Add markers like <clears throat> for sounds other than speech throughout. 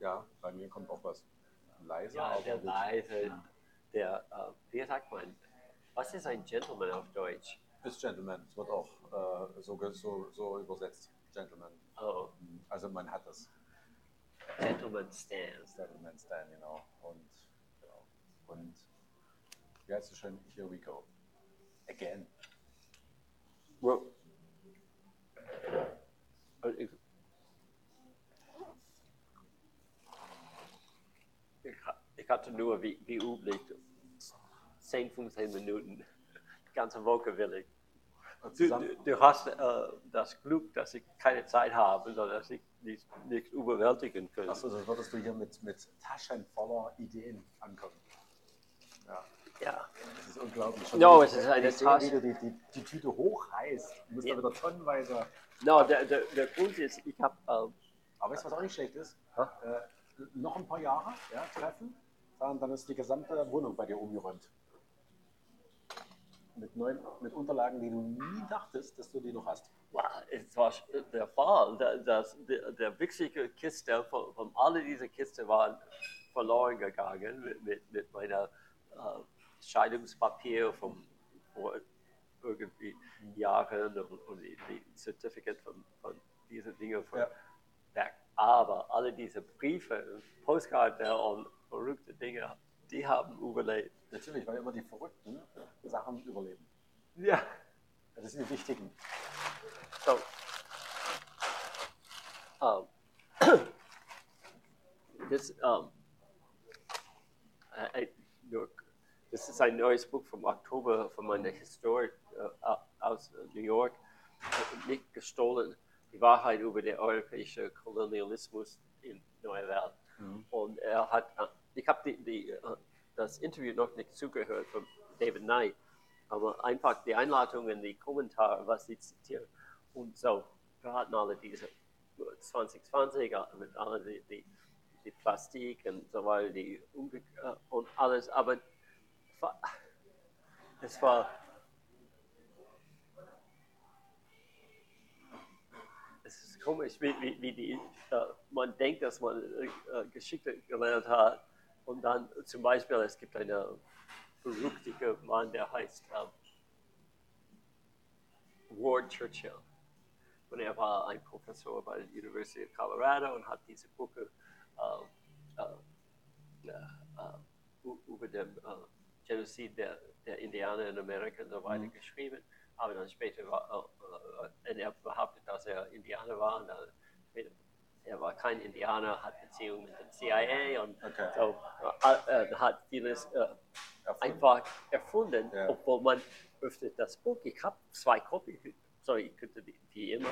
Ja, bei mir kommt auch was leise. Ja, der gut. leise, der, äh, wie sagt man, was ist ein Gentleman auf Deutsch? Ist Gentleman. Es wird auch äh, so, so, so übersetzt. Gentleman. Oh, Also man hat das. Gentleman Stance. Gentleman Stand, genau. Und, genau. Und wie heißt es schön? Here we go. Again. Well, und ich, ich, ha- ich hatte nur wie, wie üblich 10, 15 Minuten. Die ganze Woche will ich. Und Du, du, du hast äh, das Glück, dass ich keine Zeit habe, sondern dass ich nicht, nicht überwältigen kann. achso, dann würdest du hier mit, mit Taschen voller Ideen ankommen. Ja, Ja. das ist unglaublich. Schon No, es ist eine Tasche. wie du die, die, die Tüte hochreißt. Du musst Ja. da wieder tonnenweise. No, der, der, der Grund ist, ich habe ähm, Aber weißt du, was auch nicht schlecht ist? Äh, noch ein paar Jahre ja, treffen, dann, dann ist die gesamte Wohnung bei dir umgeräumt. Mit, neuen, mit Unterlagen, die du nie dachtest, dass du die noch hast. Wow, es war der Fall, der, das, der, der wichtige Kiste von, von alle diese Kisten waren verloren gegangen mit, mit, mit meiner äh, Scheidungspapier vom vor irgendwie Jahren und, und die, die Certificate von, von diesen Dingen von Ja. Aber alle diese Briefe, Postkarten und verrückte Dinge, die haben überlebt. Natürlich, weil immer die verrückten Sachen überleben. Ja. Das sind die wichtigen. So, um, this um, I, I, das ist ein neues Buch vom Oktober von meiner Historik äh, aus New York, äh, nicht gestohlen. Die Wahrheit über den europäischen Kolonialismus in Neue Welt. Und er hat, äh, ich habe äh, das Interview noch nicht zugehört von David Knight, aber einfach die Einladung in die Kommentare, was sie zitieren. Und so, wir hatten alle diese 2020 äh, mit all die, die, die Plastik und so weiter, die umge äh, und alles, aber es war es ist komisch, wie, wie, wie die, äh, man denkt, dass man äh, Geschichte gelernt hat und dann zum Beispiel, es gibt einen berüchtigen Mann, der heißt ähm, Ward Churchill. Und er war ein Professor bei der University of Colorado und hat diese Buche äh, äh, äh, über den äh, Genozid der, der Indianer in Amerika und so weiter geschrieben. Aber dann später war äh, äh, er behauptet, dass er Indianer war. Und dann später, er war kein Indianer, hat Beziehungen mit dem CIA und Okay. so, äh, äh, hat vieles äh, Erfunden. einfach erfunden, Ja. obwohl man öffnet das Buch. Ich habe zwei Kopien, sorry, ich könnte die, die immer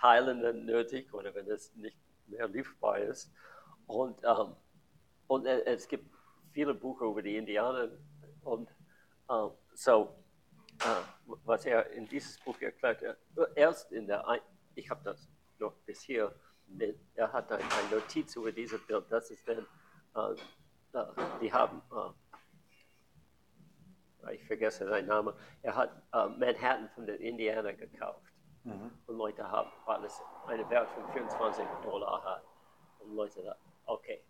teilen, wenn nötig oder wenn es nicht mehr lieferbar ist. Und, ähm, und äh, es gibt viele Bücher über die Indianer und ähm, so, äh, was er in dieses Buch erklärt, er, erst in der, Ein ich habe das noch bis hier, er hat ein, eine Notiz über dieses Bild, das ist dann, äh, die haben, äh, ich vergesse seinen Namen, er hat äh, Manhattan von den Indianern gekauft. Und Leute haben, weil es einen Wert von 24 Dollar hat. Und Leute sagen, okay.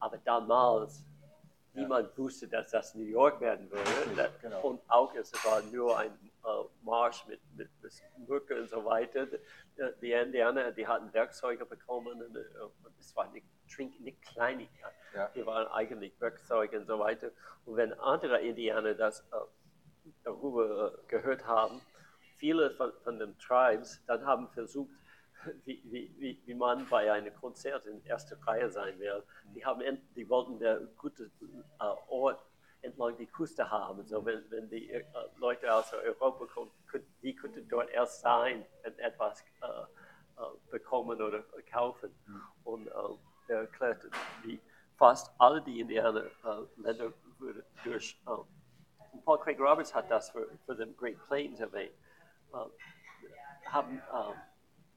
Aber damals, niemand wusste, dass das New York werden würde. Genau. Und auch es war nur ein äh, Marsch mit, mit, mit Mücke und so weiter. Die, die Indianer, die hatten Werkzeuge bekommen und, äh, und es war nicht, nicht Kleinigkeit. Ja. Die waren eigentlich Werkzeuge und so weiter. Und wenn andere Indianer das äh, darüber äh, gehört haben, viele von, von den Tribes dann haben versucht, wie, wie, wie, man bei einem Konzert in erster Reihe sein will. Die, haben, die wollten der gute äh, Ort entlang die Küste haben. So, wenn, wenn die äh, Leute aus Europa kommen, die könnten dort erst sein und etwas äh, äh, bekommen oder kaufen. Und äh, er erklärte, wie fast alle die Indianer äh, durch äh, Paul Craig Roberts hat das für, für den Great Plains erwähnt. Ähm, haben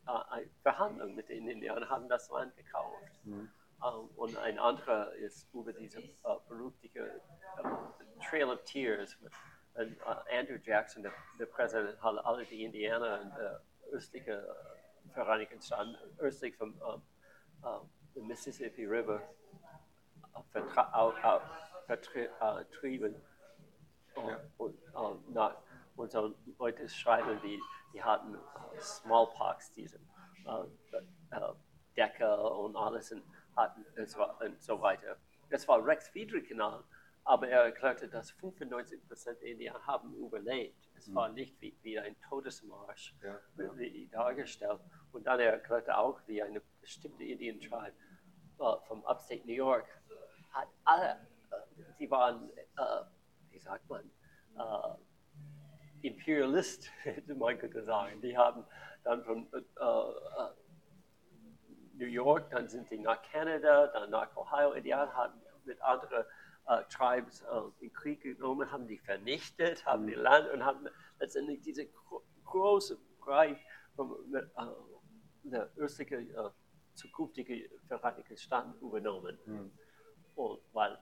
äh, Verhandlungen mit den Indianern, haben das Land gekauft. Ähm, und ein anderer ist über diese äh, berühmte äh, Trail of Tears. Und, äh, Andrew Jackson, der, der Präsident, hat alle die Indianer in der östlichen Vereinigten Staaten, östlich vom ähm, the Mississippi River vertra- au- au- vertri- trieben. Und, Ja. und, nach, und so Leute schreiben, die, die hatten äh, Smallpox, diesen äh, äh, Decker und alles und, hatten, und so weiter. Das war Rex Friedrich-Kanal, aber er erklärte, dass 95% der Indianer haben überlebt. Es war nicht wie, wie ein Todesmarsch Ja, wie dargestellt. Und dann erklärte auch, wie eine bestimmte Indian Tribe äh, vom Upstate New York hat alle, äh, die waren, äh, wie sagt man, Imperialist, <laughs> hätte man könnte sagen. Die haben dann von äh, äh, New York, dann sind sie nach Kanada, dann nach Ohio. Indianer haben mit anderen äh, Tribes äh, in Krieg genommen, haben die vernichtet, haben die Land und haben letztendlich diese gro große Bereich von äh, der östlichen äh, zukünftigen Vereinigten Staaten übernommen. Hm. Und weil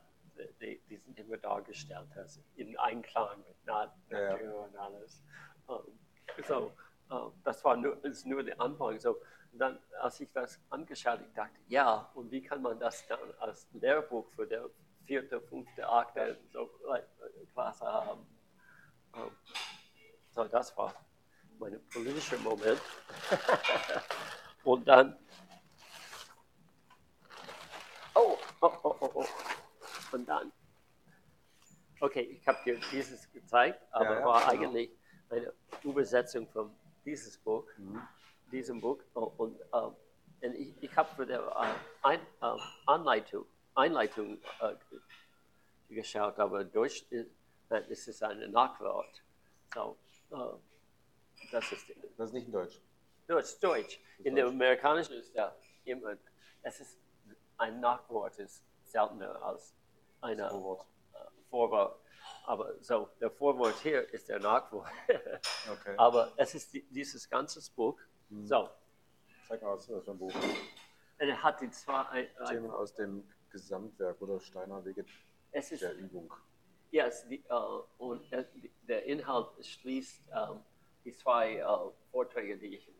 die, die sind immer dargestellt als in Einklang mit Nat Ja. Natur und alles. Ähm, so, äh, das war nur, ist nur der Anfang. So, dann, als ich das angeschaut ich dachte, ja, und wie kann man das dann als Lehrbuch für der vierte, fünfte, achte so, äh, Klasse haben? Ähm, so, das war mein politischer Moment. <laughs> und dann Oh, oh, oh, oh, oh. Und dann. Okay, ich habe dir dieses gezeigt, aber Ja, ja, war genau. eigentlich eine Übersetzung von dieses Buch, Mhm. diesem Buch. Oh, Und, ähm, und ich, ich habe für die äh, Ein, äh, Anleitung, Einleitung äh, geschaut, aber Deutsch ist, nein, es ist ein Nachwort. So, äh, das ist Das ist nicht in Deutsch. Ist Deutsch. In der amerikanischen ist ja immer, es ist ein Nachwort ist seltener als ein Vorwort. Vorwort. Aber so, der Vorwort hier ist der Nachwort. <laughs> Okay. Aber es ist die, dieses ganze Buch. Mhm. So, Zeig mal, was ist das für ein Buch? und er hat die zwei, ein, ein, Themen aus dem Gesamtwerk oder Steiner Wege es ist, der Übung. ja, es, die, äh, und äh, die- der Inhalt schließt ähm, die zwei äh, Vorträge, die ich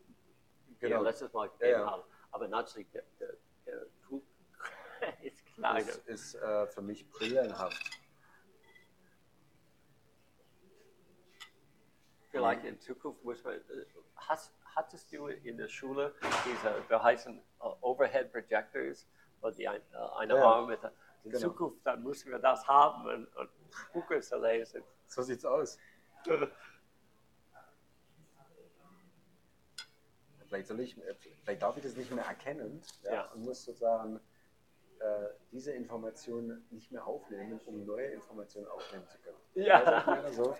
Genau. letztes Mal Ja, gegeben ja. habe. Aber natürlich, der, der, der Druck <laughs> ist Das ist äh, für mich brillenhaft. Vielleicht in Zukunft muss man. äh, Hast, hattest du in der Schule diese, wir heißen äh, Overhead Projectors, wo die ein, äh, eine Ja. Arm mit. In Genau. Zukunft dann müssen wir das haben und, und Buche zu lesen. So sieht's aus. <laughs> Vielleicht, soll ich, äh, vielleicht darf ich das nicht mehr erkennen ja, Ja. und muss sozusagen äh, diese Informationen nicht mehr aufnehmen, um neue Informationen aufnehmen zu können. Ja. Ich meine? so,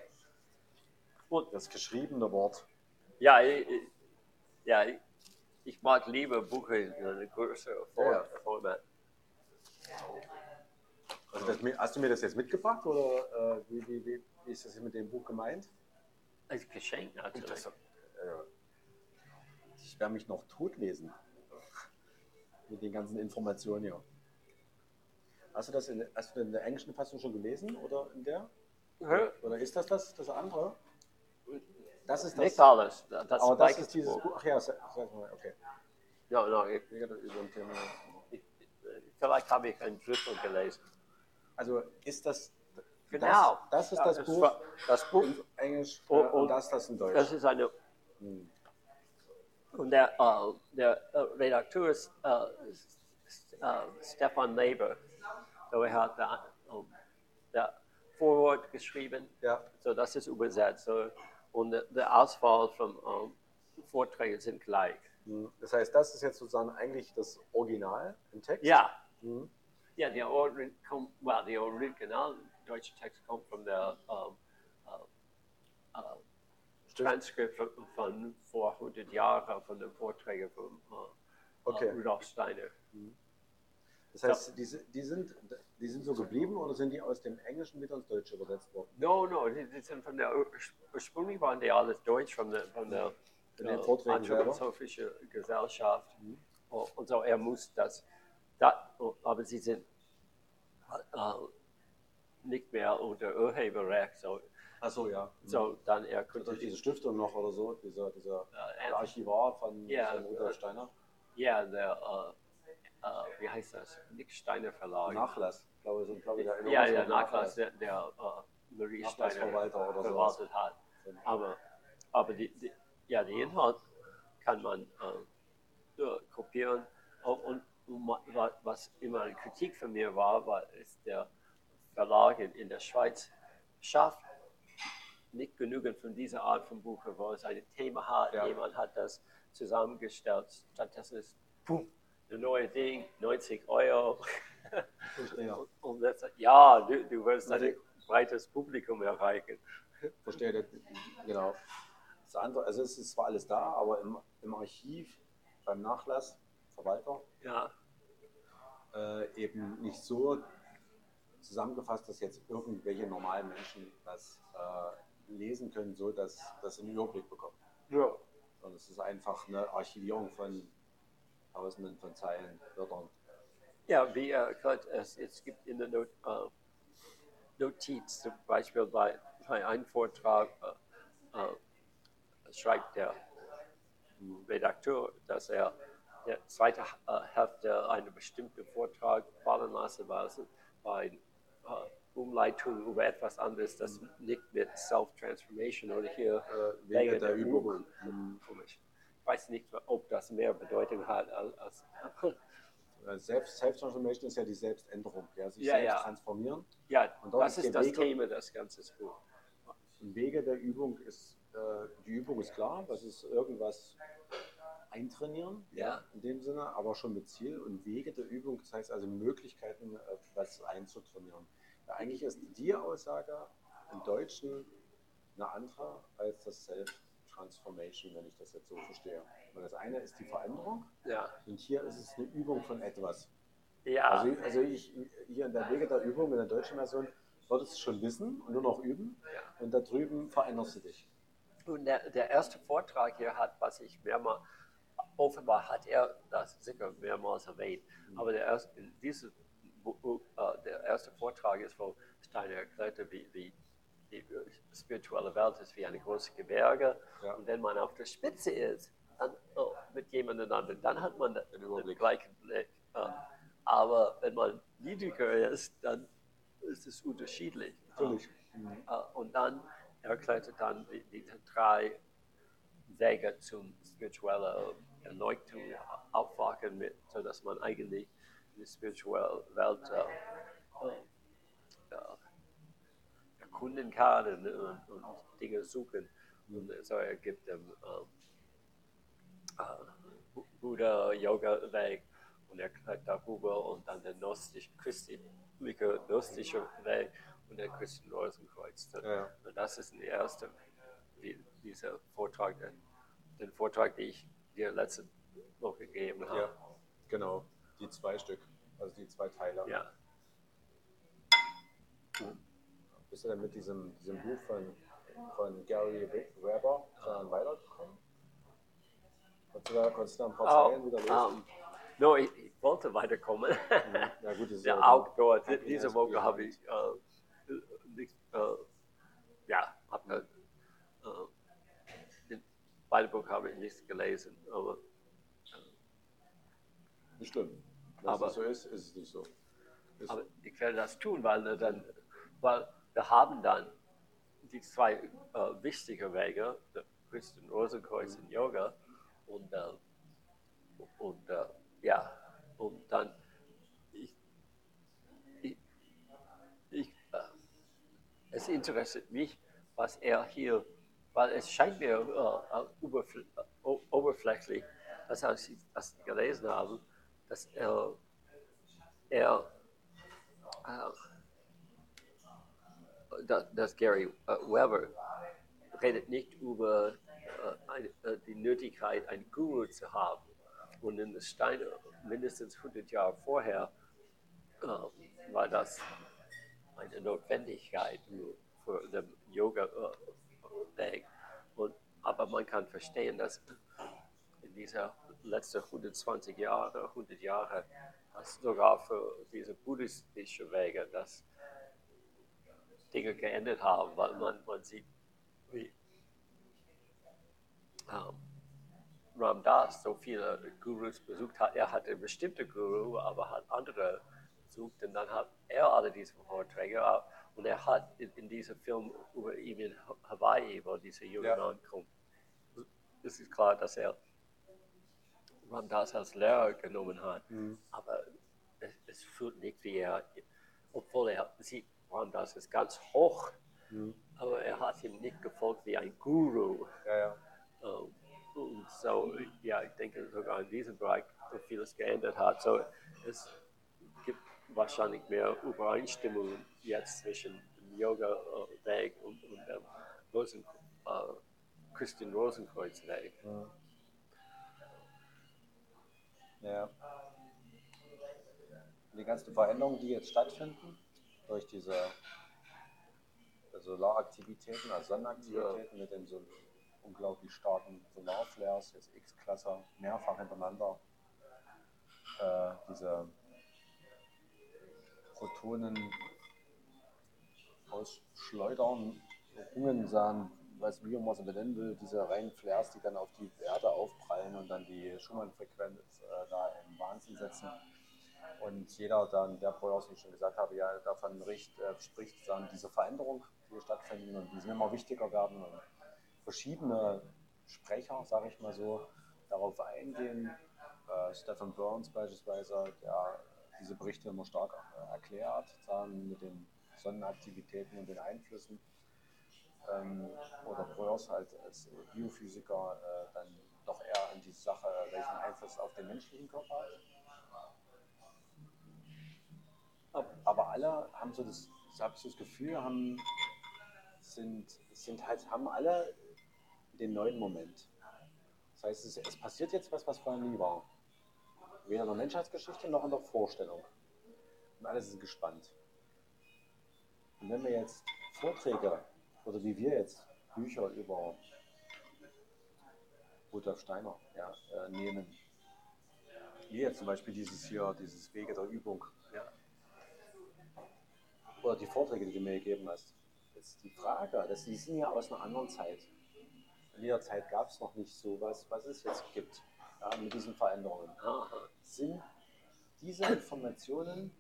das geschriebene Wort. ja, ich, ja, ich, mag lieber Bücher in einer größeren Form, Ja. Format. Also das, hast du mir das jetzt mitgebracht oder äh, wie, wie, wie, wie ist das mit dem Buch gemeint? Als Geschenk natürlich. Das, äh, ich werde mich noch totlesen mit den ganzen Informationen hier. Hast du das in, hast du in der englischen Fassung schon gelesen oder in der? Hä? Oder ist das das, das andere? Das ist das. Nicht alles. Das, aber das ist dieses Buch. Ach ja, sag mal, okay. Ja, no, ich, ich, vielleicht habe ich ein Drittel gelesen. Also ist das. Genau. Das, das ist das das Buch das Buch- in Englisch Oh, äh, oh. und das das in Deutsch. Das ist eine Hm. Und der, äh, der äh, Redakteur ist S- äh, Stefan Leber. So er hat da, der Vorwort geschrieben, Ja, so das ist übersetzt. So, und der, Auswahl von ähm, Vorträgen sind gleich. hm. das heißt, das ist jetzt sozusagen eigentlich das Original im Text. Ja, Hm. ja der, Ori- kom- well, der Original deutsche Text kommt von der äh, äh, Stimmt. Transkript von, von vor 100 Jahren von den Vorträgen von äh, Okay. äh, Rudolf Steiner. Das heißt, die, die, sind, die sind so geblieben oder sind die aus dem Englischen wieder ins Deutsche übersetzt worden? No, no, die, die sind von der ur- ursprünglich waren die alles Deutsch von der von der Von? Anthroposophischen Gesellschaft. Und, und so er muss das, da, aber sie sind äh, nicht mehr unter Urheberrecht, so, Achso, ja. so dann er könnte durch diese Stiftung noch oder so, dieser, dieser Äh, der Archivar von, Ja, von Rudolf Steiner. ja der äh, wie heißt das? Nick Steiner Verlag. Nachlass, glaube ich, sind, glaube ich, der ja, ja, Nachlass, der, der äh, Marie Steiner verwaltet hat. Aber, aber die, die, ja, den Inhalt kann man äh, kopieren. Und, und, wa- was immer eine Kritik von mir war, war, ist der Verlag in, in der Schweiz schafft nicht genügend von dieser Art von Buch, wo es ein Thema hat, Ja. jemand hat das zusammengestellt. Stattdessen ist, boom, ein neues Ding, 90 Euro. Verstehe. Und, <laughs> und das, ja, du, du wirst ein Also- breites Publikum erreichen. Verstehe, das- genau. Das andere, also es ist zwar alles da, aber im, im Archiv, beim Nachlass, Verwalter, Ja, äh, eben nicht so zusammengefasst, dass jetzt irgendwelche normalen Menschen das äh, lesen können, so dass das einen Überblick bekommen. ja. Sondern es ist einfach eine Archivierung von Tausenden von Zeilen, Wörtern. Ja, wie er gerade es, es gibt in der Not, äh, Notiz zum Beispiel bei, bei einem Vortrag äh, äh, schreibt der Redakteur, dass er der zweite äh, Hälfte einen bestimmten Vortrag fallen lassen war, also bei äh, Umleitung über etwas anderes, das nicht mit Self-Transformation oder hier Äh, Wege der Übung. Mhm. Weiß nicht, ob das mehr Bedeutung hat als, Äh, Selbst, Selbst-Transformation ist ja die Selbständerung, ja, sich Ja, selbst ja. transformieren. Ja, Und das ist das Weg- Thema des ganzen Buch. Und Wege der Übung ist, äh, die Übung ist klar, das ist irgendwas eintrainieren, Ja. in dem Sinne, aber schon mit Ziel. Und Wege der Übung, das heißt also Möglichkeiten, äh, was einzutrainieren. Ja, eigentlich ist die Aussage im Deutschen eine andere als das Self-Transformation, wenn ich das jetzt so verstehe. Weil das eine ist die Veränderung Ja, und hier ist es eine Übung von etwas. ja, Also, also ich hier in der Wege der Übung, in der deutschen Version, würdest du schon wissen und nur noch üben. Ja. Und da drüben veränderst du dich. Und der, der erste Vortrag hier hat, was ich mehrmals, offenbar hat er das sicher mehrmals erwähnt, aber der erste, Bu- äh, der erste Vortrag ist, wo Steiner erklärte, wie, wie die spirituelle Welt ist wie eine große Gebirge. Ja. Und wenn man auf der Spitze ist, dann, oh, mit jemand anderen, dann hat man den, den gleichen Blick. Äh, aber wenn man niedriger ist, dann ist es unterschiedlich. Natürlich. Und dann erklärte dann die, die drei Wege zum spirituellen Erleuchtung, Aufwachen, mit, sodass man eigentlich die spirituelle Welt äh, äh, erkunden kann und, und, Dinge suchen. Und so ergibt dem ähm, äh, Bu- Buddha Yoga Weg und erklärt darüber und dann der gnostische Weg und der Christian Rosenkreuz. Ja. Und das ist der erste, die, dieser Vortrag, den, den Vortrag, den ich dir letzte Woche gegeben habe. ja, genau. Die zwei Stück, also die zwei Teile. Ja. Bist du dann mit diesem, diesem Buch von, von Gary Weber dann weitergekommen? Konntest du da, konntest du da ein paar Oh, Zeilen wieder lesen? um, no, ich, ich wollte weiterkommen. Ja gut, das ist ja Outdoor, Okay, diese Woche habe ich äh, nicht, äh, ja, hab, äh, äh, beide Buch habe ich nicht gelesen, aber Nicht schlimm. Wenn Aber- es so ist, ist es nicht so. Ist, Aber ich werde das tun, weil, äh, dann, weil wir haben dann die zwei äh, wichtigen Wege, der Christian Rosenkreuz in Yoga und, äh, und äh, ja, und dann ich, ich, ich äh, es interessiert mich, was er hier, weil es scheint mir äh, äh, äh, oberflächlich, dass als ich das gelesen habe, dass er, er dass, dass Gary äh, Weber redet nicht über äh, äh, die Nötigkeit, einen Guru zu haben. Und in Steiner, mindestens 100 Jahre vorher, war das eine Notwendigkeit für den Yoga-Weg. Aber man kann verstehen, dass in dieser letzten 120 Jahre, 100 Jahre, sogar für diese buddhistischen Wege, dass Dinge geändert haben, weil man, man sieht, wie, ähm, Ram Dass so viele Gurus besucht hat. Er hatte bestimmte Guru, aber hat andere besucht. Und dann hat er alle diese Vorträge und er hat in, in diesem Film über ihn in Hawaii, wo dieser junge Ja. Mann kommt, es ist klar, dass er Ram Dass als Lehrer genommen hat, aber es, es fühlt nicht wie er, obwohl er sieht, Ram Dass ist ganz hoch, aber er hat ihm nicht gefolgt wie ein Guru. Ja, ja. Ähm, und so, ja, ich denke sogar in diesem Bereich so vieles geändert hat. So, es gibt wahrscheinlich mehr Übereinstimmung jetzt zwischen dem Yoga-Weg und, und dem Rosen, äh, Christian Rosenkreuz-Weg. Ja. Die ganzen Veränderungen, die jetzt stattfinden, durch diese Solaraktivitäten, also Sonnenaktivitäten mit den so unglaublich starken Solarflares, jetzt X-Klasse, mehrfach hintereinander, äh, diese Protonen ausschleudern, Ungensan, weiß wie man sie benennen will, diese reinen Flares, die dann auf die Erde aufprallen und dann die Schumann-Frequenz äh, da im Wahnsinn setzen. Und jeder dann, der vorher, wie ich schon gesagt habe, ja davon richt, äh, spricht, dann diese Veränderung, die stattfinden und die sind immer wichtiger werden. Und verschiedene Sprecher, sage ich mal so, darauf eingehen. Äh, Stephen Burns beispielsweise, der diese Berichte immer stark äh, erklärt, sagen, mit den Sonnenaktivitäten und den Einflüssen. Ähm, oder Breuers halt als Biophysiker äh, dann doch eher an die Sache, welchen Einfluss auf den menschlichen Körper hat. Ab- Aber alle haben so das, habe so das Gefühl, haben, sind, sind halt, haben alle den neuen Moment. Das heißt, es, es passiert jetzt was, was vorher nie war. Weder in der Menschheitsgeschichte noch in der Vorstellung. Und alle sind gespannt. Und wenn wir jetzt Vorträge oder wie wir jetzt Bücher über Rudolf Steiner ja, äh, nehmen, wie jetzt zum Beispiel dieses hier, dieses Wege der Übung. Oder die Vorträge, die du mir gegeben hast, ist die Frage, dass die sind ja aus einer anderen Zeit. In dieser Zeit gab es noch nicht so was, was es jetzt gibt, ja, mit diesen Veränderungen. Sind diese Informationen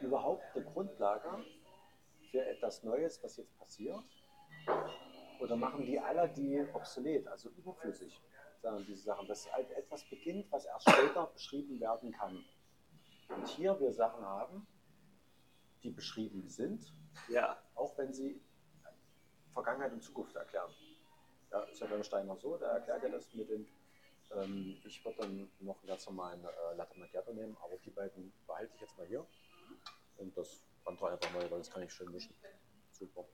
überhaupt eine Grundlage für etwas Neues, was jetzt passiert? Oder machen die alle die obsolet, also überflüssig, sagen diese Sachen, dass halt etwas beginnt, was erst später beschrieben werden kann? Und hier wir Sachen haben, die beschrieben sind, Ja, auch wenn sie Vergangenheit und Zukunft erklären. Ja, ist ja beim Steiner so, der erklärt ja das mit den, ähm, ich würde dann noch einen ganz normalen äh, Latte Macchiato nehmen, aber die beiden behalte ich jetzt mal hier. Und das andere einfach mal, weil das kann ich schön mischen. Super.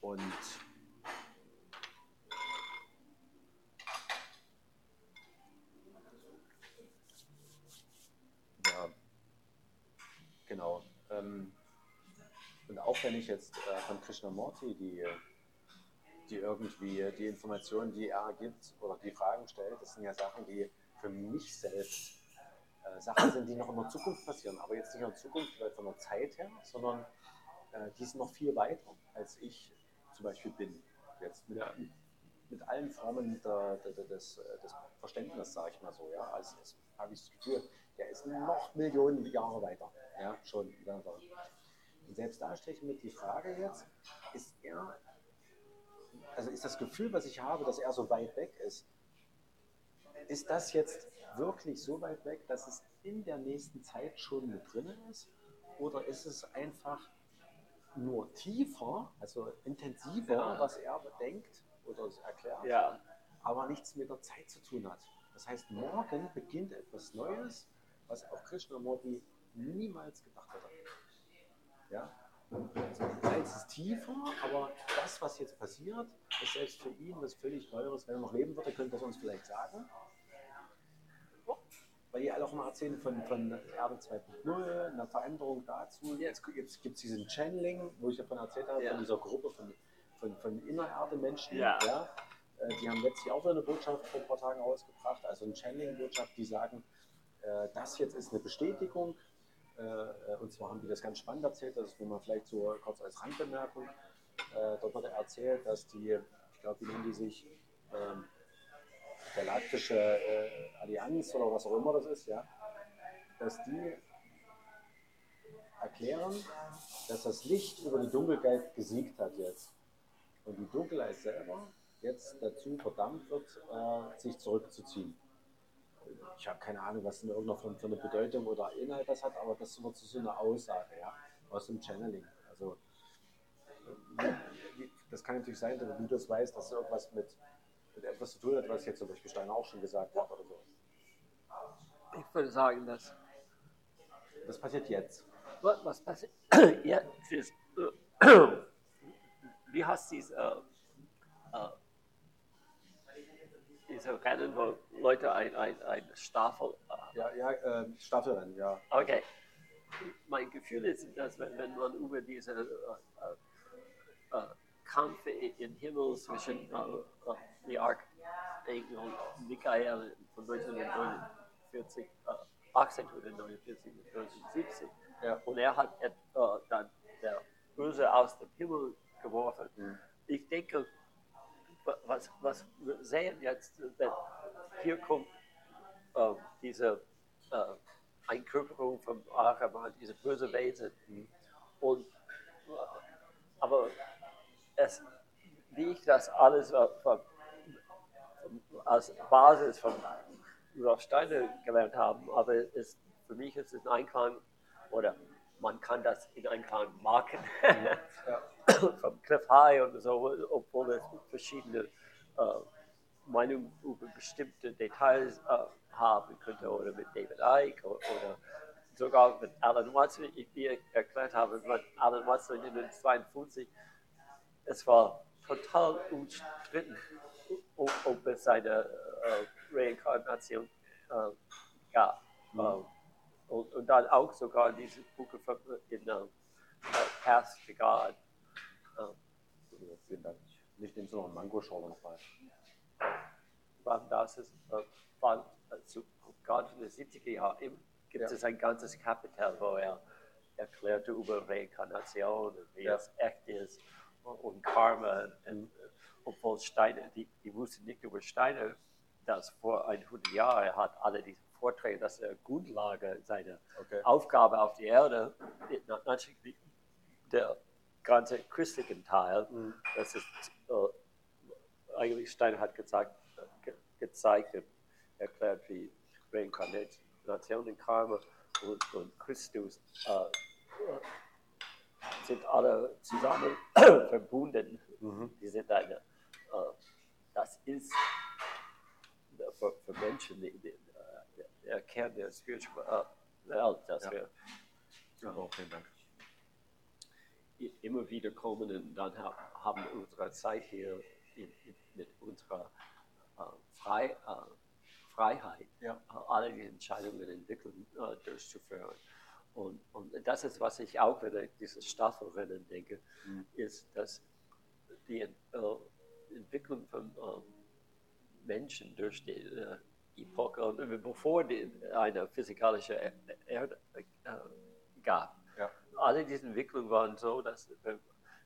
Und ja, genau. Ähm, und auch wenn ich jetzt äh, von Krishnamurti die, die irgendwie die Informationen, die er gibt oder die Fragen stellt, das sind ja Sachen, die für mich selbst äh, Sachen sind, die noch in der Zukunft passieren. Aber jetzt nicht in der Zukunft vielleicht von der Zeit her, sondern äh, die sind noch viel weiter, als ich zum Beispiel bin. Jetzt mit, mit allen Formen der, der, der, des, des Verständnisses, sage ich mal so. Ja? Also habe ich das Gefühl, der ist noch Millionen Jahre weiter. Ja, schon. Ja, selbst da stelle ich mir die Frage jetzt, ist er, also ist das Gefühl, was ich habe, dass er so weit weg ist, ist das jetzt wirklich so weit weg, dass es in der nächsten Zeit schon mit drin ist? Oder ist es einfach nur tiefer, also intensiver, Ja. was er bedenkt oder erklärt, ja, aber nichts mit der Zeit zu tun hat? Das heißt, morgen beginnt etwas Neues, was auch Krishnamurti niemals gedacht hätte. Ja? Es ist tiefer, aber das, was jetzt passiert, ist selbst für ihn was völlig Neues. Wenn er noch leben würde, könnte er es uns vielleicht sagen. Weil die alle auch mal erzählen von, von Erde 2.0, einer Veränderung dazu. Jetzt, jetzt gibt es diesen Channeling, wo ich davon erzählt habe, Ja. von dieser Gruppe von, von, von Innererde-Menschen. Ja. Äh, Die haben letztlich auch so eine Botschaft vor ein paar Tagen rausgebracht, also eine Channeling-Botschaft, die sagen, äh, das jetzt ist eine Bestätigung. Äh, und zwar haben die das ganz spannend erzählt, das ist nur mal vielleicht so kurz als Randbemerkung. Äh, dort wurde erzählt, dass die, ich glaube, wie nennen die sich? Ähm, Galaktische äh, Allianz oder was auch immer das ist, ja. Dass die erklären, dass das Licht über die Dunkelheit gesiegt hat jetzt. Und die Dunkelheit selber jetzt dazu verdammt wird, äh, sich zurückzuziehen. Ich habe keine Ahnung, was in irgendeiner Form für eine Bedeutung oder Inhalt das hat, aber das wird so eine Aussage, ja, aus dem Channeling. Also das kann natürlich sein, wenn du das weißt, dass es irgendwas mit, mit etwas zu tun hat, was jetzt zum Beispiel Steiner auch schon gesagt hat oder so. Ich würde sagen, dass Das passiert jetzt. was, was passiert <clears throat> jetzt ist, äh, <clears throat> wie heißt dies, äh, äh, diese Rennen, wo Leute ein, ein, ein Staffel Ja, ja, äh, Staffelrennen, ja. Okay. Mein Gefühl ist, dass wenn, wenn man über diese äh, äh, äh, Kampf im Himmel zwischen äh, äh, die Archangel Michael von 1949, äh, 1849 bis 1970 Ja. und er hat äh, dann der Böse aus dem Himmel geworfen. Mhm. Ich denke, was, was wir sehen jetzt, wenn hier kommt äh, diese äh, Einkörperung vom Araman, diese böse Wesen. Und, äh, aber es, wie ich das alles äh, von, als Basis von Rudolf Steiner gelernt habe, aber es, für mich ist es ein Einklang, oder man kann das in Einklang machen, <laughs> vom Cliff High und so, obwohl es verschiedene äh, Meinungen über bestimmte Details äh, haben könnte, oder mit David Icke oder, oder sogar mit Alan Watson, wie ich erklärt habe, mit Alan Watson in 1952, es war total umstritten, ob, ob es eine äh, Reinkarnation äh, gab. Mhm. Und, und dann auch sogar diese Buch to God. Ähm, Ja, Vielen Dank. Nicht nimmst du noch einen Mango-Schorle nochmal. wann das ist, äh, wann, zu, gerade in den 70er Jahren im- gibt Ja. es ein ganzes Kapitel, wo er erklärte über Reinkarnation und wie Ja. es echt ist und, Karma. Und, äh, obwohl Steiner, die, die wussten nicht über Steiner, dass vor 100 Jahren er hat alle diese Vorträge, dass er Grundlage seiner Okay. Aufgabe auf die Erde, na- natürlich der ganze christliche Teil, Mhm. das ist äh, eigentlich Steiner hat gezeigt, äh, ge gezeigt erklärt, wie Reinkarnation und Karma und, und Christus äh, sind alle zusammen <clears throat> verbunden. Mhm. Die sind eine, äh, das ist für, für Menschen die, die, äh, der Kern der spirituellen Welt, dass Ja. vielen Dank. i- immer wieder kommen und dann ha haben wir unsere Zeit hier in, in, mit unserer äh, Frei, äh, Freiheit, Ja. äh, alle die Entscheidungen entwickeln, äh, durchzuführen. Und, und das ist, was ich auch, wenn ich diese Staffelrennen denke, Mhm. ist, dass die äh, Entwicklung von äh, Menschen durch die äh, Epoche, bevor die, eine physikalische Er- Erde äh, gab, Ja. alle diese Entwicklungen waren so, dass wir,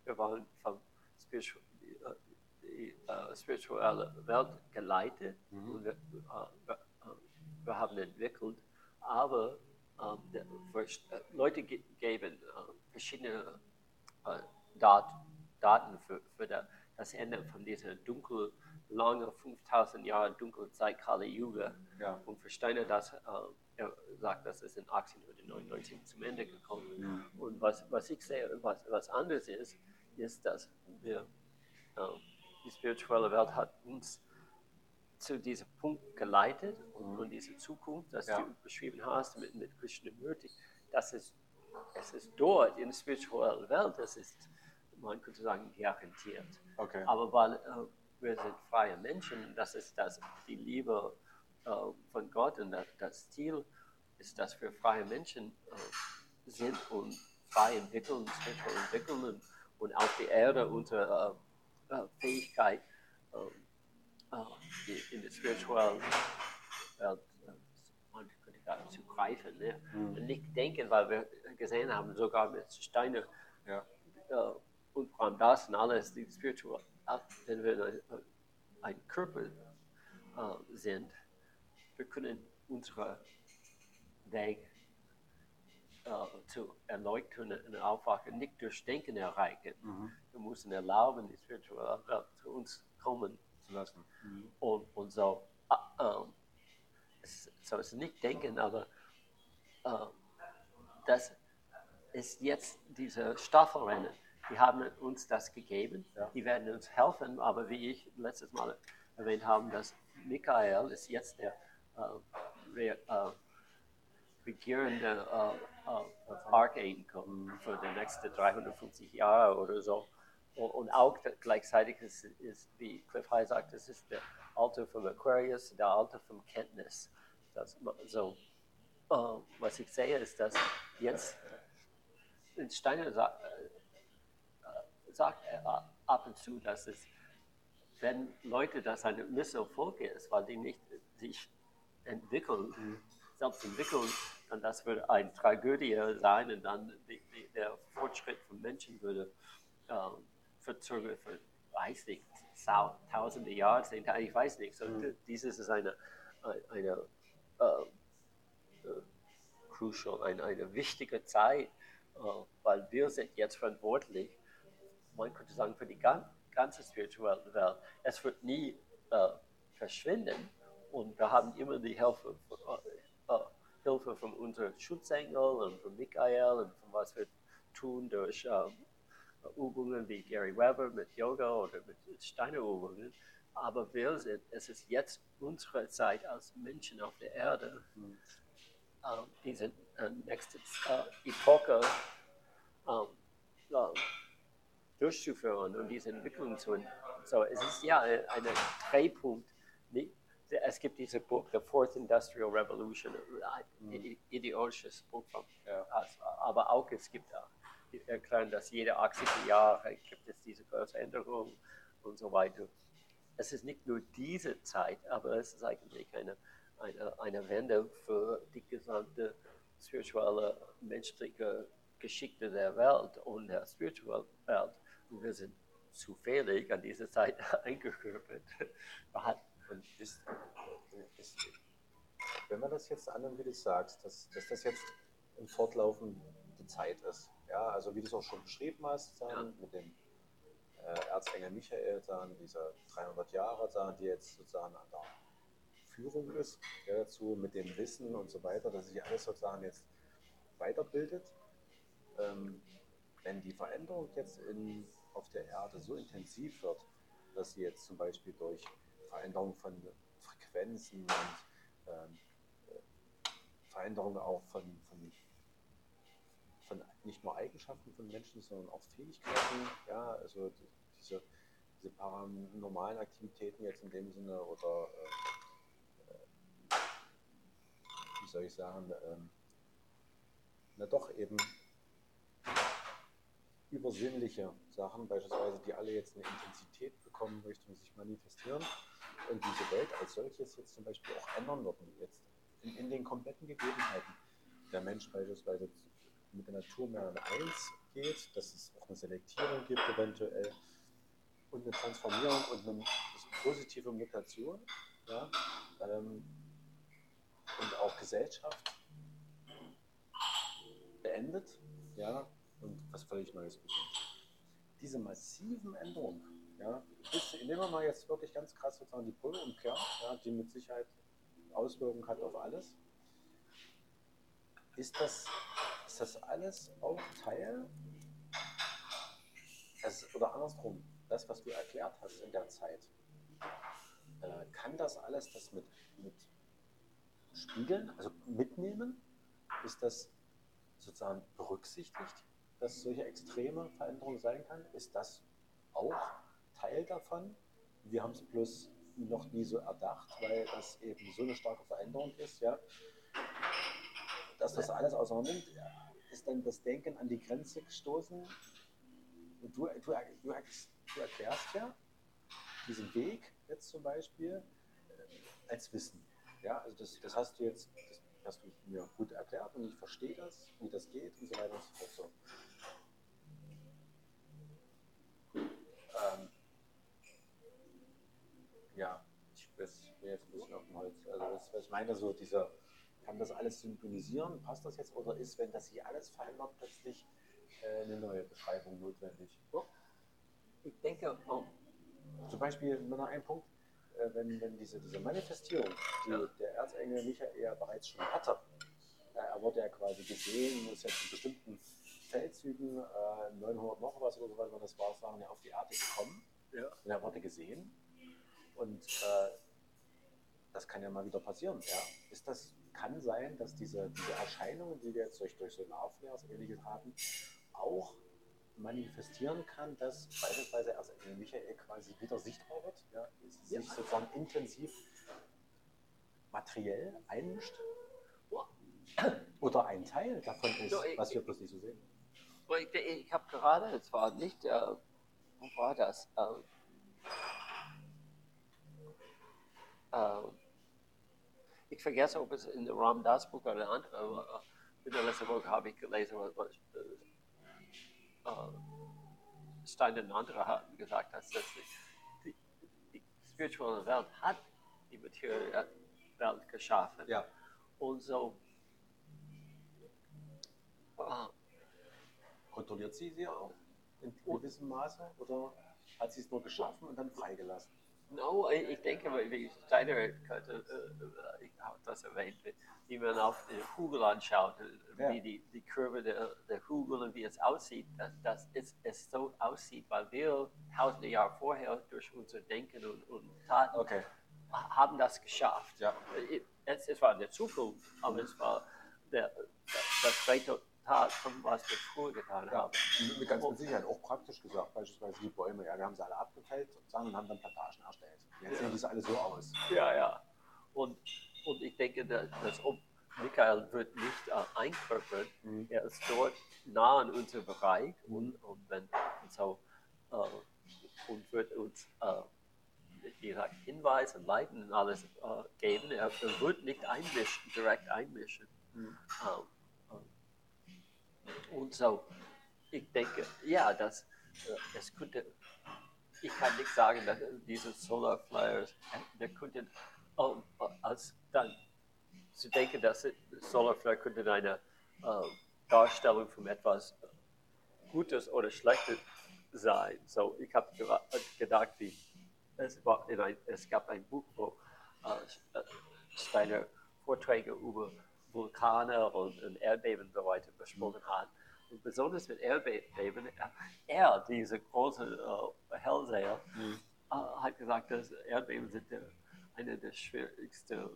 wir waren vom Spiritu die, äh, die äh, spirituelle Welt geleitet Mhm. und wir, äh, wir, äh, wir haben entwickelt, aber ähm, äh, Leute ge geben äh, verschiedene Dat Daten für, für der, das Ende von dieser dunkel, lange 5000 Jahre Dunkelzeit Kali Yuga. Ja. Und für Steiner, das, äh, er sagt, das ist in 1899 zum Ende gekommen. Mhm. Und was, was ich sehe, was, was anderes ist, ist, dass wir, äh, die spirituelle Welt hat uns zu diesem Punkt geleitet und, und diese Zukunft, das Ja. du beschrieben hast mit, mit Krishnamurti, das ist, es ist dort in der spirituellen Welt, das ist, man könnte sagen, garantiert. Okay. Aber weil äh, wir sind freie Menschen, das ist das, die Liebe äh, von Gott und das, das Ziel ist, dass wir freie Menschen äh, sind und frei entwickeln, spirituell entwickeln und, und auf die Erde unsere äh, äh, Fähigkeit äh, äh, in der spirituellen Welt zu greifen. Ne? Mhm. Und nicht denken, weil wir gesehen haben, sogar mit Steiner Ja. und Ram Das und alles, die spirituelle wenn wir ein, ein Körper äh, sind, wir können unseren Weg äh, zu erleuchten und aufwachen nicht durch Denken erreichen. Mhm. Wir müssen erlauben, die spirituelle Welt zu uns kommen Zu lassen. und, und so. Äh, ähm, es, so ist nicht Denken, aber äh, das ist jetzt diese Staffelrennen. Die haben uns das gegeben. Ja. Die werden uns helfen, aber wie ich letztes Mal erwähnt habe, dass Michael ist jetzt der äh, re, äh, regierende äh, äh, Archangel für die nächsten 350 Jahre oder so. Und, und auch gleichzeitig ist, ist, wie Cliff High sagt, das ist der Alter vom Aquarius, der Alter vom Kenntnis. Das, so, äh, was ich sehe, ist, dass jetzt Steiner sagt, äh, ab und zu, dass es, wenn Leute das eine Misserfolg ist, weil die nicht sich entwickeln, selbst entwickeln, dann das würde eine Tragödie sein und dann die, die, der Fortschritt von Menschen würde äh, verzögert für, weiß nicht, tausende Jahre, zehntausende, ich weiß nicht. So, Dieses ist eine, eine äh, äh, crucial, eine, eine wichtige Zeit, äh, weil wir sind jetzt verantwortlich, man könnte sagen, für die gan ganze spirituelle Welt. Es wird nie äh, verschwinden und wir haben immer die Hilfe, äh, äh, Hilfe von unseren Schutzengel und von Michael und von was wir tun durch ähm, Übungen wie Gary Weber mit Yoga oder mit Steiner-Übungen. Aber wir sind, es ist jetzt unsere Zeit als Menschen auf der Erde, ähm, diese äh, nächste äh, Epoche ähm, äh, durchzuführen und diese Entwicklung zu. So, es ist ja ein ein Drehpunkt. Es gibt dieses Buch, The Fourth Industrial Revolution, ein ide- ideologisches Buch, von, Ja. aber auch es gibt auch, erklären, dass jede 80 Jahre gibt es diese große Änderung und so weiter. Es ist nicht nur diese Zeit, aber es ist eigentlich eine, eine, eine Wende für die gesamte spirituelle, menschliche Geschichte der Welt und der spirituellen Welt. Wir sind zufällig an diese Zeit <laughs> hatten- Und ist, ist, wenn man das jetzt annimmt, wie du sagst, dass, dass das jetzt im Fortlaufen die Zeit ist. Ja, also wie du es auch schon beschrieben hast, sagen, Ja. mit dem äh, Erzengel Michael, sagen, dieser 300 Jahre, sagen, die jetzt sozusagen an der Führung ist, ja, dazu mit dem Wissen und so weiter, dass sich alles sozusagen jetzt weiterbildet. Ähm, wenn die Veränderung jetzt in, auf der Erde so intensiv wird, dass sie jetzt zum Beispiel durch Veränderung von Frequenzen und ähm, äh, Veränderung auch von, von, von nicht nur Eigenschaften von Menschen, sondern auch Fähigkeiten, ja, also die, diese, diese paranormalen Aktivitäten jetzt in dem Sinne oder äh, äh, wie soll ich sagen, ähm, na doch eben übersinnliche Sachen, beispielsweise, die alle jetzt eine Intensität bekommen, Richtung sich manifestieren und diese Welt als solches jetzt zum Beispiel auch ändern würden, jetzt in, in den kompletten Gegebenheiten. Der Mensch beispielsweise mit der Natur mehr an eins geht, dass es auch eine Selektierung gibt eventuell und eine Transformierung und eine positive Mutation ja, ähm, und auch Gesellschaft beendet ja, und was völlig Neues beginnt. Diese massiven Änderungen, ja, bis, nehmen wir mal jetzt wirklich ganz krass sozusagen die Polumkehr, ja, die mit Sicherheit Auswirkungen hat auf alles. Ist das, ist das alles auch Teil, das, oder andersrum, das, was du erklärt hast in der Zeit, äh, kann das alles das mit, mit spiegeln, also mitnehmen? Ist das sozusagen berücksichtigt, dass solche extreme Veränderungen sein kann? Ist das auch Teil davon? Wir haben es bloß noch nie so erdacht, weil das eben so eine starke Veränderung ist, ja. Dass das alles auseinander nimmt, ist dann das Denken an die Grenze gestoßen. Und du, du, du, du erklärst ja diesen Weg jetzt zum Beispiel äh, als Wissen. Ja, also das, das hast du jetzt, das hast du mir gut erklärt und ich verstehe das, wie das geht und so weiter und so fort. So. Ähm, was, was ich meine, so dieser, kann das alles synchronisieren, passt das jetzt? Oder ist, wenn das hier alles verändert, plötzlich äh, eine neue Beschreibung notwendig? Ich denke, oh, Zum Beispiel nur noch ein Punkt, äh, wenn, wenn diese, diese Manifestierung, die Ja. der Erzengel Michael ja bereits schon hatte, äh, er wurde ja quasi gesehen, ist ja zu bestimmten Feldzügen, äh, 900 noch was oder so, was das war, sagen ja auf die Erde gekommen. Ja. und er wurde gesehen und äh, das kann ja mal wieder passieren. Ja. Ist das, kann sein, dass diese, diese Erscheinungen, die wir jetzt durch, durch so Love-Layers ähnliches haben, auch manifestieren kann, dass beispielsweise erst Michael quasi wieder sichtbar wird, ja, sich Ja. sozusagen intensiv materiell einmischt? Oder ein Teil davon ist, So, ich- was wir bloß nicht so sehen. Ich, ich habe gerade, es war nicht, äh, wo war das? Ähm, ähm, ich vergesse, ob es in Ram Das Buch oder aber äh, in der letzten Buch habe ich gelesen, was, was äh, äh, Stein und andere hatten gesagt, dass das die, die, die spirituelle Welt hat die materielle Welt geschaffen. Ja. Und so, äh, Kontrolliert sie sie auch in gewissem Maße oder hat sie es nur geschaffen und dann freigelassen? No, ich, denke, wie Steiner könnte, äh, ich habe das erwähnt, wie man auf die Kugel anschaut, äh, Ja. wie die, die Kurve der, der Kugel und wie es aussieht, dass, dass es, es so aussieht, weil wir tausende Jahre vorher durch unser Denken und, und Taten Okay, haben das geschafft. ja. Äh, Es, es war in der Zukunft, aber es war der, das Resultat von was wir früher getan Ja, haben. mit- ganz mit Sicherheit auch praktisch gesagt, beispielsweise die Bäume, ja, wir haben sie alle abgefällt sozusagen und haben dann Plantagen erstellt. Jetzt Ja. sehen diese alle so aus. Ja, ja. Und, und ich denke, dass, dass Michael wird nicht äh, einkörpern, Mhm. er ist dort nah an unserem Bereich und, und, wenn, und so äh, und wird uns äh, gesagt, Hinweise, Leiten und alles äh, geben. Er, wird nicht einmischen, direkt einmischen. Mhm. Ähm, und so, ich denke, ja, dass äh, es könnte, ich kann nicht sagen, dass diese Solar Flares, äh, wir könnten ähm, als dann zu denken, dass Solar Flare könnte eine äh, Darstellung von etwas Gutes oder Schlechtes sein. So, ich habe gedacht, wie es, war in ein, es gab ein Buch, wo äh, Steiner Vorträge über Vulkane und, und Erdbeben und so weiter besprochen hat. Und besonders mit Erdbeben, er, dieser große äh, Hellseher, Mhm. äh, hat gesagt, dass Erdbeben sind der, eine der schwierigsten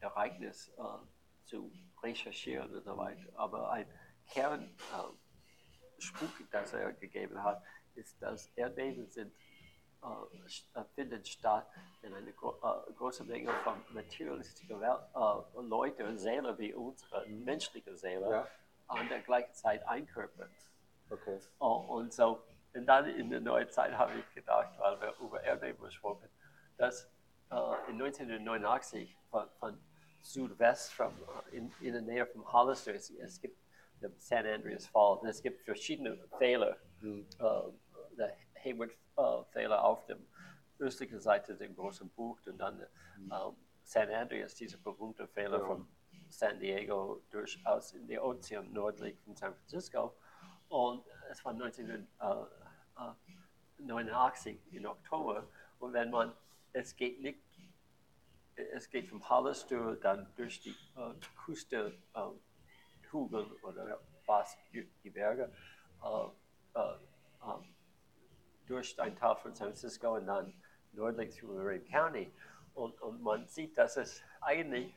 Ereignisse äh, zu recherchieren und so weiter. Aber ein Kernspuk, äh, das er gegeben hat, ist, dass Erdbeben sind, äh, st- finden statt, wenn eine gro äh, große Menge von materialistischen Wel äh, Leute, Seele wie unsere menschliche Seele, Ja, an der gleichen Zeit einkörpern. okay. Oh, und so, und dann in der neuen Zeit habe ich gedacht, weil wir über Erdbeben gesprochen, dass äh, in 1989 von, von Südwest, von, äh, in, in der Nähe von Hollister, es, es gibt den San Andreas Fall, und es gibt verschiedene Fehler, Mhm. äh, der Hayward-Fehler auf der östlichen Seite der großen Bucht und dann ähm, San Andreas, dieser berühmte Fehler Ja. von San Diego durchaus in der Ozean nördlich von San Francisco. Und es war 1989 im Oktober. Und wenn man, es geht nicht, es geht vom Hollister dann durch die äh, Küste, äh, Hügel oder fast die die Berge, äh, äh, äh, durch ein Teil von San Francisco und dann nördlich zu Marin County. Und, und man sieht, dass es eigentlich,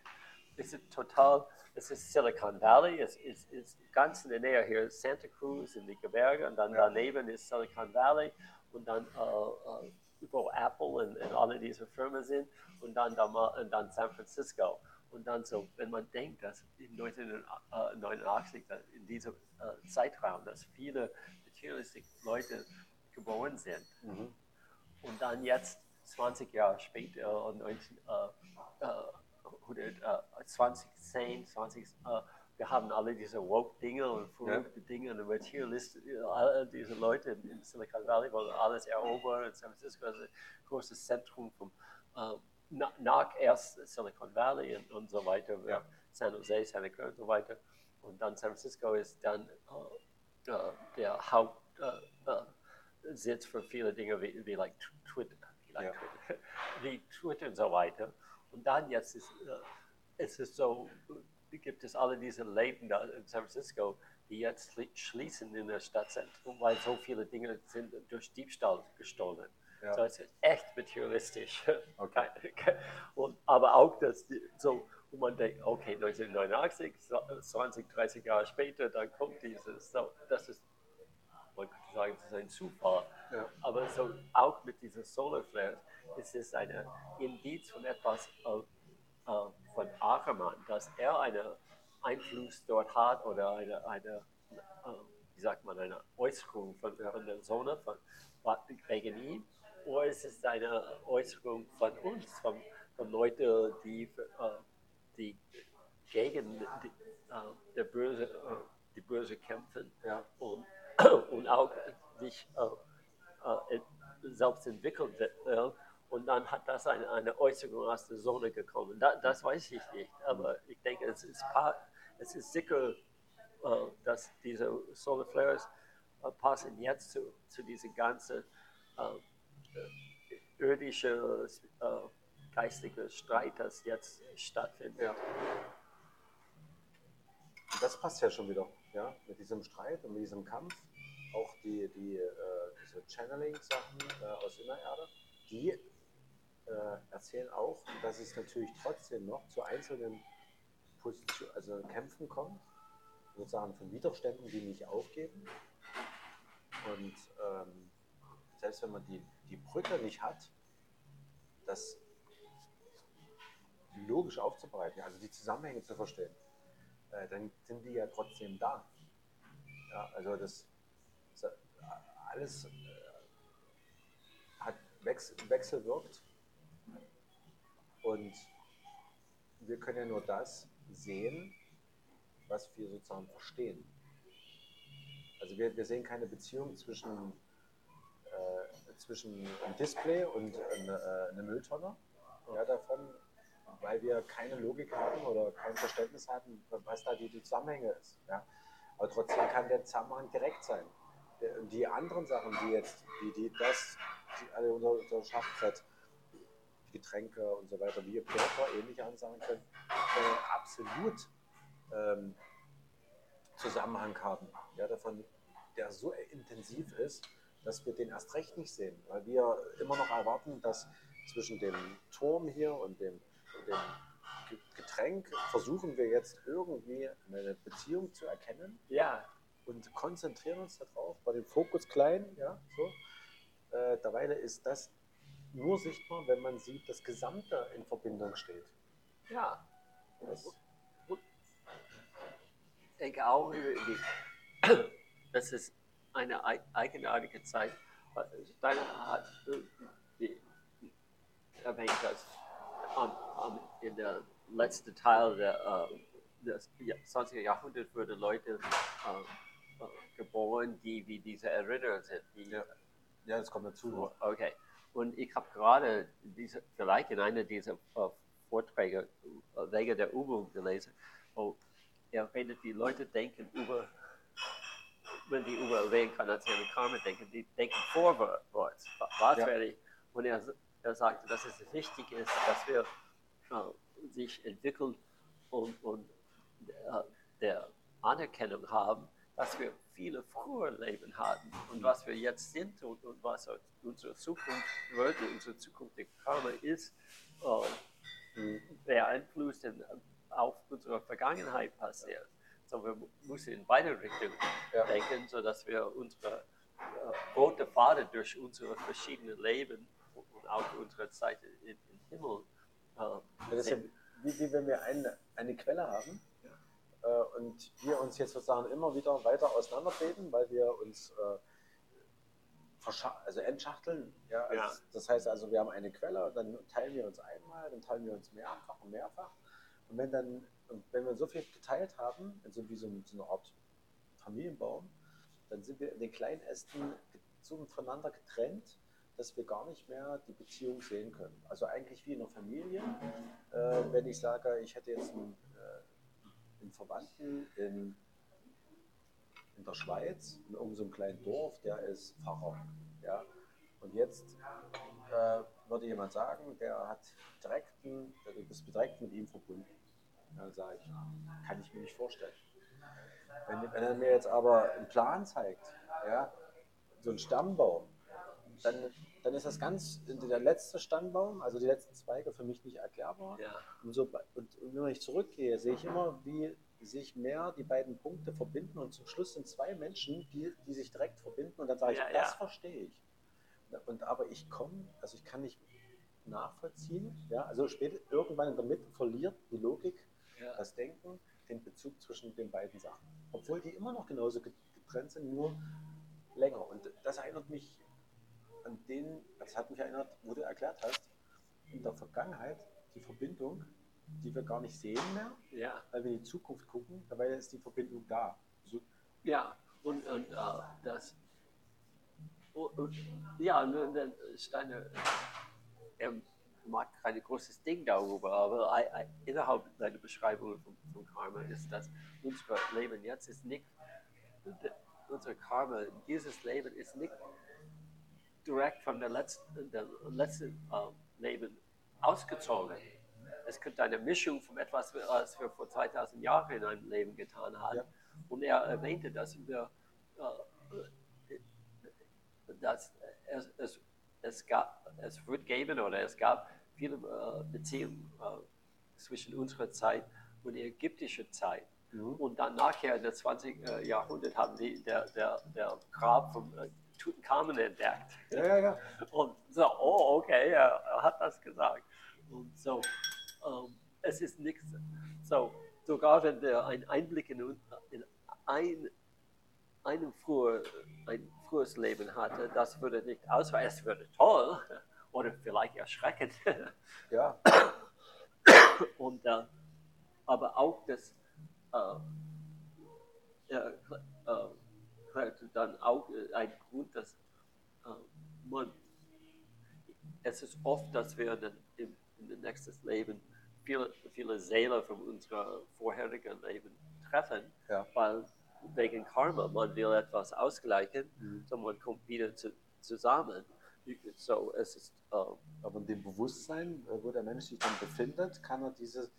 es ist total, es ist Silicon Valley, es ist, ist ganz in der Nähe hier ist Santa Cruz in die Gebirge und dann Ja. daneben ist Silicon Valley und dann äh, äh, wo Apple und, und alle diese Firmen sind und dann, da mal- und dann San Francisco. Und dann so, wenn man denkt, dass in 1989, dass in diesem äh, Zeitraum, dass viele materialistische Leute geboren sind Mhm. und dann jetzt 20 Jahre später und 19, äh, äh, 100, äh, 2010, 20, wir haben alle diese woke-Dinge und verrückte Dinge und Materialisten, all diese Leute in, Silicon Valley wollen alles erobern und San Francisco ist ein großes Zentrum vom, äh, na, nach erst Silicon Valley und, und so weiter, Ja. San Jose, Santa Clara und so weiter. Und dann San Francisco ist dann äh, der äh, äh, Sitz für viele Dinge wie, wie like Twitter, wie, like Ja. Twitter, <laughs> wie Twitter und so weiter. Und dann jetzt ist äh, es ist so, gibt es alle diese Läden da in San Francisco, die jetzt schli- schließen in der Stadtzentrum, weil so viele Dinge sind durch Diebstahl gestohlen. Ja. So, es ist echt materialistisch. <laughs> Okay. <laughs> Und, aber auch, dass die, so, wo man denkt, okay, 1989, so- 20, 30 Jahre später, dann kommt dieses, so, das ist, sagen, das ist ein Zufall. Ja. Aber so auch mit diesen Solar Flares ist es ein Indiz von etwas äh, äh, von Ackermann, dass er einen Einfluss dort hat oder eine, eine äh, wie sagt man, eine Äußerung von, von der Sonne, von, wegen ihm, oder ist es eine Äußerung von uns, von, von Leuten, die, äh, die gegen die, äh, der Böse, die Böse kämpfen Ja. und, <coughs> und auch sich äh, äh, selbst entwickelt wird. Und dann hat das eine, eine Äußerung aus der Sonne gekommen. Da, das weiß ich nicht, aber ich denke, es ist, es ist sicher, äh, dass diese Solar Flares passen jetzt zu, zu diesem ganzen äh, irdische, äh, geistige Streit, das jetzt stattfindet. Ja. Das passt ja schon wieder, ja, mit diesem Streit und mit diesem Kampf. Auch die, die äh, diese Channeling-Sachen äh, aus Innererde, die äh, erzählen auch, dass es natürlich trotzdem noch zu einzelnen Position, also Kämpfen kommt, sozusagen von Widerständen, die nicht aufgeben. Und ähm, selbst wenn man die, die Brücke nicht hat, das logisch aufzubereiten, also die Zusammenhänge zu verstehen, äh, dann sind die ja trotzdem da. Ja, also das, alles äh, hat Wechsel, wechselwirkt und wir können ja nur das sehen, was wir sozusagen verstehen. Also wir, wir sehen keine Beziehung zwischen, äh, zwischen einem Display und äh, einer Mülltonne ja, davon, weil wir keine Logik haben oder kein Verständnis hatten, was da die, Zusammenhänge ist. Ja. Aber trotzdem kann der Zusammenhang direkt sein. Die anderen Sachen, die jetzt, die, die das, die alle unser, unser Schachbrett, Getränke und so weiter, wie ihr Körper ähnliche Ansagen können, äh, absolut ähm, Zusammenhang haben. Ja, davon, der so intensiv ist, dass wir den erst recht nicht sehen, weil wir immer noch erwarten, dass zwischen dem Turm hier und dem, dem Ge- Getränk versuchen wir jetzt irgendwie eine Beziehung zu erkennen Ja, und konzentrieren uns darauf, bei dem Fokus klein, ja, so. Äh, derweil ist das nur sichtbar, wenn man sieht, das Gesamte in Verbindung steht. ja. Das, Ich denke auch über die, <coughs> das ist eine ei- eigenartige Zeit. Steiner hat erwähnt, dass am, am, in der letzten Teil der, äh, des Ja- 20er Jahrhunderts wurden Leute äh, geboren, die wie diese Erinnerer sind. Die, Ja. ja, das kommt dazu. Okay. Und ich habe gerade diese, vielleicht in einer dieser Vorträge wegen der Übung gelesen, wo er redet, die Leute denken über, wenn die über Reinkarnation und Karma denken, die denken vorwärts, wahrscheinlich. Und er, er sagte, dass es wichtig ist, dass wir äh, sich entwickeln und, und äh, der Anerkennung haben, dass wir viele frühere Leben hatten und was wir jetzt sind und, und was unsere Zukunft wird, unsere Zukunft der Karma ist, äh, beeinflusst und auf unsere Vergangenheit passiert. So wir müssen in beide Richtungen Ja. denken, sodass wir unsere äh, rote Faden durch unsere verschiedenen Leben und auch unsere Zeit im, im Himmel äh, Das ist ja wie, wie wenn wir eine, eine Quelle haben äh, und wir uns jetzt sozusagen immer wieder weiter auseinandertreten, weil wir uns äh, also entschachteln. Ja? Also Ja. Das heißt also, wir haben eine Quelle, dann teilen wir uns einmal, dann teilen wir uns mehrfach und mehrfach. Und wenn dann, wenn wir so viel geteilt haben, also wie so, so eine Art Familienbaum, dann sind wir in den kleinen Ästen so voneinander getrennt, dass wir gar nicht mehr die Beziehung sehen können. Also eigentlich wie in einer Familie. Äh, wenn ich sage, ich hätte jetzt einen, äh, einen Verwandten in, in der Schweiz, in irgendeinem so kleinen Dorf, der ist Pfarrer. Ja? Und jetzt äh, würde jemand sagen, der hat direkten, du bist direkt mit ihm verbunden. Dann sage ich, kann ich mir nicht vorstellen. Wenn, wenn er mir jetzt aber einen Plan zeigt, ja, so ein Stammbaum, dann, dann ist das ganz, der letzte Stammbaum, also die letzten Zweige für mich nicht erklärbar. Ja. Und, so, und, und wenn ich zurückgehe, sehe ich immer, wie sich mehr die beiden Punkte verbinden und zum Schluss sind zwei Menschen, die, die sich direkt verbinden und dann sage ich, Ja, das ja. verstehe ich. Und aber ich komme, also ich kann nicht nachvollziehen, ja, also später, irgendwann in der Mitte verliert die Logik, Ja. das Denken, den Bezug zwischen den beiden Sachen. Obwohl die immer noch genauso get- getrennt sind, nur länger. Und das erinnert mich an den, das hat mich erinnert, wo du erklärt hast, in der Vergangenheit die Verbindung, die wir gar nicht sehen mehr, Ja. weil wir in die Zukunft gucken, dabei ist die Verbindung da. So, Ja, und, und äh, das. Und, und, ja, und dann ist eine. Er macht kein großes Ding darüber, aber ei- ei- innerhalb seiner Beschreibung von, von Karma ist, dass unser Leben jetzt ist nicht. Unser Karma, dieses Leben ist nicht direkt von der letzten, der letzten äh, Leben ausgezogen. Es könnte eine Mischung von etwas, was wir vor 2000 Jahren in einem Leben getan haben. Ja. Und er erwähnte, dass wir, äh, dass es, es, es, gab, es wird geben oder es gab viele äh, Beziehungen äh, zwischen unserer Zeit und der ägyptischen Zeit. Und dann nachher in der 20. äh, Jahrhundert haben die der, der, der Grab von Tutanchamun entdeckt. ja, ja, ja. Und so, oh, okay, er, hat das gesagt. Und so, ähm, es ist nichts. So, sogar wenn wir einen Einblick in, in ein, einen früher, ein frühes Leben hatte, das würde nicht ausreichen. Es würde toll oder vielleicht erschreckend. ja. Und, äh, aber auch das, äh, er äh, hatte dann auch äh, ein Grund, dass äh, man, es ist oft, dass wir dann im, in dem nächsten Leben viele, viele Seelen von unserem vorherigen Leben treffen, Ja. weil wegen Karma, man will etwas ausgleichen, Mhm. so man kommt wieder zu, zusammen. So, es ist, äh, Aber in dem Bewusstsein, äh, wo der Mensch sich dann befindet, kann er diese,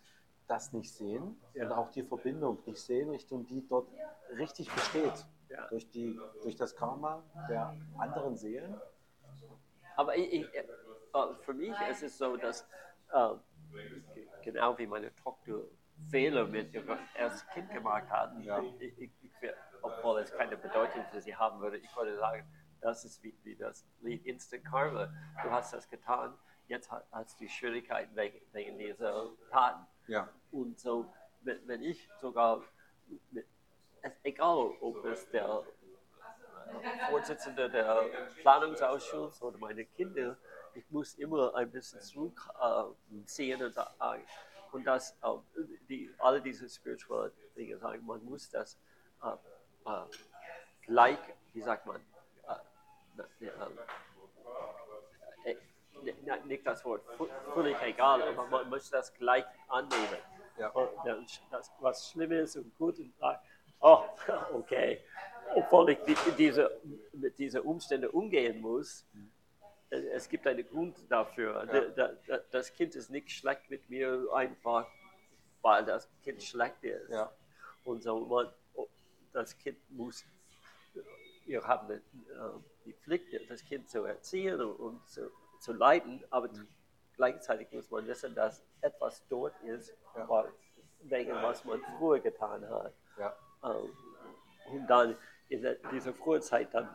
das nicht sehen Ja. und auch die Verbindung nicht sehen, Richtung die dort richtig besteht. Ja. Durch, die, durch das Karma der anderen Seelen. Aber ich, ich, äh, für mich ist es so, dass äh, genau wie meine Tochter Fehler mit ihrem ersten Kind gemacht hat, Ja. ich, obwohl es keine Bedeutung für sie haben würde, ich würde sagen, das ist wie, wie das Lied Instant Karma. Du hast das getan, jetzt ha- hast du Schwierigkeiten wegen, wegen dieser Taten. Ja. Und so, wenn, wenn ich sogar, mit, es, egal ob es der äh, Vorsitzende der Planungsausschuss oder meine Kinder, ich muss immer ein bisschen zurückziehen und sagen, und das, äh, die, alle diese spirituellen Dinge sagen, man muss das äh, äh, gleich, wie sagt man, äh, äh, äh, äh, nicht das Wort völlig egal, aber man muss das gleich annehmen. Ja. Das, was schlimm ist und gut und oh, <laughs> okay. Obwohl ich die- diese, mit diesen Umständen umgehen muss, äh, es gibt einen Grund dafür. Ja. Da- da- Das Kind ist nicht schlecht mit mir, einfach weil das Kind schlecht ist. Ja. Und so, man, das Kind muss, wir haben äh, die Pflicht, das Kind zu erziehen und, zu, zu leiten, aber gleichzeitig muss man wissen, dass etwas dort ist, Ja. wegen was man früher getan hat. Ähm, Und dann in der, dieser frühen Zeit, dann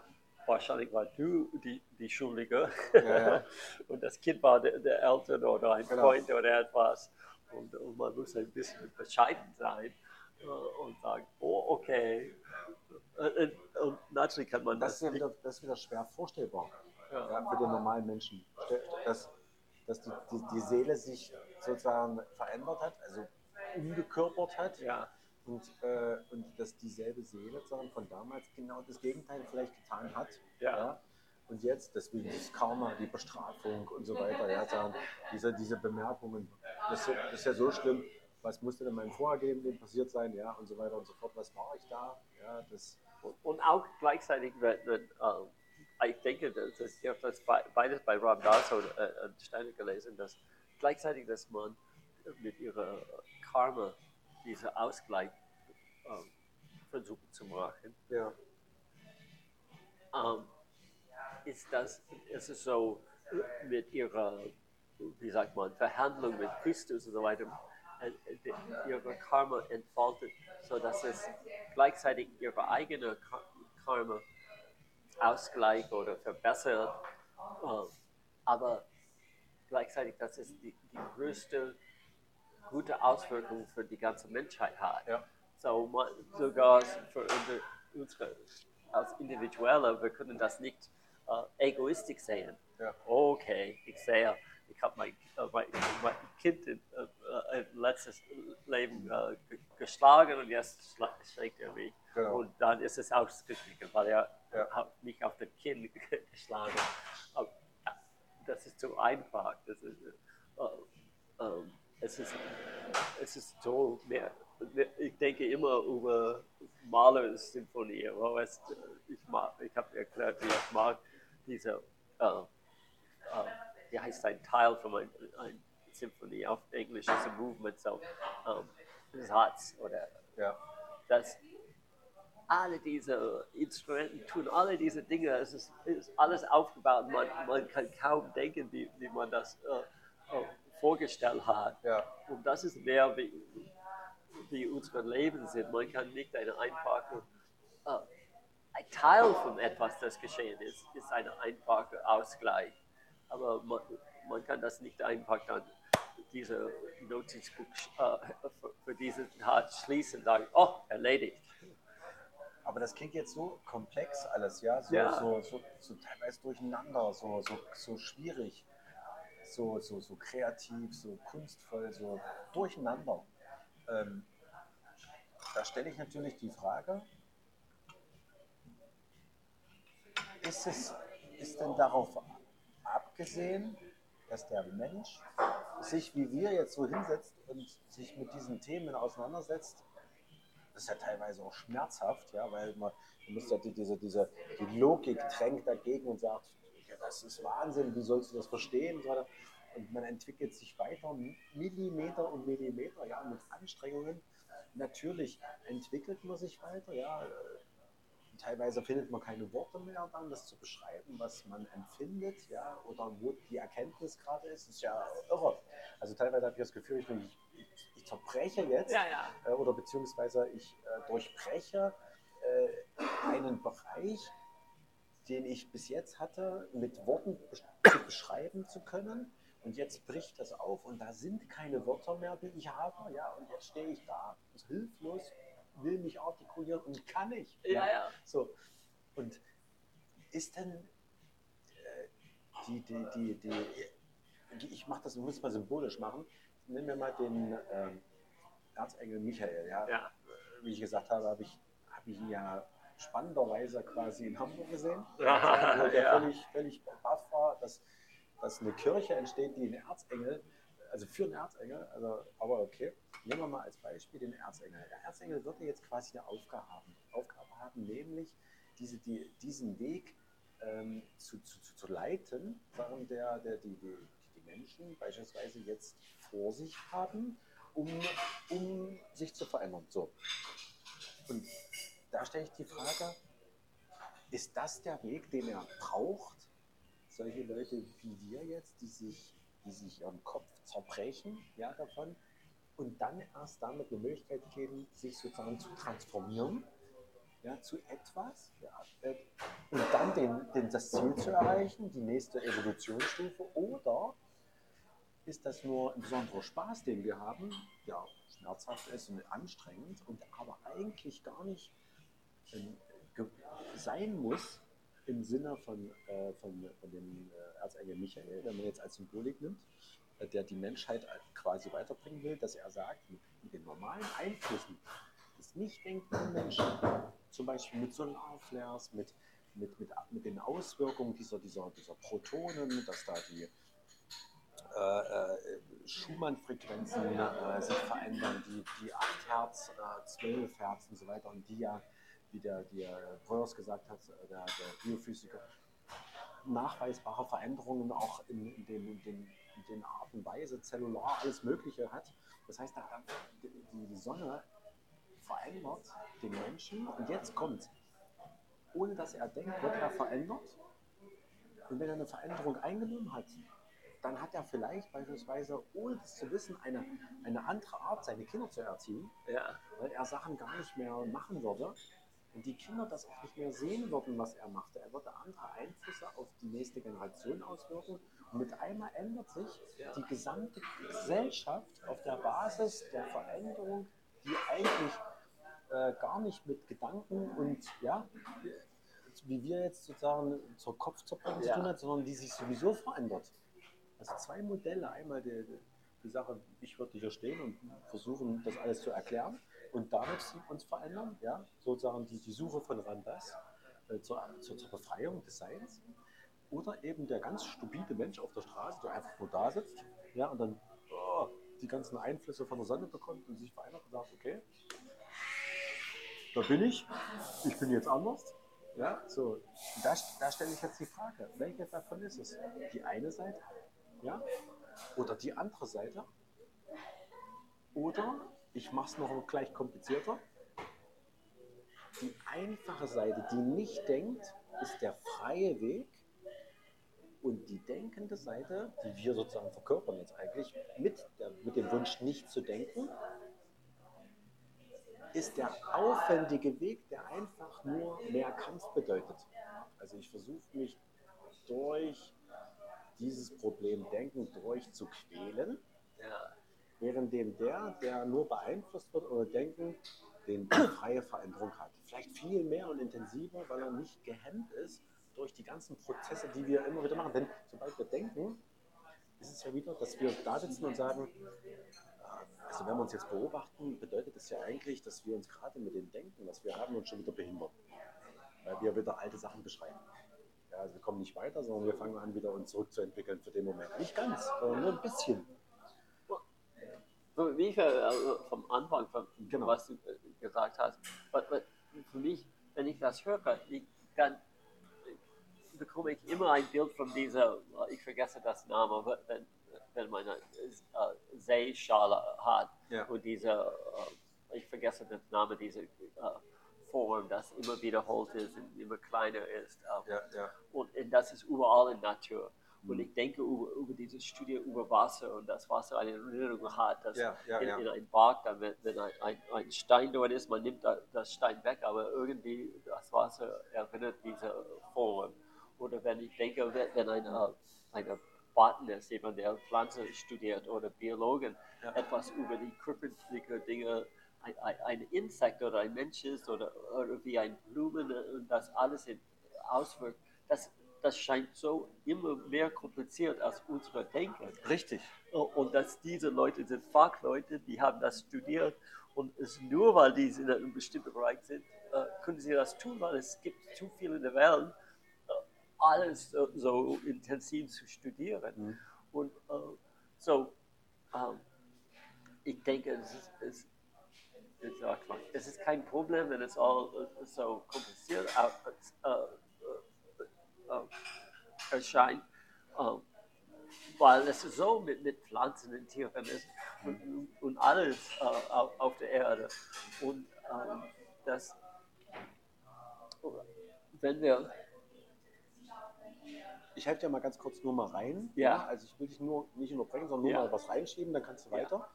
wahrscheinlich war du die, die Schuldige Ja, ja. <laughs> und das Kind war der, der Eltern oder ein Genau. Freund oder etwas. Und, und man muss ein bisschen bescheiden sein äh, und sagen, oh, okay. Und, und, und natürlich kann man Das das, ist, wieder, das ist wieder schwer vorstellbar Ja. ja, für den normalen Menschen. Dass, dass die, die, die Seele sich sozusagen verändert hat, also umgekörpert hat. Ja, Und, äh, und dass dieselbe Seele sozusagen von damals genau das Gegenteil vielleicht getan hat. Ja. Und jetzt, deswegen das Karma, die Bestrafung und so weiter, ja, sagen, diese, diese Bemerkungen, das, das ist ja so schlimm, was musste denn meinem Vorgehenden passiert sein, ja, und so weiter und so fort, was war ich da, ja, das, Und, und auch gleichzeitig, wenn, wenn äh, ich denke, dass, dass ich habe das bei- beides bei Rob Darso äh, äh, Steiner gelesen, dass gleichzeitig, dass man mit ihrer Karma diesen Ausgleich äh, versucht zu machen, ja, ähm, ist das, ist es so mit ihrer, wie sagt man, Verhandlung mit Christus und so weiter, äh, äh, ihre Karma entfaltet, sodass es gleichzeitig ihre eigene Ka- Karma ausgleicht oder verbessert, äh, aber gleichzeitig, dass es die, die größte gute Auswirkung für die ganze Menschheit hat. Ja. So, sogar für unsere, unsere als Individuelle, wir können das nicht äh, egoistisch sehen. Ja. Okay, ich sehe, ich habe mein, äh, mein, mein Kind in, äh, äh, im Leben äh, ge- geschlagen und jetzt schlägt er mich. Genau. Und dann ist es ausgeglichen, weil er Ja. hat mich auf den Kinn <laughs> geschlagen. Aber, äh, das ist zu einfach. Das ist, äh, äh, es, ist, es ist so mehr. Ich denke immer über Mahlers Symphonie. es, äh, ich mag, ich habe erklärt, wie ich mag diese, äh, äh, wie heißt ein Teil von einer ein Symphonie auf Englisch, ist ein Movement, so ähm, Satz oder ja, dass alle diese Instrumente tun alle diese Dinge, es ist, ist alles aufgebaut, man, man kann kaum denken, wie, wie man das äh, vorgestellt hat. ja, Und das ist mehr wie, wie unsere Leben sind. Man kann nicht eine einfache, äh, ein Teil von etwas, das geschehen ist, ist ein einfacher Ausgleich. Aber man, man kann das nicht einfach dann diese Notizbuch äh, für, für diesen Tag schließen und sagen, oh, erledigt. aber das klingt jetzt so komplex alles, ja, so, Ja. So, so, so teilweise durcheinander, so, so, so schwierig, so, so, so kreativ, so kunstvoll, so durcheinander. Ähm, da stelle ich natürlich die Frage, ist es ist denn darauf abgesehen, dass der Mensch sich wie wir jetzt so hinsetzt und sich mit diesen Themen auseinandersetzt, das ist ja teilweise auch schmerzhaft, ja, weil man, man muss ja die, diese, diese, die Logik drängt dagegen und sagt, das ist Wahnsinn, wie sollst du das verstehen? Und, man entwickelt sich weiter, Millimeter und Millimeter, ja, mit Anstrengungen. Natürlich entwickelt man sich weiter, ja. Teilweise findet man keine Worte mehr, dann das zu beschreiben, was man empfindet, ja, oder wo die Erkenntnis gerade ist. Das ist ja irre. Also teilweise habe ich das Gefühl, ich, ich, ich, ich zerbreche jetzt Ja, ja. äh, oder beziehungsweise ich äh, durchbreche äh, einen Bereich, den ich bis jetzt hatte, mit Worten beschreiben zu können. Und jetzt bricht das auf und da sind keine Wörter mehr, die ich habe. Ja, und jetzt stehe ich da, hilflos, will mich artikulieren und kann nicht. Ja, ja. So. Und ist denn äh, die, die, die, die, ich mache das, ich muss es mal symbolisch machen. Nehmen wir mal den ähm, Erzengel Michael. Ja? Ja. Wie ich gesagt habe, habe ich, habe ich ihn ja spannenderweise quasi in Hamburg gesehen. <laughs> Wo der ja. völlig, völlig baff war, dass, dass eine Kirche entsteht, die einen Erzengel, also für einen Erzengel, also, aber okay. Nehmen wir mal als Beispiel den Erzengel. Der Erzengel würde jetzt quasi eine Aufgabe haben, Aufgabe haben nämlich diese, die, diesen Weg ähm, zu, zu, zu, zu leiten, während der, der die, die, die Menschen beispielsweise jetzt vor sich haben, um, um sich zu verändern. So. Und da stelle ich die Frage, ist das der Weg, den er braucht? Solche Leute wie wir jetzt, die sich, die sich ihren Kopf zerbrechen ja, davon und dann erst damit eine Möglichkeit geben, sich sozusagen zu transformieren ja, zu etwas ja, äh, und dann den, den, das Ziel zu erreichen, die nächste Evolutionsstufe oder ist das nur ein besonderer Spaß, den wir haben, der schmerzhaft ist und anstrengend und aber eigentlich gar nicht sein muss im Sinne von, äh, von, von dem äh, Erzengel Michael, wenn man jetzt als Symbolik nimmt, äh, der die Menschheit quasi weiterbringen will, dass er sagt, mit, mit den normalen Einflüssen des nicht denkenden Menschen, zum Beispiel mit Solarflares, mit, mit, mit, mit den Auswirkungen dieser, dieser, dieser Protonen, dass da die äh, äh, Schumann-Frequenzen äh, sich verändern, die, die 8 Hertz, äh, 12 Hertz und so weiter, und die ja, wie der, der Breuers gesagt hat, äh, der, der Biophysiker, nachweisbare Veränderungen auch in, in, den, in, den, in den Art und Weise, zellular, alles Mögliche hat. Das heißt, die Sonne verändert den Menschen und jetzt kommt, ohne dass er denkt, wird er verändert. Und wenn er eine Veränderung eingenommen hat, dann hat er vielleicht beispielsweise, ohne das zu wissen, eine, eine andere Art, seine Kinder zu erziehen, Ja. weil er Sachen gar nicht mehr machen würde und die Kinder das auch nicht mehr sehen würden, was er machte. Er würde andere Einflüsse auf die nächste Generation auswirken und mit einmal ändert sich die gesamte Gesellschaft auf der Basis der Veränderung, die eigentlich äh, gar nicht mit Gedanken und ja, wie wir jetzt sozusagen zur Kopfzerbrechung zu tun hat, sondern die sich sowieso verändert. Also zwei Modelle. Einmal die, die Sache, ich würde hier stehen und versuchen, das alles zu erklären und damit uns verändern. Ja? Sozusagen die, die Suche von Randas äh, zur, zur, zur Befreiung des Seins. Oder eben der ganz stupide Mensch auf der Straße, der einfach nur da sitzt ja, und dann oh, die ganzen Einflüsse von der Sonne bekommt und sich verändert und sagt, okay, da bin ich, ich bin jetzt anders. Ja, so, da, da stelle ich jetzt die Frage, welche davon ist es? Die eine Seite, ja, oder die andere Seite? Oder ich mache es noch gleich komplizierter. Die einfache Seite, die nicht denkt, ist der freie Weg. Und die denkende Seite, die wir sozusagen verkörpern jetzt eigentlich, mit, der, mit dem Wunsch nicht zu denken, ist der aufwendige Weg, der einfach nur mehr Kampf bedeutet. Also ich versuche mich durch dieses Problem Denken durchzuquälen, Ja. Während dem der, der nur beeinflusst wird oder Denken, den <coughs> freie Veränderung hat. Vielleicht viel mehr und intensiver, weil er nicht gehemmt ist durch die ganzen Prozesse, die wir immer wieder machen. Denn sobald wir denken, ist es ja wieder, dass wir da sitzen und sagen, also wenn wir uns jetzt beobachten, bedeutet das ja eigentlich, dass wir uns gerade mit dem Denken, was wir haben, uns schon wieder behindern. Weil wir wieder alte Sachen beschreiben. Ja, also wir kommen nicht weiter, sondern wir fangen an, wieder uns zurückzuentwickeln für den Moment. Nicht ganz, sondern nur ein bisschen. So, wie ich äh, vom Anfang, von Genau. was du äh, gesagt hast, für mich, wenn ich das höre, ich, dann bekomme ich immer ein Bild von dieser, äh, ich vergesse das Name, wenn, wenn man eine äh, Seeschale hat Ja. und diese, äh, ich vergesse den Namen dieser äh, Form, das immer wiederholt ist und immer kleiner ist. äh, Ja, ja. und, und das ist überall in Natur. Und ich denke über, über diese Studie über Wasser und das Wasser eine Erinnerung hat, dass Ja, ja, in, ja. in einem Bad, dann, wenn, wenn ein, ein, ein Stein dort ist, man nimmt da, das Stein weg, aber irgendwie das Wasser erinnert diese Form. Oder wenn ich denke, wenn, ein, eine Botanist, jemand, der Pflanzen studiert oder Biologen, etwas über die körperlichen Dinge, ein, ein, ein Insekt oder ein Mensch ist oder, oder wie ein Blumen und das alles auswirkt, das, das scheint so immer mehr kompliziert als unsere Denken. Richtig. Und dass diese Leute sind Fachleute, die haben das studiert und es nur weil die in einem bestimmten Bereich sind, äh, können sie das tun, weil es gibt zu viel in der Welt, äh, alles so, intensiv zu studieren. Mhm. Und äh, so, ähm, ich denke, es ist, es, es, ist kein Problem, wenn es all äh, so kompliziert äh, äh, äh, äh, erscheint. Ähm, weil es so mit, mit Pflanzen und Tieren ist und, und alles äh, auf, auf der Erde. Und ähm, das, wenn wir, Ich helfe dir mal ganz kurz nur mal rein. Ja. Also ich will dich nur nicht unterbrechen, sondern nur Ja. mal was reinschieben, dann kannst du Ja. weiter.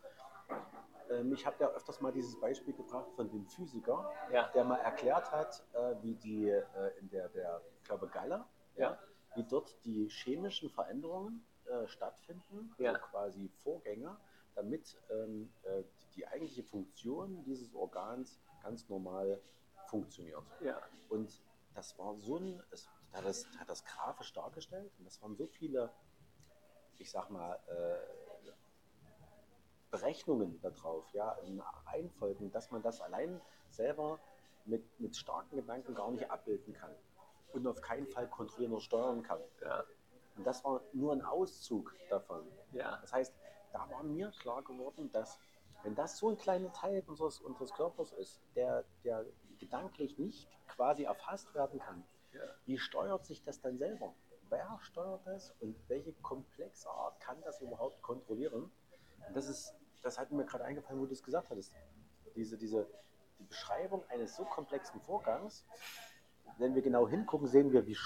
Ähm, ich habe ja öfters mal dieses Beispiel gebracht von dem Physiker, ja, der mal erklärt hat, äh, wie die äh, in der, der ich glaube Galle, Ja. wie dort die chemischen Veränderungen äh, stattfinden, Ja. also quasi Vorgänge, damit ähm, äh, die eigentliche Funktion dieses Organs ganz normal funktioniert. ja, Und das war so ein, es hat das, hat das grafisch dargestellt und das waren so viele, ich sag mal, äh, Berechnungen darauf, ja, in Reihenfolgen, dass man das allein selber mit, mit starken Gedanken gar nicht abbilden kann. Und auf keinen Fall kontrollieren oder steuern kann. Ja. Und das war nur ein Auszug davon. Ja. Das heißt, da war mir klar geworden, dass wenn das so ein kleiner Teil unseres, unseres Körpers ist, der, der gedanklich nicht quasi erfasst werden kann, Ja. wie steuert sich das dann selber? Wer steuert das und welche komplexe Art kann das überhaupt kontrollieren? Und das ist, das hat mir gerade eingefallen, wo du es gesagt hattest. Diese, diese, die Beschreibung eines so komplexen Vorgangs, wenn wir genau hingucken, sehen wir, wie,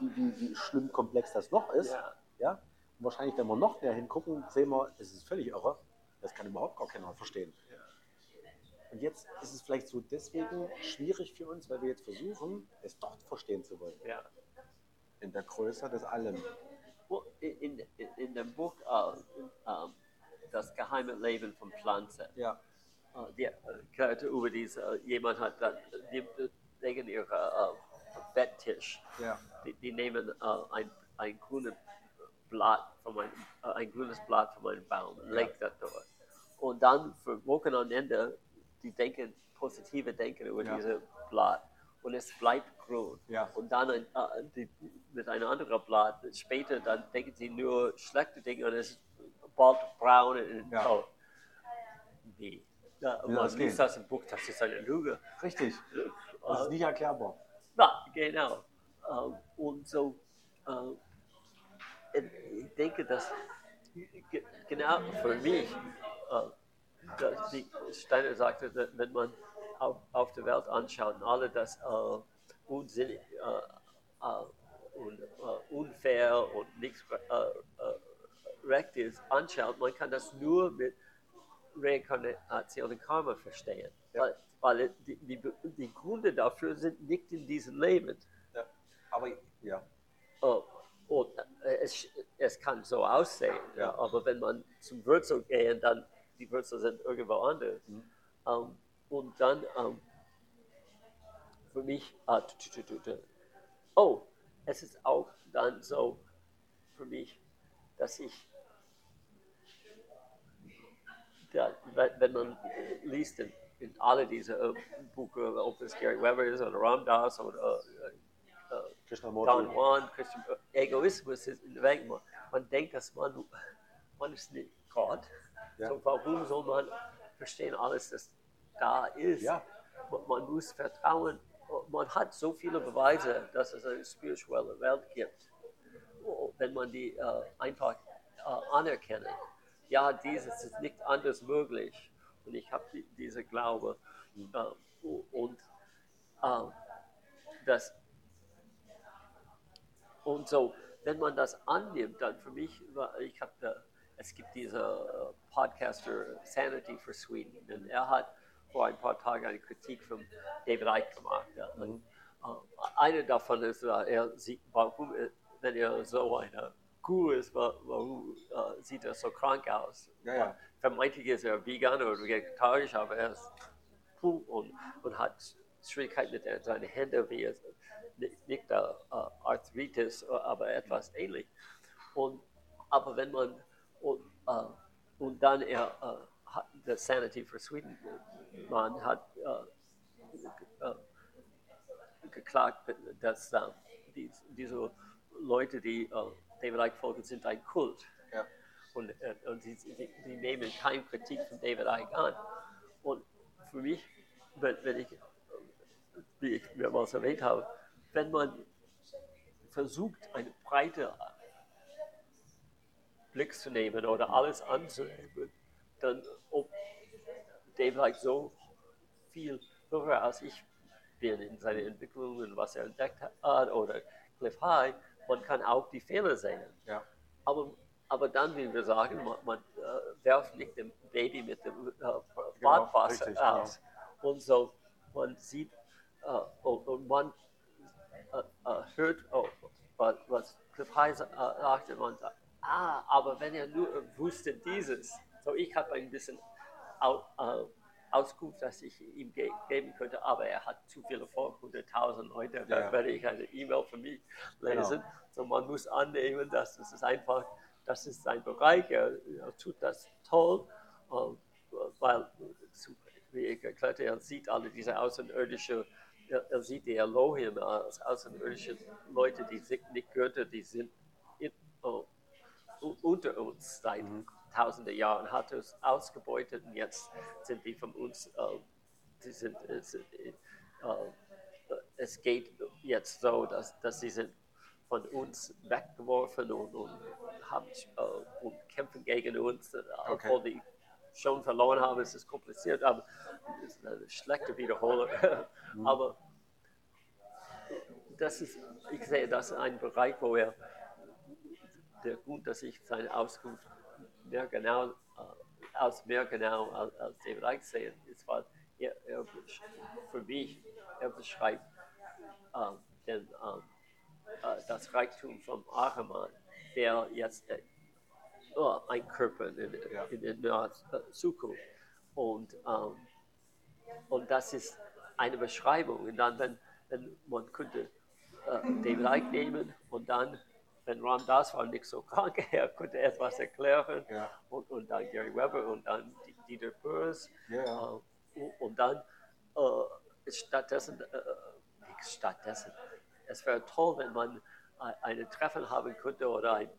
wie, wie, schlimm komplex das noch ist. Ja. Ja? Und wahrscheinlich, wenn wir noch näher hingucken, sehen wir, es ist völlig irre. Das kann überhaupt gar keiner verstehen. Und jetzt ist es vielleicht so deswegen schwierig für uns, weil wir jetzt versuchen, es dort verstehen zu wollen. Ja. In der Größe des Allem. Well, in, in, in dem Buch uh, um, Das geheime Leben von Pflanzen, Ja. uh, die erklärte über diese, uh, jemand hat dann, die legen ihre uh, Betttisch, Ja. die, die nehmen uh, ein, ein grünes Blatt von einem, uh, ein grünes Blatt von einem Baum und legt das dort. Und dann für Wochen am Ende, die denken, positive Denken über Ja. dieses Blatt. Und es bleibt grün. Ja. Und dann ein, äh, die, mit einem anderen Blatt, später, dann denken sie nur schlechte Dinge und es ist bald braun und Ja. tot. Wie? Ja, das man geht? liest das im Buch, das ist eine Lüge. Richtig. <laughs> Das ist nicht erklärbar. Na, genau. Ähm, und so, ähm, ich denke, dass ge- genau für mich, äh, dass wie Steiner sagte, wenn man auf, auf der Welt anschaut und alle das äh, unsinnig äh, äh, und äh, unfair und nichts äh, äh, recht ist, anschaut, man kann das nur mit Reinkarnation und Karma verstehen. Ja. Weil, weil die, die, die Gründe dafür sind nicht in diesem Leben. Ja. Aber ja. Oh, und äh, es, es kann so aussehen, ja. Aber wenn man zum Wurzel gehen, dann die Wurzel sind irgendwo anders. Mhm. Ähm, und dann ähm, für mich, ah, tu, tu, tu. oh, es ist auch dann so für mich, dass ich, da, wenn man liest in, in alle diese äh, Bücher, ob es Gary Weber ist oder Ram Dass oder äh, äh, Krishnamurti. Don Juan, Christian, Egoismus ist in der Welt. Man, man denkt, dass man, man ist nicht Gott. Ja. So, warum soll man verstehen alles, das da ist? Ja. Man, man muss vertrauen. Man hat so viele Beweise, dass es eine spirituelle Welt gibt. Wenn man die äh, einfach äh, anerkennt. Ja, dieses ist nicht anders möglich. Und ich habe die, diese Glaube. Äh, und äh, das und so, wenn man das annimmt, dann für mich, ich habe, es gibt diese äh, Podcaster Sanity for Sweden und er hat vor ein paar Tagen eine Kritik von David Icke gemacht. Und, äh, eine davon ist, äh, er sieht, warum, wenn er so eine Kuh ist, wa- warum sieht er so krank aus? Ja, ja. Vermeintlich ist er vegan oder vegetarisch, aber er ist cool und, und hat Schwierigkeiten mit der- seinen Händen, wie es nicht, nicht äh, Arthritis, aber etwas ähnlich. Und, aber wenn man, und, äh, und dann er, äh, hat, der Sanity for Sweden Mann hat äh, äh, geklagt, dass äh, die, diese Leute, die äh, David Icke folgen, sind ein Kult. Ja. Und, äh, und sie, sie, sie nehmen keine Kritik von David Icke an. Und für mich, wenn, wenn ich, wie ich mehrmals erwähnt habe, wenn man versucht, eine breite Blick zu nehmen oder alles anzunehmen, dann ob David Icke so viel höher als ich bin in seiner Entwicklung und was er entdeckt hat oder Cliff High, man kann auch die Fehler sehen. Ja. Aber, aber dann, wie wir sagen, man, man äh, werft nicht dem Baby mit dem äh, Badwasser richtig, aus. Und so, man sieht äh, und, und man äh, äh, hört, oh, was, was Cliff High äh, sagte, man sagt, ah, aber wenn er nur wusste dieses, so ich habe ein bisschen au, Auskunft, dass ich ihm ge geben könnte, aber er hat zu viele vor 100.000 Leute, dann Ja, werde ich eine E-Mail für mich lesen. So man muss annehmen, dass das ist einfach, das ist sein Bereich, er, er tut das toll, äh, weil, zu- wie ich erklärte, er sieht alle diese außerirdische er, er sieht die Elohim als außerirdische Leute, die sind nicht Götter, die sind in, oh, unter uns seit mhm. tausenden Jahren, hat uns ausgebeutet und jetzt sind die von uns, äh, die sind, es, äh, es geht jetzt so, dass, dass sie sind von uns weggeworfen und, und, haben, äh, und kämpfen gegen uns, äh, okay. obwohl die schon verloren haben. Es ist kompliziert, aber es ist eine schlechte Wiederholung. <laughs> Mhm. aber das ist, ich sehe das ein Bereich, wo er, der gut, dass ich seine Auskunft mehr genau, äh, als mehr genau als, als David Icke sehe, ist, weil er, er für mich, er beschreibt äh, den, äh, das Reichtum von Ahriman, der jetzt äh, oh, einkörpern in, ja. in der nahen Zukunft. Und, ähm, und das ist eine Beschreibung. Und dann, wenn, wenn man könnte äh, den Like nehmen und dann, wenn Ram Das war nicht so krank, <laughs> er konnte etwas erklären ja. und, und dann Gary Weber und dann Dieter Börs ja. äh, und dann äh, stattdessen, äh, stattdessen, es wäre toll, wenn man eine Treffen haben könnte oder ein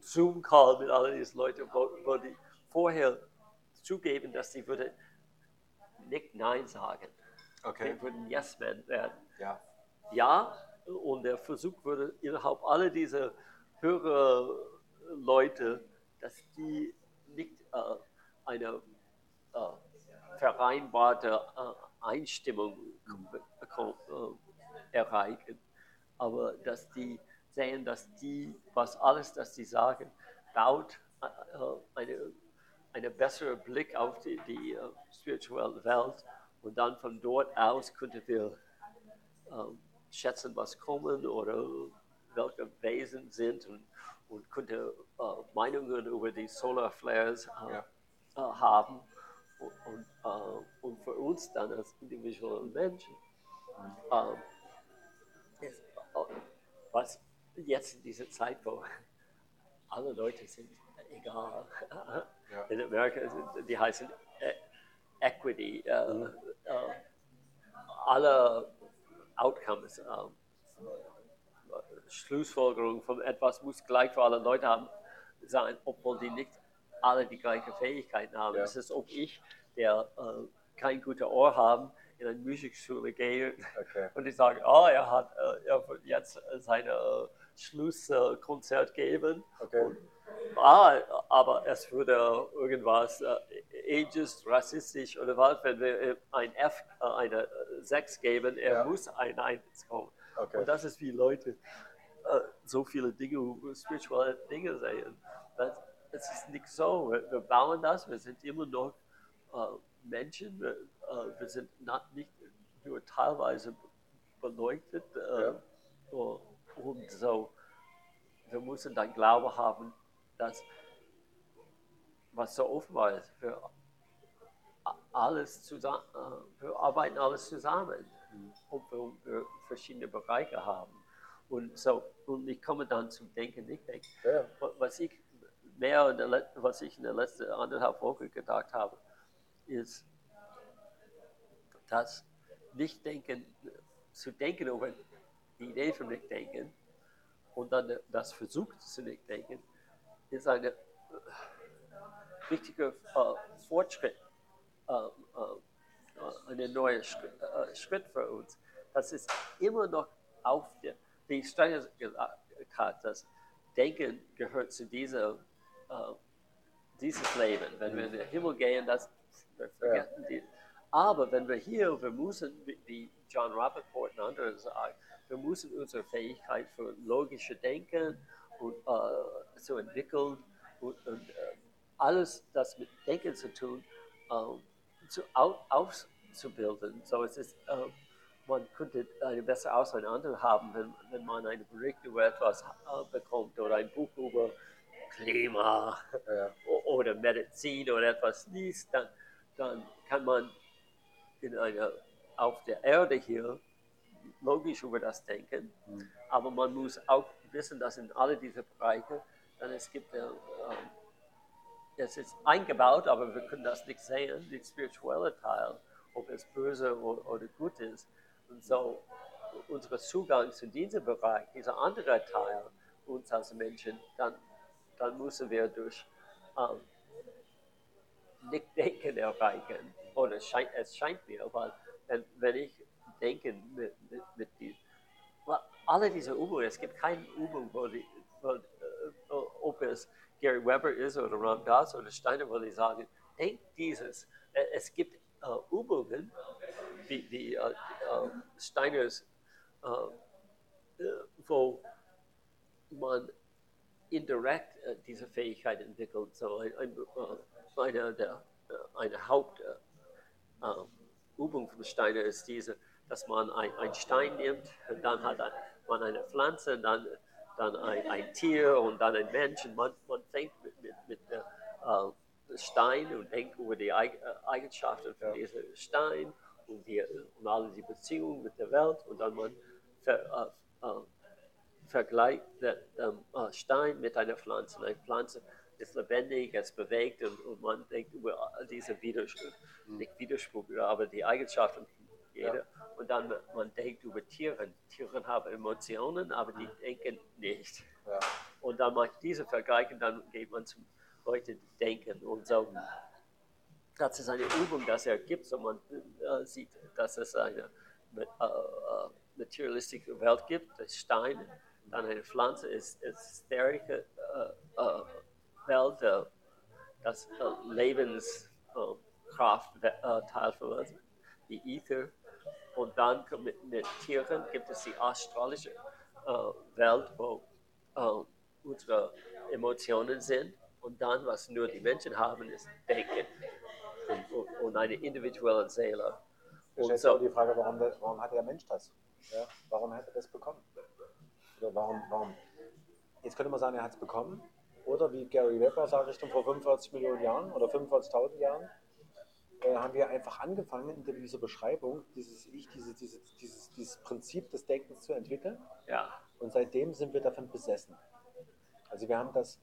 Zoom-Call mit all diesen Leuten, wo, wo die vorher zugeben, dass sie würde nicht Nein sagen. Okay. Die würden Yes-Men werden. Ja. ja, und der Versuch würde innerhalb aller dieser Hörerleute, dass die nicht äh, eine äh, vereinbarte äh, Einstimmung äh, erreichen, aber dass die sehen, dass die, was alles, das sie sagen, baut äh, eine, eine bessere Blick auf die, die uh, spirituelle Welt und dann von dort aus könnten wir ähm, schätzen, was kommen oder welche Wesen sind und, und könnte äh, Meinungen über die Solar Flares äh, ja. äh, haben und, und, äh, und, für uns dann als individuelle Menschen. Mhm. Äh, was jetzt in dieser Zeit, wo alle Leute sind egal. Ja. In Amerika die heißen e Equity. Äh, mhm. alle Outcomes, ähm, Schlussfolgerung von etwas muss gleich für alle Leute haben, sein, obwohl die nicht alle die gleichen Fähigkeiten haben. Ja. Es ist, ob ich, der äh, kein gutes Ohr habe, in eine Musikschule gehe okay. <laughs> und ich sage, oh, er hat er wird jetzt seine äh, Schlusskonzert geben. Okay. Und, ah, aber es würde irgendwas äh, ageist, rassistisch oder was, wenn wir ein F, eine 6 geben, er ja. muss ein 1 kommen. Okay. Und das ist wie Leute äh, so viele Dinge, spirituelle Dinge sehen. Das, das ist nicht so. Wir, wir, bauen das, wir sind immer noch äh, Menschen, wir, äh, wir sind nicht nur teilweise beleuchtet. Äh, ja. Und so, wir müssen dann Glaube haben, dass was so offenbar ist, wir alles zusammen, äh, wir arbeiten alles zusammen, obwohl wir verschiedene Bereiche haben. Und so, und ich komme dann zum Denken, nicht denken. Ja. Was ich mehr, was ich in der letzten anderthalb Wochen gedacht habe, ist, dass nicht denken, zu denken über die Idee von nicht denken und dann das versucht zu nicht denken, ist ein äh, wichtiger äh, Fortschritt, äh, äh, ein neuer Schritt, äh, Schritt, für uns. Das ist immer noch auf der, wie Steiner gesagt hat, das Denken gehört zu dieser, äh, dieses Leben. Wenn wir in den Himmel gehen, das wir vergessen ja. die. Aber wenn wir hier, wir müssen, wie John Rappaport und andere sagen, wir müssen unsere Fähigkeit für logische Denken und, äh, zu entwickeln und, und äh, alles, das mit Denken zu tun, äh, zu, auszubilden. So es ist, äh, man könnte eine bessere Auseinander haben, wenn, wenn man einen Bericht über etwas äh, bekommt oder ein Buch über Klima ja. oder Medizin oder etwas liest, dann, dann kann man in einer, auf der Erde hier logisch über das denken, mhm. aber man muss auch wissen, dass in alle diese Bereiche, dann es gibt, äh, es ist eingebaut, aber wir können das nicht sehen, der spirituelle Teil, ob es böse oder, oder gut ist. Und so unser Zugang zu diesem Bereich, dieser andere Teil uns als Menschen, dann, dann müssen wir durch ähm, Nicht-Denken erreichen. Oder es scheint, es scheint mir, weil wenn, wenn ich denke mit, mit, mit die, alle diese Übungen, es gibt keine Übung, wo die, wo, äh, ob es Gary Weber ist oder Ram Dass oder Steiner, wo die sagen, denk dieses. Äh, es gibt äh, Übungen, wie, wie äh, äh Steiners, äh, wo man indirekt diese Fähigkeit entwickelt. So ein, ein, eine, der, eine Hauptübung von Steiner ist diese, dass man einen Stein nimmt und dann hat man eine Pflanze, dann, dann ein, ein Tier und dann ein Mensch und man, man fängt mit, mit, mit der Stein und denkt über die äh, Eigenschaften von ja. diesem Stein und, die, und alle die Beziehungen mit der Welt und dann man ver, äh, äh, vergleicht den äh, Stein mit einer Pflanze. Eine Pflanze ist lebendig, es bewegt und, und man denkt über diese Widerspruch, mhm. nicht Widerspruch, aber die Eigenschaften jeder. Und dann man denkt über Tiere. Tiere haben Emotionen, aber die mhm. denken nicht. Ja. Und dann macht diese Vergleich und dann geht man zum Leute denken und so. Das ist eine Übung, das er gibt, so man äh, sieht, dass es eine äh, äh, materialistische Welt gibt, das Stein, dann eine Pflanze, ist, ist sterische äh, äh, Welt, äh, das Lebenskraft Teil von die Ether. Und dann mit, mit Tieren gibt es die astralische Welt, wo unsere Emotionen sind. Und dann, was nur die Menschen haben, ist Denken und, und eine individuelle Seele. Und so. die Frage, warum, warum hat der Mensch das? Ja? Warum hat er das bekommen? Oder warum, warum? Jetzt könnte man sagen, er hat es bekommen. Oder wie Gary Webber sagt, Richtung vor 45 Millionen Jahren oder 45.000 Jahren, äh, haben wir einfach angefangen, in dieser Beschreibung dieses Ich, diese, diese, dieses, dieses Prinzip des Denkens zu entwickeln. Ja. Und seitdem sind wir davon besessen. Also wir haben das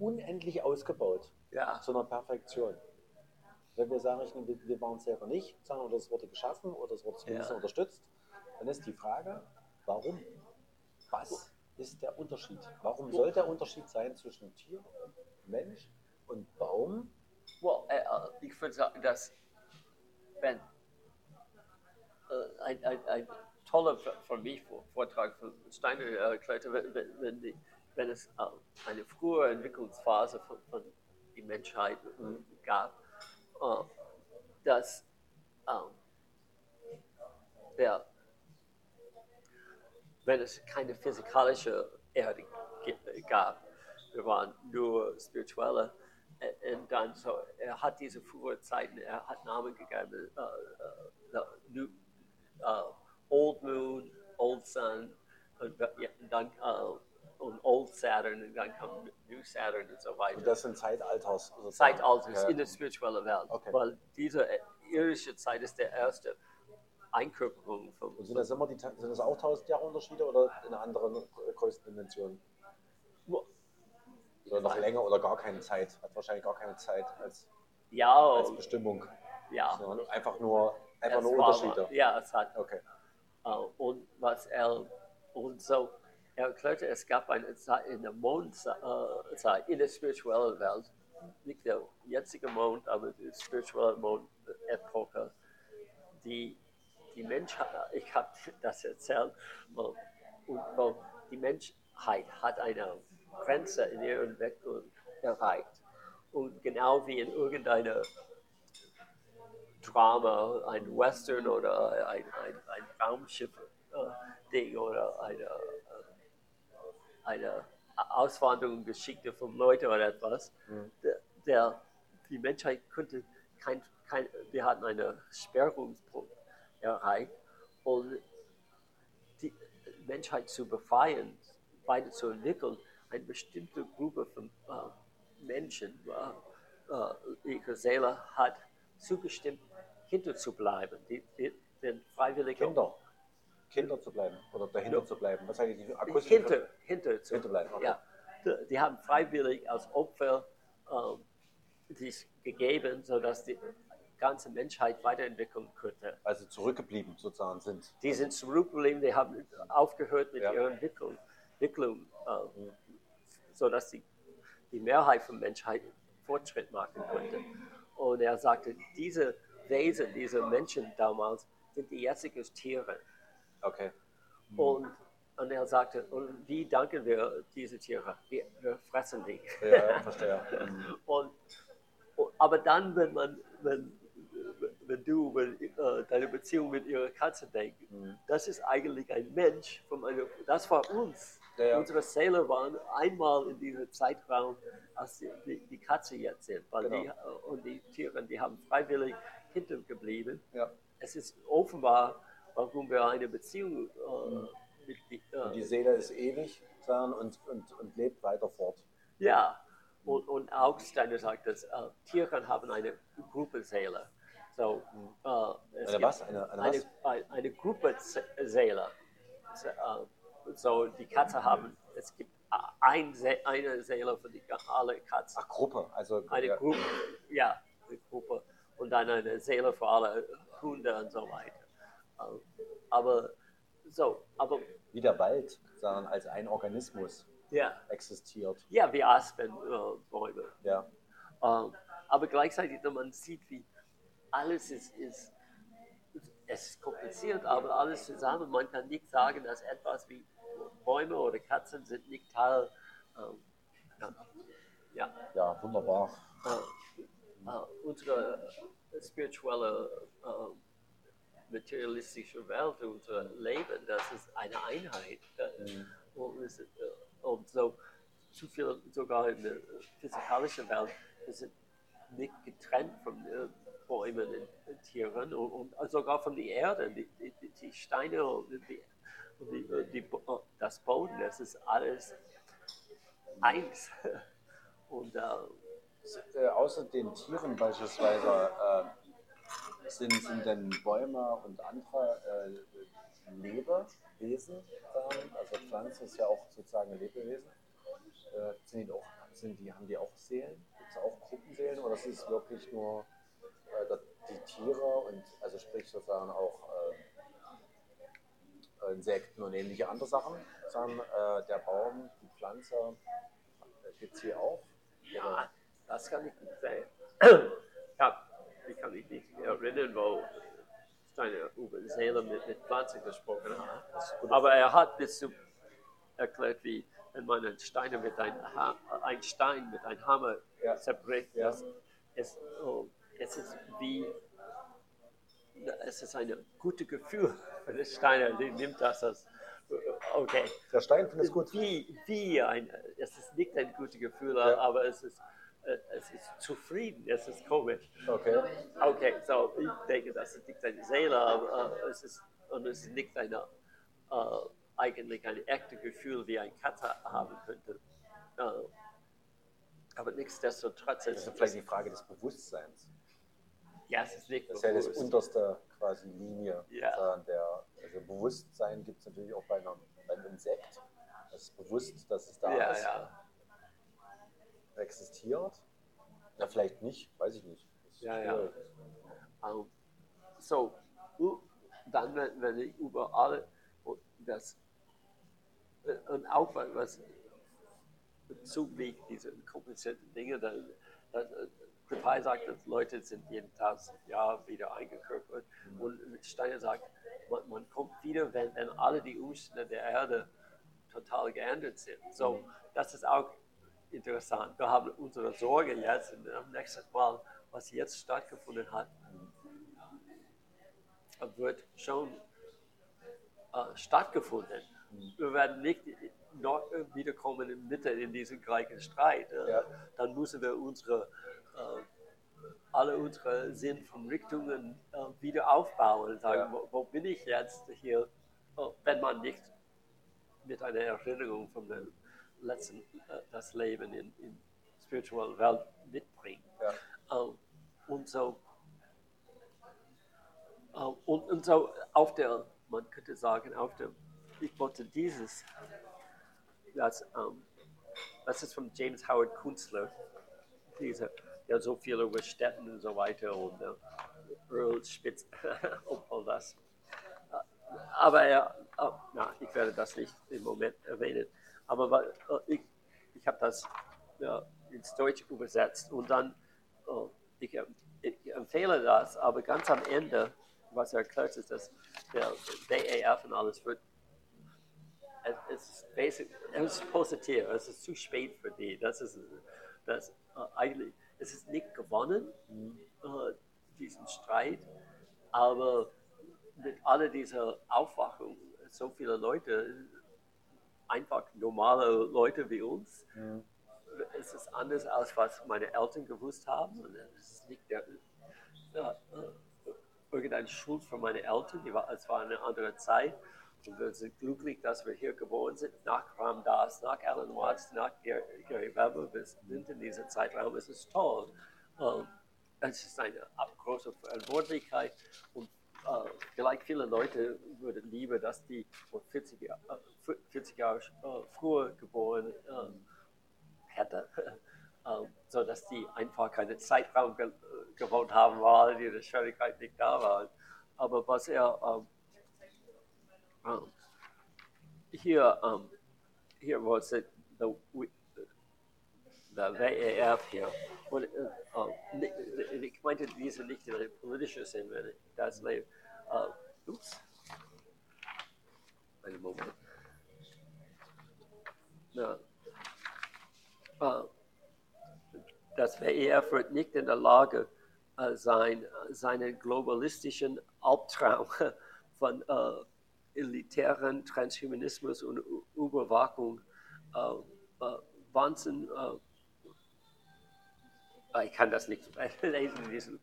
unendlich ausgebaut ja. zu einer Perfektion. Wenn wir sagen, wir waren es selber nicht, sondern es wurde geschaffen oder es wurde zumindest ja. unterstützt, dann ist die Frage, warum? Was ist der Unterschied? Warum soll der Unterschied sein zwischen Tier, Mensch und Baum? Well, äh, äh, ich würde sagen, dass wenn äh, ein, ein, ein toller für mich Vortrag von Steiner erklärte, wenn, wenn die wenn es äh, eine frühe Entwicklungsphase von, von der Menschheit gab, äh, dass der, wenn es keine physikalische Erde gab, wir waren nur spirituelle, und dann so, er hat diese frühen Zeiten, er hat Namen gegeben, uh, uh, new, uh, Old Moon, Old Sun, und dann und Old Saturn und dann kommt New Saturn und so weiter. Und das sind Zeitalters. Zeitalters ja. in der spirituellen Welt. Okay. Weil diese irische Zeit ist der erste Einkörperung von. Und sind das, immer die, sind das auch 1000 Jahre Unterschiede oder in anderen Größendimensionen? Oder noch länger oder gar keine Zeit? Hat wahrscheinlich gar keine Zeit als, ja, als Bestimmung. Ja. Einfach nur, einfach nur Unterschiede. ja, es hat. Okay. Uh, und was er und so er erklärte, es gab eine Zeit in der Mondzeit, in der spirituellen Welt, nicht der jetzige Mond, aber die spirituelle Mond-Epoche, die, die Menschheit, ich habe das erzählt, und, und die Menschheit hat eine Grenze in ihrer Entwicklung erreicht. Und genau wie in irgendeiner Drama, ein Western oder ein, ein, ein Raumschiff-Ding äh, oder eine eine Auswanderungsgeschichte von Leuten oder etwas. Mhm. Der, der, die Menschheit könnte kein, kein, wir hatten einen Sperrungspunkt erreicht und die Menschheit zu befreien, weiter zu entwickeln, eine bestimmte Gruppe von äh, Menschen, äh, ihre Seele hat zugestimmt, hinter zu bleiben, die, die, den freiwilligen Kinder. Kinder zu bleiben oder dahinter ja. zu bleiben? Was heißt die akustisch? Hinter, hinter zu bleiben. Okay. Ja. Die haben freiwillig als Opfer ähm, sich gegeben, sodass die ganze Menschheit weiterentwickeln könnte. Also zurückgeblieben sozusagen sind. Die sind zurückgeblieben, die haben aufgehört mit Ja. ihrer Entwicklung, Entwicklung äh, sodass die, die Mehrheit von Menschheit Fortschritt machen könnte. Und er sagte, diese Wesen, diese Menschen damals, sind die jetzigen Tiere. Okay. Und, und er sagte, und wie danken wir diese Tiere? Wir, wir fressen die. Ja, <laughs> verstehe. Mhm. Und, und, aber dann, wenn man, wenn, wenn du über äh, deine Beziehung mit ihrer Katze denkst, Mhm. das ist eigentlich ein Mensch, von einer, das war uns. Ja, ja. Unsere Seele waren einmal in diesem Zeitraum, als die, die, die Katze jetzt sind. Weil die, Genau. äh, und die Tiere, die haben freiwillig hintergeblieben. Ja. Es ist offenbar, warum wir eine Beziehung äh, mit die, äh, die Seele ist ewig und, und, und lebt weiter fort. Ja, und, und auch Steiner sagt, dass äh, Tiere haben eine Gruppenseele. So, äh, Eine was? Eine, eine eine, was? eine, eine Gruppenseele. So, äh, so, die Katze haben, es gibt ein eine Seele für die, alle Katzen. Ach, Gruppe. Also, Eine ja. Gruppe, ja, eine Gruppe. Und dann eine Seele für alle Hunde und so weiter. Äh, Aber so, aber Wie der Wald sagen, als ein Organismus ja, existiert. ja, wie Aspenbäume. Ja. Ähm, aber gleichzeitig, wenn man sieht, wie alles ist, ist, es ist kompliziert, aber alles zusammen, man kann nicht sagen, dass etwas wie Bäume oder Katzen sind nicht Teil. Ähm, ja, ja, wunderbar. äh, äh, unsere spirituelle, äh, materialistische Welt, unser Leben, das ist eine Einheit. Äh, und, es, äh, und so zu viel sogar in der physikalischen Welt, wir sind nicht getrennt von äh, Bäumen und, Tieren und, und sogar von der Erde, die, die, die- Steine und, die, und die, äh, das Boden, das ist alles eins. <laughs> Und äh, Äh, außer den Tieren beispielsweise äh, sind, sind denn Bäume und andere äh, Lebewesen, also Pflanzen ist ja auch sozusagen ein Lebewesen. Äh, sind die auch, sind die, haben die auch Seelen? Gibt es auch Gruppenseelen oder ist es wirklich nur die Tiere und also sprich sozusagen auch äh, Insekten und ähnliche andere Sachen? Sagen, äh, der Baum, die Pflanze, gibt es hier auch? Ja, das kann ich nicht sagen. <clears throat> ja, ich kann mich nicht erinnern, wo Steiner über Seele mit, mit Pflanzen gesprochen hat. Aber er hat bis zu erklärt, wie wenn man einen Stein mit ein, ha ein Stein mit einem Hammer Ja. zerbricht, Ja. das, es, oh, es ist wie es ist ein gutes Gefühl für den Steiner, der nimmt das als okay. Der Stein findet es gut. Wie, wie ein, es ist nicht ein gutes Gefühl, Ja. aber es ist, es ist zufrieden, es ist komisch. Okay. Okay, so ich denke, das ist nicht eine Seele, aber äh, es ist, und es ist nicht eine, äh, eigentlich ein echtes Gefühl, wie ein Katze haben könnte. Äh, aber nichtsdestotrotz, Das es ist vielleicht die Frage des Bewusstseins. Ja, es ist nicht Das ist ja das unterste quasi Linie. Ja. Äh, Der, also Bewusstsein gibt es natürlich auch bei einem, bei einem Insekt. Das ist bewusst, dass es da Ja, ist, ja. existiert. Na, vielleicht nicht, weiß ich nicht. Ja, ja. schwierig. Ähm, so, dann, wenn, ich über alle das äh, und auch was- liegt, diese komplizierten Dinge, dann, dann Kripai sagt, dass Leute sind jeden tausend Jahre wieder eingekörpert und Steiner sagt, man, man kommt wieder, wenn, wenn alle die Umstände der Erde total geändert sind. So, das ist auch interessant. Wir haben unsere Sorge jetzt und am nächsten Mal, was jetzt stattgefunden hat, wird schon äh, stattgefunden. Wir werden nicht noch wiederkommen mitten in diesem gleichen Streit. Äh, Ja. Dann müssen wir unsere, alle unsere Sinn von Richtungen äh, wieder aufbauen und sagen, Ja. wo, wo bin ich jetzt hier, äh, wenn man nicht mit einer Erinnerung von dem letzten, äh, das Leben in, in spiritueller Welt mitbringt. Ja. Und so äh, und, und so auf der, man könnte sagen, auf der, ich wollte dieses, das, ähm, das ist von James Howard Kunstler, dieser, der so viel über Städten und so weiter und, äh, Earl Spitz, <laughs> obwohl das. Äh, aber er, oh, na, ich werde das nicht im Moment erwähnen. Aber äh, ich, ich habe das ja, ins Deutsch übersetzt und dann, oh, ich, ich, empfehle das, aber ganz am Ende, was er erklärt, ist, dass der DAF und alles wird es ist, basic, es ist positiv, es ist zu spät für die. Das ist das, eigentlich, es ist nicht gewonnen, mhm. uh, diesen Streit, aber mit all dieser Aufwachung, so viele Leute, einfach normale Leute wie uns, mhm. es ist anders als was meine Eltern gewusst haben. Es ist nicht der, uh, irgendeine Schuld von meinen Eltern, die war, es war eine andere Zeit. Wir sind glücklich, dass wir hier geboren sind, nach Ram Das, nach Alan Watts, nach Gary Weber. Wir sind in diesem Zeitraum. Es ist toll. Ähm, es ist eine große Verantwortlichkeit und äh, vielleicht viele Leute würden lieber, dass die 40, äh, 40 Jahre äh, früher geboren äh, hätten, <laughs> äh, so dass die einfach keinen Zeitraum ge gewohnt haben, weil die Schwierigkeit nicht da war. Aber was er ähm, um, here, um, here was it the the WEF hier. Und uh, ich meinte diese nicht in politischer Sinne, das Leben. Uh, ups. Einen Moment. Na, uh, das WEF wird nicht in der Lage uh, sein, seinen globalistischen Albtraum <laughs> von uh, elitären Transhumanismus und Überwachung äh, äh, Wahnsinn. Äh, ich kann das nicht <laughs> lesen.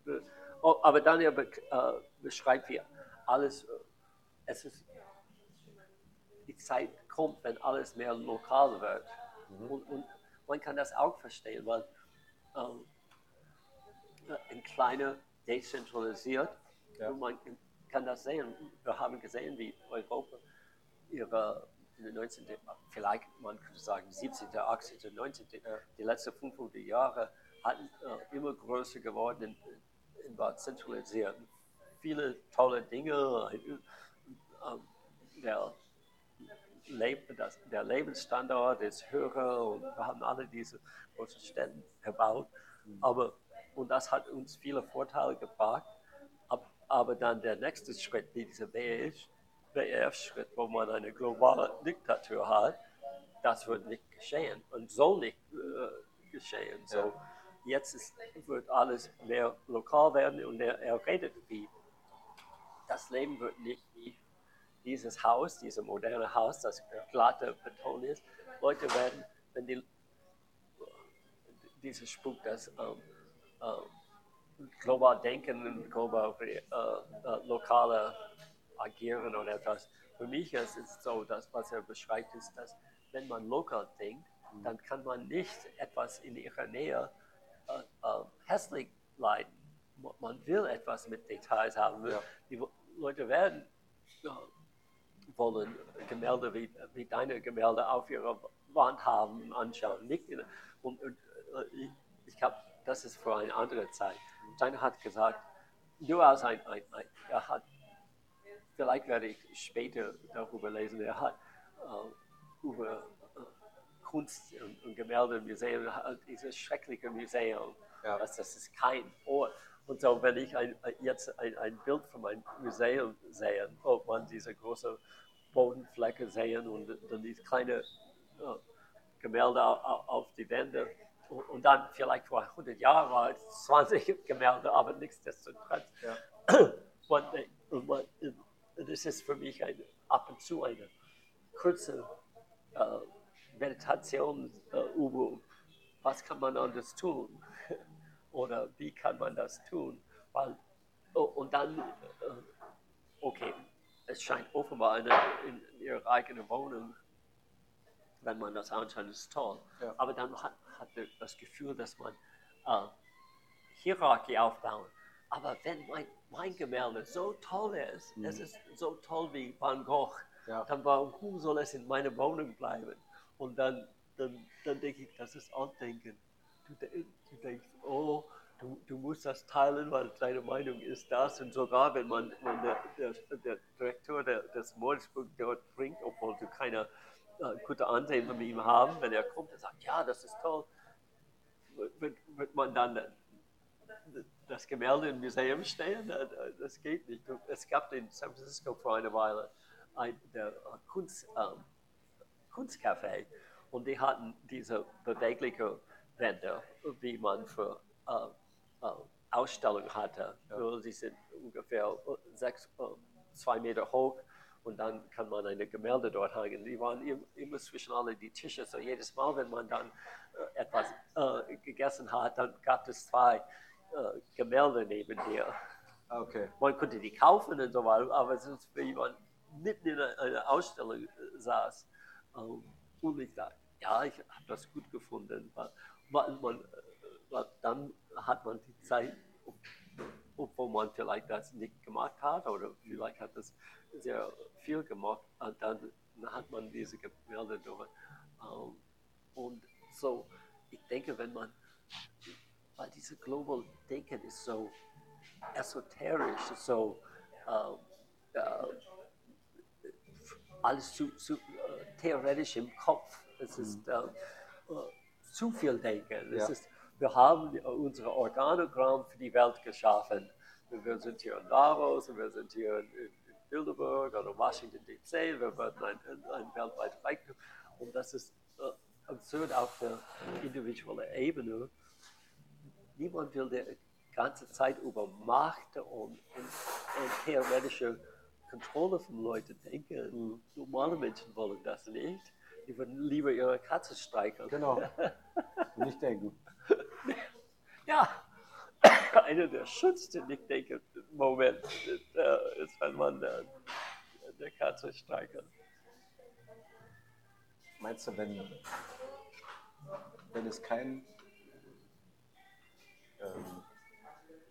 Oh, aber Daniel be, äh, beschreibt, wie alles, äh, es ist, die Zeit kommt, wenn alles mehr lokal wird. Mhm. Und, und, man kann das auch verstehen, weil ähm, in kleiner dezentralisiert ja. und man kann das sehen. Wir haben gesehen, wie Europa ihre in den 19., vielleicht man könnte sagen 17., 18., 19., die letzten 500 Jahre hatten äh, immer größer geworden in, in war zentralisiert. Viele tolle Dinge, äh, der, Leb, das, der Lebensstandard ist höher und wir haben alle diese großen Städte gebaut. Mhm. Aber, und das hat uns viele Vorteile gebracht aber dann der nächste Schritt, dieser BF-Schritt, wo man eine globale Diktatur hat, das wird nicht geschehen und soll nicht äh, geschehen. So, ja. Jetzt ist, wird alles mehr lokal werden und er, er redet wie. Das Leben wird nicht wie dieses Haus, dieses moderne Haus, das glatte Beton ist. Leute werden, wenn die, dieses Spuk, das ähm, ähm, global denken, global äh, äh, lokale agieren oder etwas. Für mich ist es so, dass was er beschreibt, ist, dass wenn man lokal denkt, mhm. dann kann man nicht etwas in ihrer Nähe äh, äh, hässlich leiden. Man will etwas mit Details haben. Ja. Die Leute werden äh, wollen Gemälde wie, wie deine Gemälde auf ihrer Wand haben, anschauen. Nicht in, und, und äh, ich, ich habe, das ist für eine andere Zeit. Steiner hat gesagt, nur als ein, ein, ein, er hat, vielleicht werde ich später darüber lesen, er hat äh, über äh, Kunst und, und Gemälde Museum, dieses schreckliche Museum, ja. das, das ist kein Ort. Und so, wenn ich ein, jetzt ein, ein Bild von meinem Museum sehe, ob man diese große Bodenflecke sehen und dann diese kleine äh, Gemälde auf, auf die Wände, und dann vielleicht vor 100 Jahren war es 20 Gemälde, aber nichtsdestotrotz. Ja. <clears throat> Und, und, das ist für mich eine, ab und zu eine kurze äh, Meditation äh, über, was kann man anders tun <laughs> oder wie kann man das tun. Weil, oh, und dann, äh, okay, es scheint offenbar eine, in ihrer eigenen Wohnung wenn man das anschaut, ist toll. Ja. Aber dann hat, hat das Gefühl, dass man äh, Hierarchie aufbauen. Aber wenn mein, mein Gemälde so toll ist, mhm. es ist so toll wie Van Gogh, ja. dann warum soll es in meiner Wohnung bleiben? Und dann, dann, dann denke ich, das ist Andenken. Du, du denkst, oh, du, du musst das teilen, weil deine Meinung ist das. Und sogar wenn man, wenn der, der, der Direktor der, des Mordesburg dort bringt, obwohl du keine gute Ansehen von ihm haben, wenn er kommt und sagt, ja, das ist toll, wird, wird man dann das Gemälde im Museum stehen? Das geht nicht. Es gab in San Francisco vor einer Weile ein Kunst, ähm, Kunstcafé und die hatten diese bewegliche Wände, wie man für äh, äh, Ausstellungen hatte. Ja. Sie sind ungefähr sechs, äh, zwei Meter hoch und dann kann man eine Gemälde dort hängen. Die waren immer zwischen alle die Tische. So jedes Mal, wenn man dann äh, etwas äh, gegessen hat, dann gab es zwei äh, Gemälde neben dir. Okay. Man konnte die kaufen und so weiter, aber es ist, wie man mitten in einer Ausstellung äh, saß. Ähm, und ich dachte, ja, ich habe das gut gefunden. Weil man, weil dann hat man die Zeit, obwohl man vielleicht das nicht gemacht hat oder vielleicht hat das sehr viel gemacht, dann hat man diese Gemälde dort. Ähm, und so, ich denke, wenn man, weil diese Global Denken ist so esoterisch, so äh, äh, alles zu, zu äh, theoretisch im Kopf. Es ist mhm. äh, äh, zu viel Denken. Ja. Ist, wir haben unsere Organogramm für die Welt geschaffen. Wir sind hier in Davos und wir sind hier in, in Bilderberg oder Washington DC. Wir werden ein, ein weltweit Reichtum. Und das ist äh, absurd auf der individuellen Ebene. Niemand will die ganze Zeit über Macht und, und, und theoretische Kontrolle von Leuten denken. Mhm. Normale Menschen wollen das nicht. Die würden lieber ihre Katze streicheln. Genau. <laughs> nicht denken. <laughs> ja. <laughs> Einer der schönsten Nicht-Denken-Momente äh, ist, wenn man äh, der Katze streichelt. Meinst du, wenn, wenn es kein, ähm,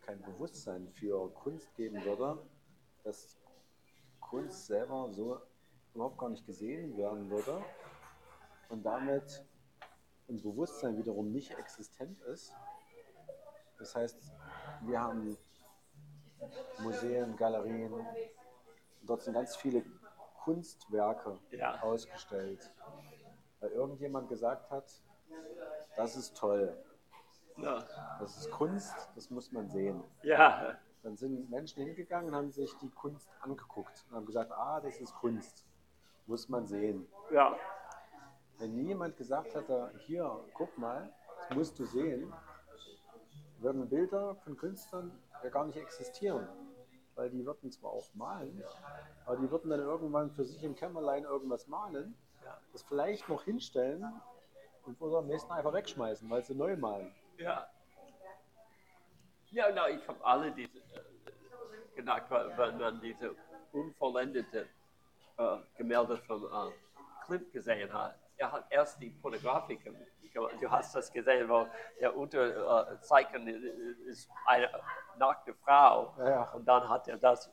kein Bewusstsein für Kunst geben würde, dass Kunst selber so überhaupt gar nicht gesehen werden würde und damit ein Bewusstsein wiederum nicht existent ist. Das heißt, wir haben Museen, Galerien, dort sind ganz viele Kunstwerke ja. ausgestellt, weil irgendjemand gesagt hat, das ist toll. Ja. Das ist Kunst, das muss man sehen. Ja. Dann sind Menschen hingegangen und haben sich die Kunst angeguckt und haben gesagt, ah, das ist Kunst. Muss man sehen. Ja. Wenn jemand gesagt hätte, hier, guck mal, das musst du sehen, würden Bilder von Künstlern ja gar nicht existieren. Weil die würden zwar auch malen, aber die würden dann irgendwann für sich im Kämmerlein irgendwas malen, das vielleicht noch hinstellen und am nächsten einfach wegschmeißen, weil sie neu malen. Ja. Ja, na, ich habe alle diese äh, gedacht, weil man diese unvollendete äh, Gemälde von äh, Klimt gesehen hat. Er hat erst die Fotografik, du hast das gesehen, wo der Unterzeichen ist eine nackte Frau. Ja. Und dann hat er das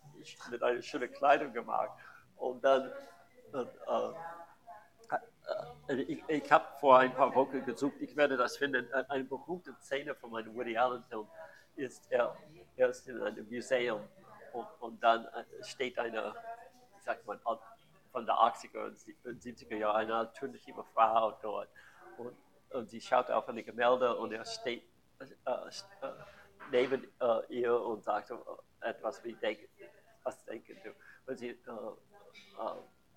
mit einer schönen Kleidung gemacht. Und dann, äh, äh, ich, ich habe vor ein paar Wochen gesucht, ich werde das finden, eine berühmte Szene von meinem Woody Allen Film ist, er, er ist in einem Museum und, und dann äh, steht eine, wie sagt man, von der 80er und 70er Jahren, eine natürliche Frau dort. Und, und sie schaut auf eine Gemälde und er steht äh, äh, neben äh, ihr und sagt etwas wie, denk, was denken du? Und sie, äh,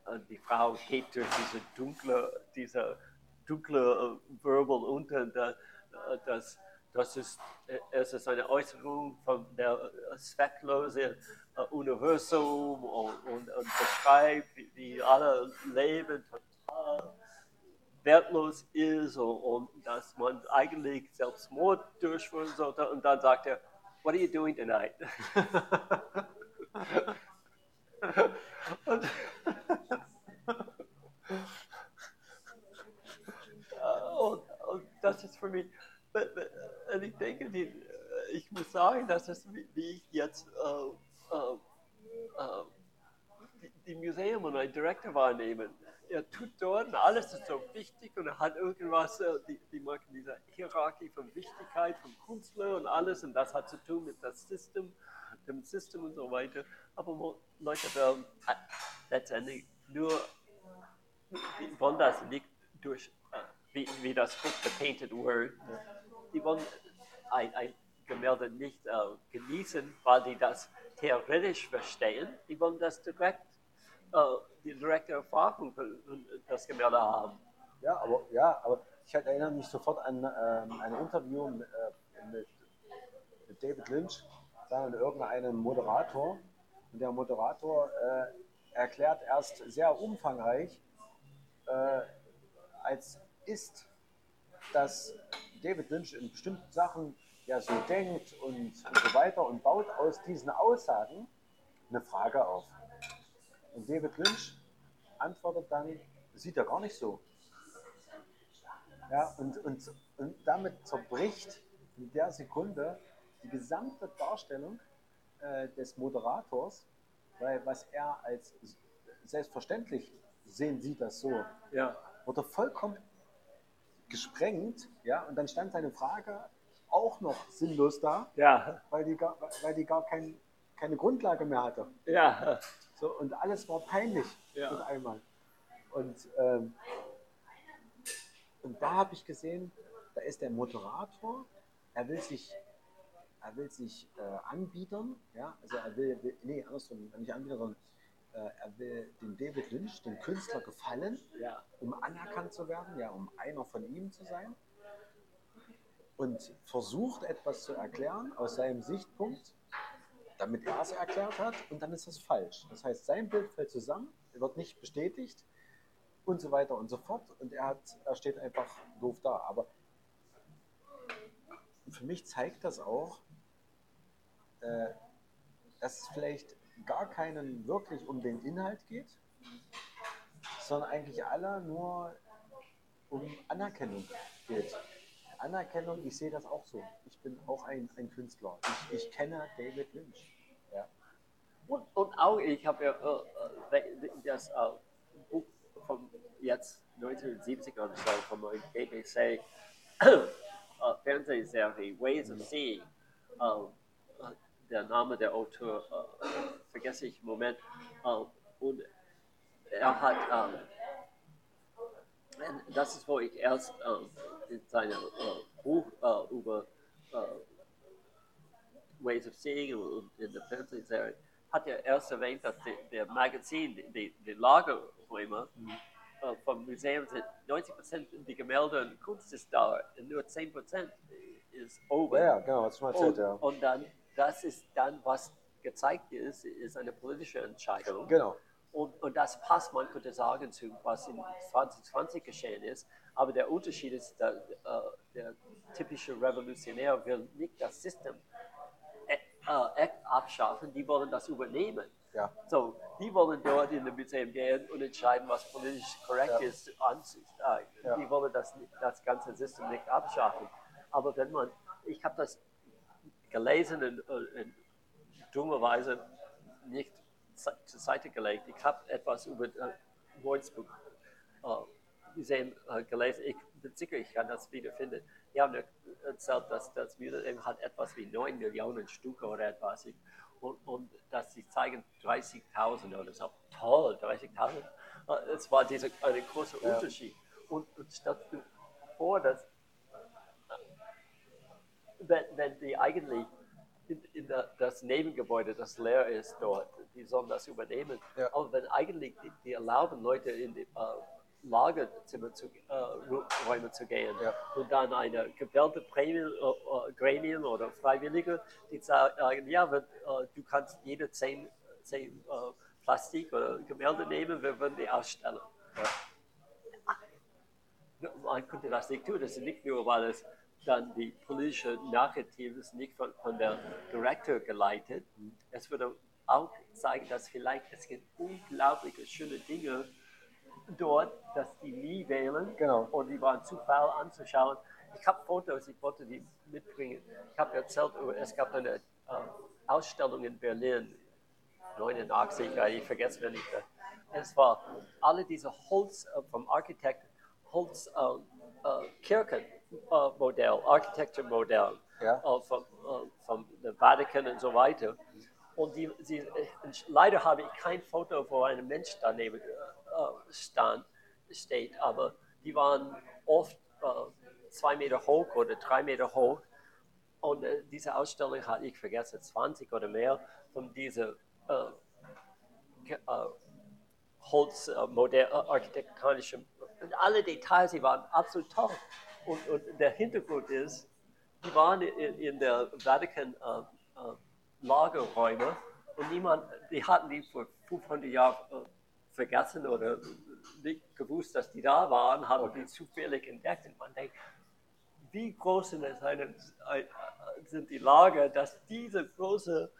äh, die Frau geht durch diese dunkle, diese dunkle Wirbel unten, das das ist, äh, es ist eine Äußerung von der zwecklosen äh, Universum und, und, und beschreibt, wie, alle Leben total wertlos ist und, und, dass man eigentlich Selbstmord durchführen sollte. Und dann sagt er, What are you doing tonight? und, <laughs> und, und das ist für mich ich denke, die, äh, ich muss sagen, dass es, wie ich jetzt äh, äh, äh die Museum und ein Direktor wahrnehmen. Er tut dort und alles ist so wichtig und er hat irgendwas, äh, die, die machen diese Hierarchie von Wichtigkeit vom Künstler und alles und das hat zu tun mit das System, dem System und so weiter. Aber Leute werden äh, letztendlich nur, die wollen das nicht durch, wie, wie das Buch The Painted Word, die wollen ein, ein Gemälde nicht äh, genießen, weil die das theoretisch verstehen. Die wollen das direkt, äh, die direkte Erfahrung für das Gemälde haben. Ja, aber, ja, aber ich halt erinnere mich sofort an ähm, ein Interview mit, äh, mit, mit David Lynch, da und irgendeinem Moderator. Und der Moderator äh, erklärt erst sehr umfangreich, äh, als ist, dass David Lynch in bestimmten Sachen ja so denkt und, und so weiter und baut aus diesen Aussagen eine Frage auf. Und David Lynch antwortet dann, sieht er gar nicht so. Ja, und, und, und damit zerbricht in der Sekunde die gesamte Darstellung äh, des Moderators, weil was er als selbstverständlich sehen Sie das so, Ja, wurde vollkommen gesprengt, ja, und dann stand seine Frage auch noch sinnlos da, ja, weil die gar, weil die gar kein, keine Grundlage mehr hatte. ja, So, und alles war peinlich Ja. mit einmal. Und, ähm, und da habe ich gesehen, da ist der Moderator, er will sich, er will sich äh, anbiedern, ja, also er will, will nee, andersrum, nicht anbiedern, sondern er will dem David Lynch, dem Künstler, gefallen, ja, um anerkannt zu werden, ja, um einer von ihm zu sein. Und versucht etwas zu erklären aus seinem Sichtpunkt, damit er es erklärt hat, und dann ist das falsch. Das heißt, sein Bild fällt zusammen, er wird nicht bestätigt und so weiter und so fort. Und er, hat, er steht einfach doof da. Aber für mich zeigt das auch, äh, dass es vielleicht gar keinen wirklich um den Inhalt geht, sondern eigentlich alle nur um Anerkennung geht. Anerkennung, ich sehe das auch so. Ich bin auch ein, ein Künstler. Ich, ich kenne David Lynch. Ja. Und, und auch, ich habe ja äh, äh, das äh, Buch von jetzt 1970 oder so von der BBC Fernsehserie Ways of Seeing. Äh, der Name der Autor äh, vergesse ich im Moment. Äh, und er hat, äh, das ist, wo ich erst äh, in seinem äh, Buch über Ways of Seeing und in der Fernsehserie hat er erst erwähnt, dass die, der Magazin, die, die, Lagerräume äh, vom Museum sind 90 Prozent die Gemälde und Kunst ist da und nur 10 Prozent ist oben. Ja, genau, du mal erzählt, und, ja. und dann, das ist dann, was gezeigt ist, ist eine politische Entscheidung. Genau. Und, und das passt, man könnte sagen, zu was in 2020 geschehen ist. Aber der Unterschied ist, der, äh, der typische Revolutionär will nicht das System äh, äh, abschaffen, die wollen das übernehmen. Ja. So, die wollen dort in das Museum gehen und entscheiden, was politisch korrekt Ja. ist. Ja. Die wollen das, das ganze System nicht abschaffen. Aber wenn man, ich habe das gelesen und, und, und dummerweise nicht zur Seite gelegt. Ich habe etwas über äh, Wolfsburg äh, Museum äh, gelesen. Ich bin sicher, ich kann das wiederfinden. Die haben erzählt, dass das Museum hat etwas wie 9 Millionen Stücke oder etwas. Und, und dass sie zeigen 30.000 oder so. Toll, 30.000. Äh, Es war dieser ein großer Ja. Unterschied. Und, und stell dir vor, dass wenn, wenn die eigentlich in, in der, das Nebengebäude, das leer ist dort, die sollen das übernehmen. Ja. Aber wenn eigentlich die, die erlauben, Leute in die äh, Lagerzimmer zu, äh, Räume zu gehen Ja. und dann eine gewählte Prämien, äh, äh, Gremien oder Freiwillige, die sagen, ja, wenn, äh, du kannst jede zehn, zehn äh, Plastik oder Gemälde nehmen, wir würden die ausstellen. Man könnte das nicht tun, das ist nicht nur, weil es dann die politische Narrative ist nicht von, von der Director geleitet. Es würde auch zeigen, dass vielleicht es gibt unglaubliche schöne Dinge dort, dass die nie wählen Genau. und die waren zu faul anzuschauen. Ich habe Fotos, ich wollte die mitbringen. Ich habe erzählt, über- es gab eine äh, Ausstellung in Berlin, 89, äh, ich vergesse, wenn ich es war alle diese Holz äh, vom Architekt Holz äh, äh, Kirchenmodell, Architecture-Modell Ja. äh, vom, äh, vom dem Vatikan und so weiter. Und die, äh, leider habe ich kein Foto, wo ein Mensch daneben stand, steht, aber die waren oft zwei Meter hoch oder drei Meter hoch. Und diese Ausstellung hatte ich vergessen, 20 oder mehr von diesen äh, äh, Holz, äh, äh, architektonischen, und alle Details, die waren absolut toll. Und, und der Hintergrund ist, die waren in, in der Vatikan äh, äh, Lagerräume und niemand, die hatten die vor 500 Jahren äh, vergessen oder nicht gewusst, dass die da waren, haben die zufällig entdeckt. Und man denkt, wie groß sind, eine, ein- sind die Lager, dass diese große,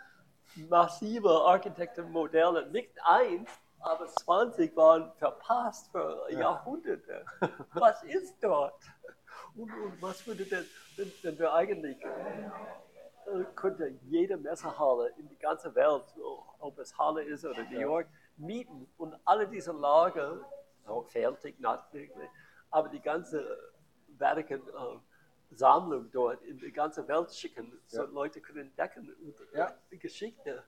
massive Architektenmodelle nicht eins, aber 20 waren verpasst für Jahrhunderte. Was ist dort? Und, und was würde denn, wenn, wenn wir eigentlich, äh, könnte jede Messehalle in die ganze Welt, so, ob es Halle ist oder New York, mieten und alle diese Lager, so fertig natürlich, aber die ganze Vatikan äh, Sammlung dort in die ganze Welt schicken, so Ja. Leute können entdecken und Ja. die Geschichte.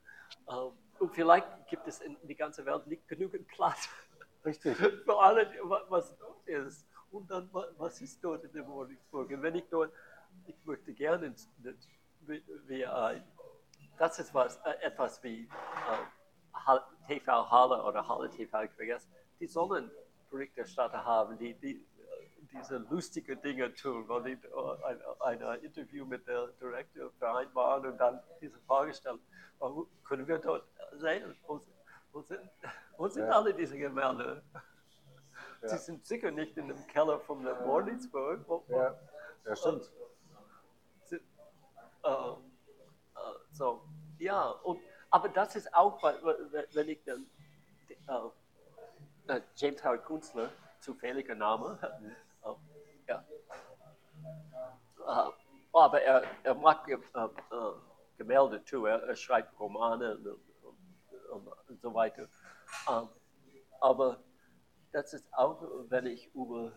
Ähm, und vielleicht gibt es in die ganze Welt nicht genügend Platz Richtig. <laughs> für alle, wa- was dort ist. Und dann, wa- was ist dort in der Wohnungsburg? Und wenn ich dort, ich möchte gerne ins- ein, das ist was, äh, etwas wie äh, TV Halle oder Halle TV, ich vergesse, die sollen Berichterstatter haben, die, die diese lustigen Dinge tun, weil die äh, ein, ein Interview mit der Direktor vereinbaren und dann diese Frage stellen, können wir dort sehen, wo, sind, wo sind alle diese Gemälde? Ja. Sie sind sicher nicht in dem Keller von der Morningsburg. Wo, wo, Ja, ja stimmt. sind, äh, äh, so, ja, und, aber das ist auch, wenn ich dann äh, äh, James Howard Kunstler, zufälliger Name, <laughs> äh, ja. Äh, aber er, er mag Gemälde too, er, er schreibt Romane und, und, und, und so weiter. Ähm, aber das ist auch, wenn ich über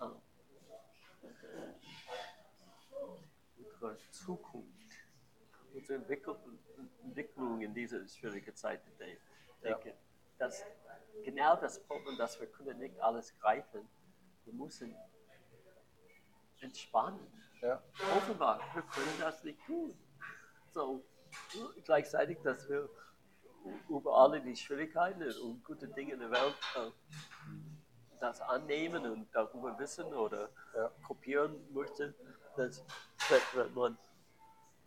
äh, unsere Zukunft, unsere Entwicklung, Entwicklung in dieser schwierigen Zeit denke, dass genau das Problem, dass wir können nicht alles greifen, wir müssen entspannen. Ja. Offenbar, wir können das nicht tun. So, gleichzeitig, dass wir über alle die Schwierigkeiten und gute Dinge in der Welt äh, das annehmen und darüber wissen oder Ja. kopieren möchte, dass, man,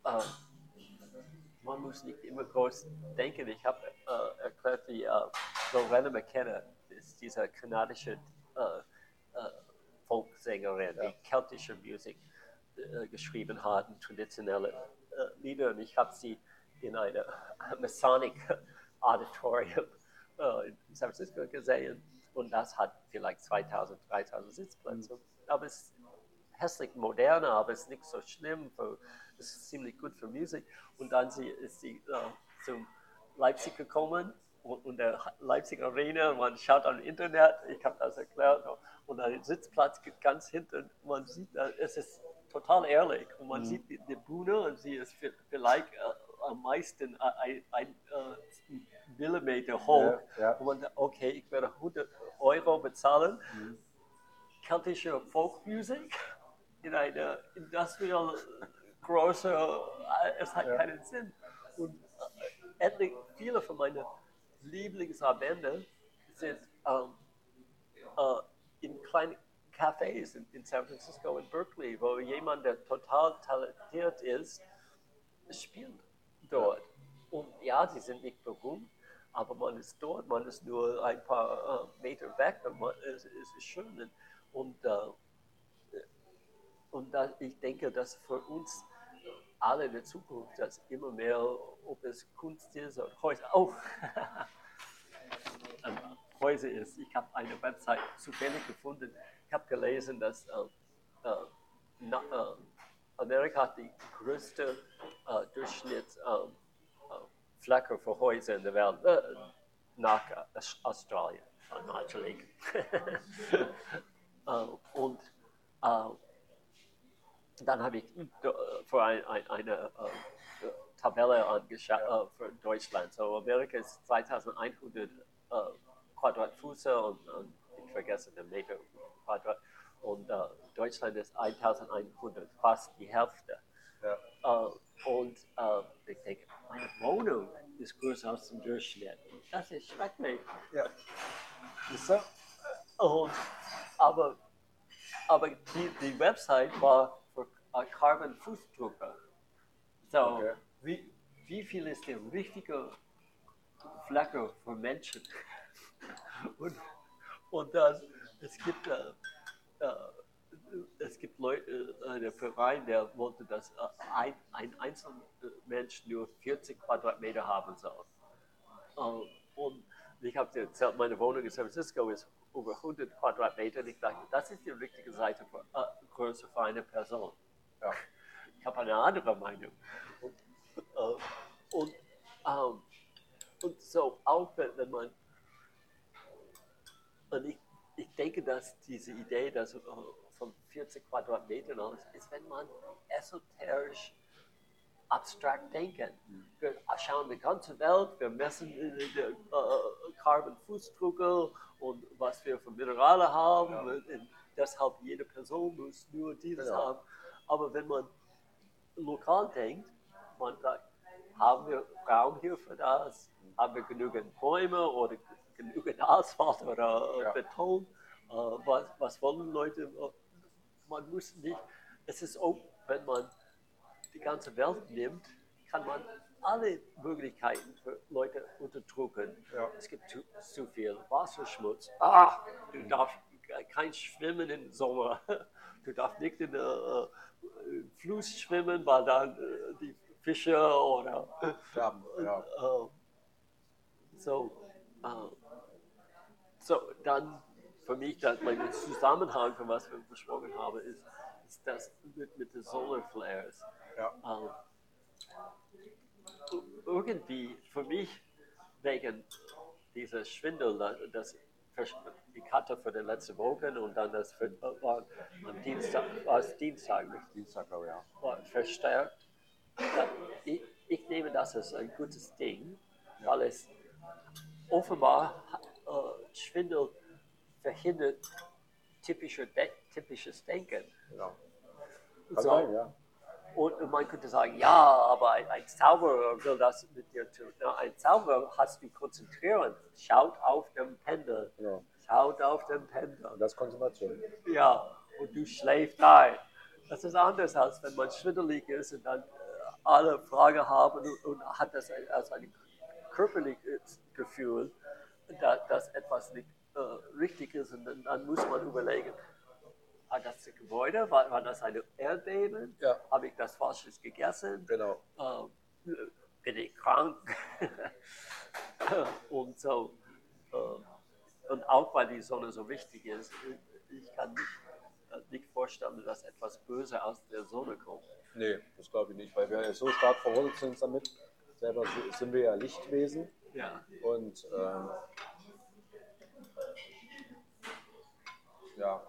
äh, man muss nicht immer groß denken. Ich habe äh, erklärt, wie äh, Lorena McKenna ist diese kanadische äh, äh, Folksängerin, Ja. die keltische Musik geschrieben hat, und traditionelle Lieder. Und ich habe sie in einem <laughs> Masonic <laughs> Auditorium äh, in San Francisco gesehen. Und das hat vielleicht 2000, 3000 Sitzplätze. Aber es ist hässlich moderner, aber es ist nicht so schlimm. Für, es ist ziemlich gut für Musik. Und dann sie, ist sie äh, zum Leipzig gekommen und, und der Leipzig Arena, man schaut am Internet, ich habe das erklärt, und ein Sitzplatz geht ganz hinten, man sieht, äh, es ist total ehrlich und man Mhm. sieht die, die Bühne und sie ist vi- vielleicht äh, am meisten ein, ein äh, Millimeter hoch. Ja, ja. Und okay, ich werde 100 Euro bezahlen, Mhm. keltische Folkmusik in einer industrial große, äh, es hat Ja. keinen Sinn. Und äh, etlich, viele von meinen Lieblingsverbände sind ähm, äh, in kleinen Cafés in, in San Francisco und Berkeley, wo jemand, der total talentiert ist, spielt dort. Und ja, sie sind nicht berühmt, aber man ist dort, man ist nur ein paar äh, Meter weg und man, es, es ist schön. Und, äh, und da, ich denke, dass für uns alle in der Zukunft, dass immer mehr, ob es Kunst ist oder Häuser, oh, <laughs> ähm, Häuser ist. Ich habe eine Website zufällig gefunden. Ich habe gelesen, dass äh, äh, na, äh, Amerika hat die größte äh, Durchschnittsfläche äh, Fläche für Häuser in der Welt. Äh, nach Australien, natürlich. <laughs> äh, und äh, dann habe ich für ein, ein, eine äh, Tabelle angeschaut äh, für Deutschland. So Amerika ist 2100 äh, Quadratfuße und, und, ich vergesse den Meter Quadrat. Und äh, Deutschland ist 1100, fast die Hälfte. Ja. Äh, und äh, ich denke, meine Wohnung ist größer als im Durchschnitt. Das ist schrecklich. Ja. So. Und, aber aber die, die Website war für uh, Carbon Fußdrucker. So, okay. wie, wie viel ist der richtige Flecker für Menschen? <laughs> und, und dann, es gibt, äh, äh, es gibt Leute, äh, einen Verein, der wollte, dass äh, ein, ein einzelner Mensch nur 40 Quadratmeter haben soll. Äh, und ich habe erzählt, meine Wohnung in San Francisco ist über 100 Quadratmeter. Und ich dachte, das ist die richtige Seite für äh, Größe für eine Person. Ja. Ich habe eine andere Meinung. Und, äh, und, ähm, und so auch wenn man, und ich, ich denke, dass diese Idee, dass äh, von 40 Quadratmetern aus ist, wenn man esoterisch abstrakt denken. Wir schauen die ganze Welt, wir messen den äh, Carbon-Fußdrucke und was wir für Minerale haben. Ja. deshalb jede Person muss nur dieses ja. haben. Aber wenn man lokal denkt, man sagt, haben wir Raum hier für das? Haben wir genügend Bäume oder genügend Asphalt oder ja. Beton? Äh, was, was wollen Leute? Man muss nicht, es ist auch, wenn man die ganze Welt nimmt, kann man alle Möglichkeiten für Leute unterdrücken. Ja. Es gibt zu, zu, viel Wasserschmutz. Ah, du darfst kein Schwimmen im Sommer. <laughs> Du darfst nicht in den äh, Fluss schwimmen, weil dann äh, die Fische oder. Ja, ja. Äh, so, äh, so, dann für mich, dass mein Zusammenhang, von was wir besprochen haben, ist, ist das mit, mit den Solar Flares. Ja. Ähm, irgendwie für mich wegen dieser Schwindel, das ich hatte für die letzte Woche und dann das für, war am Dienstag, war es Dienstag, nicht? Dienstag, glaube ja. War verstärkt. Ich, ich, nehme das als ein gutes Ding, weil es offenbar äh, Schwindel verhindert typische, typisches Denken. Genau. So, sein, ja. Und man könnte sagen, ja, aber ein, ein Zauberer will das mit dir tun. Ja, ein Zauberer hast du konzentrieren. Schaut auf den Pendel. Ja. Schaut auf den Pendel. Und das ist Konzentration. Ja, und du schläfst ein. Das ist anders, als wenn man schwindelig ist und dann äh, alle Fragen haben und, und hat das als ein körperliches Gefühl, dass, dass etwas nicht äh, richtig ist. Und dann, dann muss man überlegen, war das Gebäude? War, war das eine Erdbeben? Ja. Habe ich das Falsches gegessen? Genau. Ähm, bin ich krank? <laughs> und so. Äh, und auch weil die Sonne so wichtig ist, ich kann mich äh, nicht vorstellen, dass etwas Böse aus der Sonne kommt. Nee, das glaube ich nicht, weil wir so stark verwurzelt sind damit. Selber sind wir ja Lichtwesen. Ja. Und ähm, ja,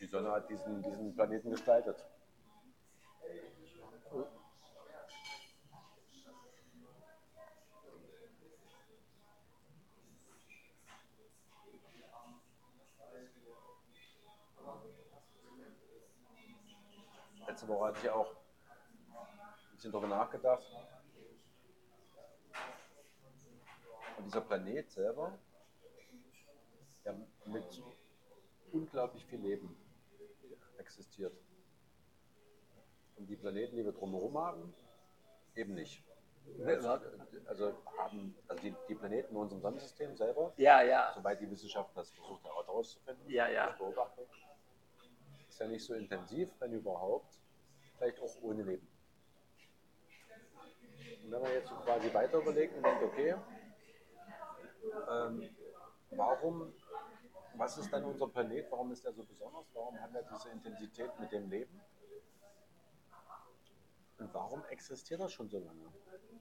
die Sonne hat diesen, diesen Planeten gestaltet. Letzte Woche hatte ich auch ein bisschen darüber nachgedacht. Und dieser Planet selber, ja, mit unglaublich viel Leben existiert. Und die Planeten, die wir drumherum haben, eben nicht. Also haben also die, die, Planeten in unserem Sonnensystem selber, ja, ja. soweit die Wissenschaft das versucht herauszufinden, ja, ja. beobachten, ist ja nicht so intensiv, wenn überhaupt, vielleicht auch ohne Leben. Und wenn man jetzt so quasi weiter überlegt und denkt, okay, ähm, warum was ist denn unser Planet? Warum ist er so besonders? Warum hat er diese Intensität mit dem Leben? Und warum existiert er schon so lange?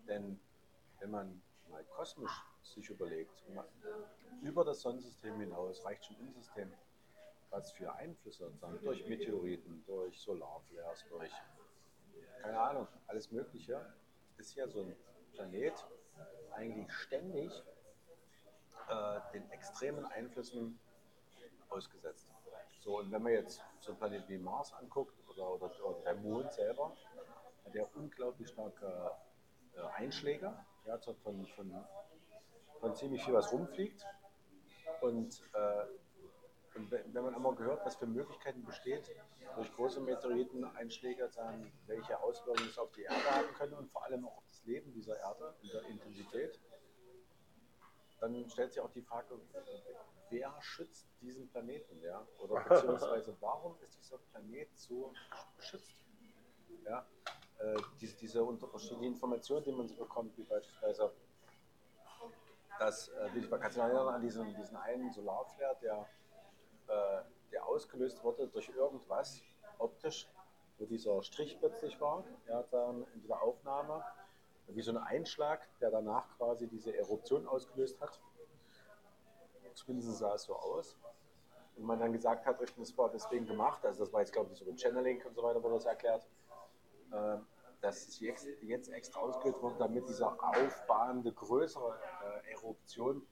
Denn wenn man mal kosmisch sich überlegt, über das Sonnensystem hinaus reicht schon im System, was für Einflüsse sagen, durch Meteoriten, durch Solarflares, durch keine Ahnung, alles Mögliche, ist ja so ein Planet eigentlich ständig äh, den extremen Einflüssen ausgesetzt. So, und wenn man jetzt so einen Planet wie Mars anguckt oder, oder, oder der Mond selber, hat der unglaublich starke äh, Einschläge, ja, von, von, von ziemlich viel, was rumfliegt. Und, äh, und wenn man einmal gehört, was für Möglichkeiten besteht, durch große Meteoriteneinschläge, dann, welche Auswirkungen es auf die Erde haben können und vor allem auch auf das Leben dieser Erde in der Intensität, dann stellt sich auch die Frage, wer schützt diesen Planeten? Ja? Oder <laughs> beziehungsweise warum ist dieser Planet so geschützt? Ja? Äh, diese, diese unterschiedlichen Informationen, die man so bekommt, wie beispielsweise, dass, äh, ich kann sich erinnern an diesen, diesen einen Solarflare, der, äh, der ausgelöst wurde durch irgendwas, optisch, wo dieser Strich plötzlich war, ja, dann in dieser Aufnahme, wie so ein Einschlag, der danach quasi diese Eruption ausgelöst hat. Zumindest sah es so aus. Und man dann gesagt hat, das war deswegen gemacht, also das war jetzt glaube ich so ein Channeling und so weiter wurde das erklärt, äh, dass es jetzt, jetzt extra ausgelöst wurde, damit diese aufbauende größere äh, Eruption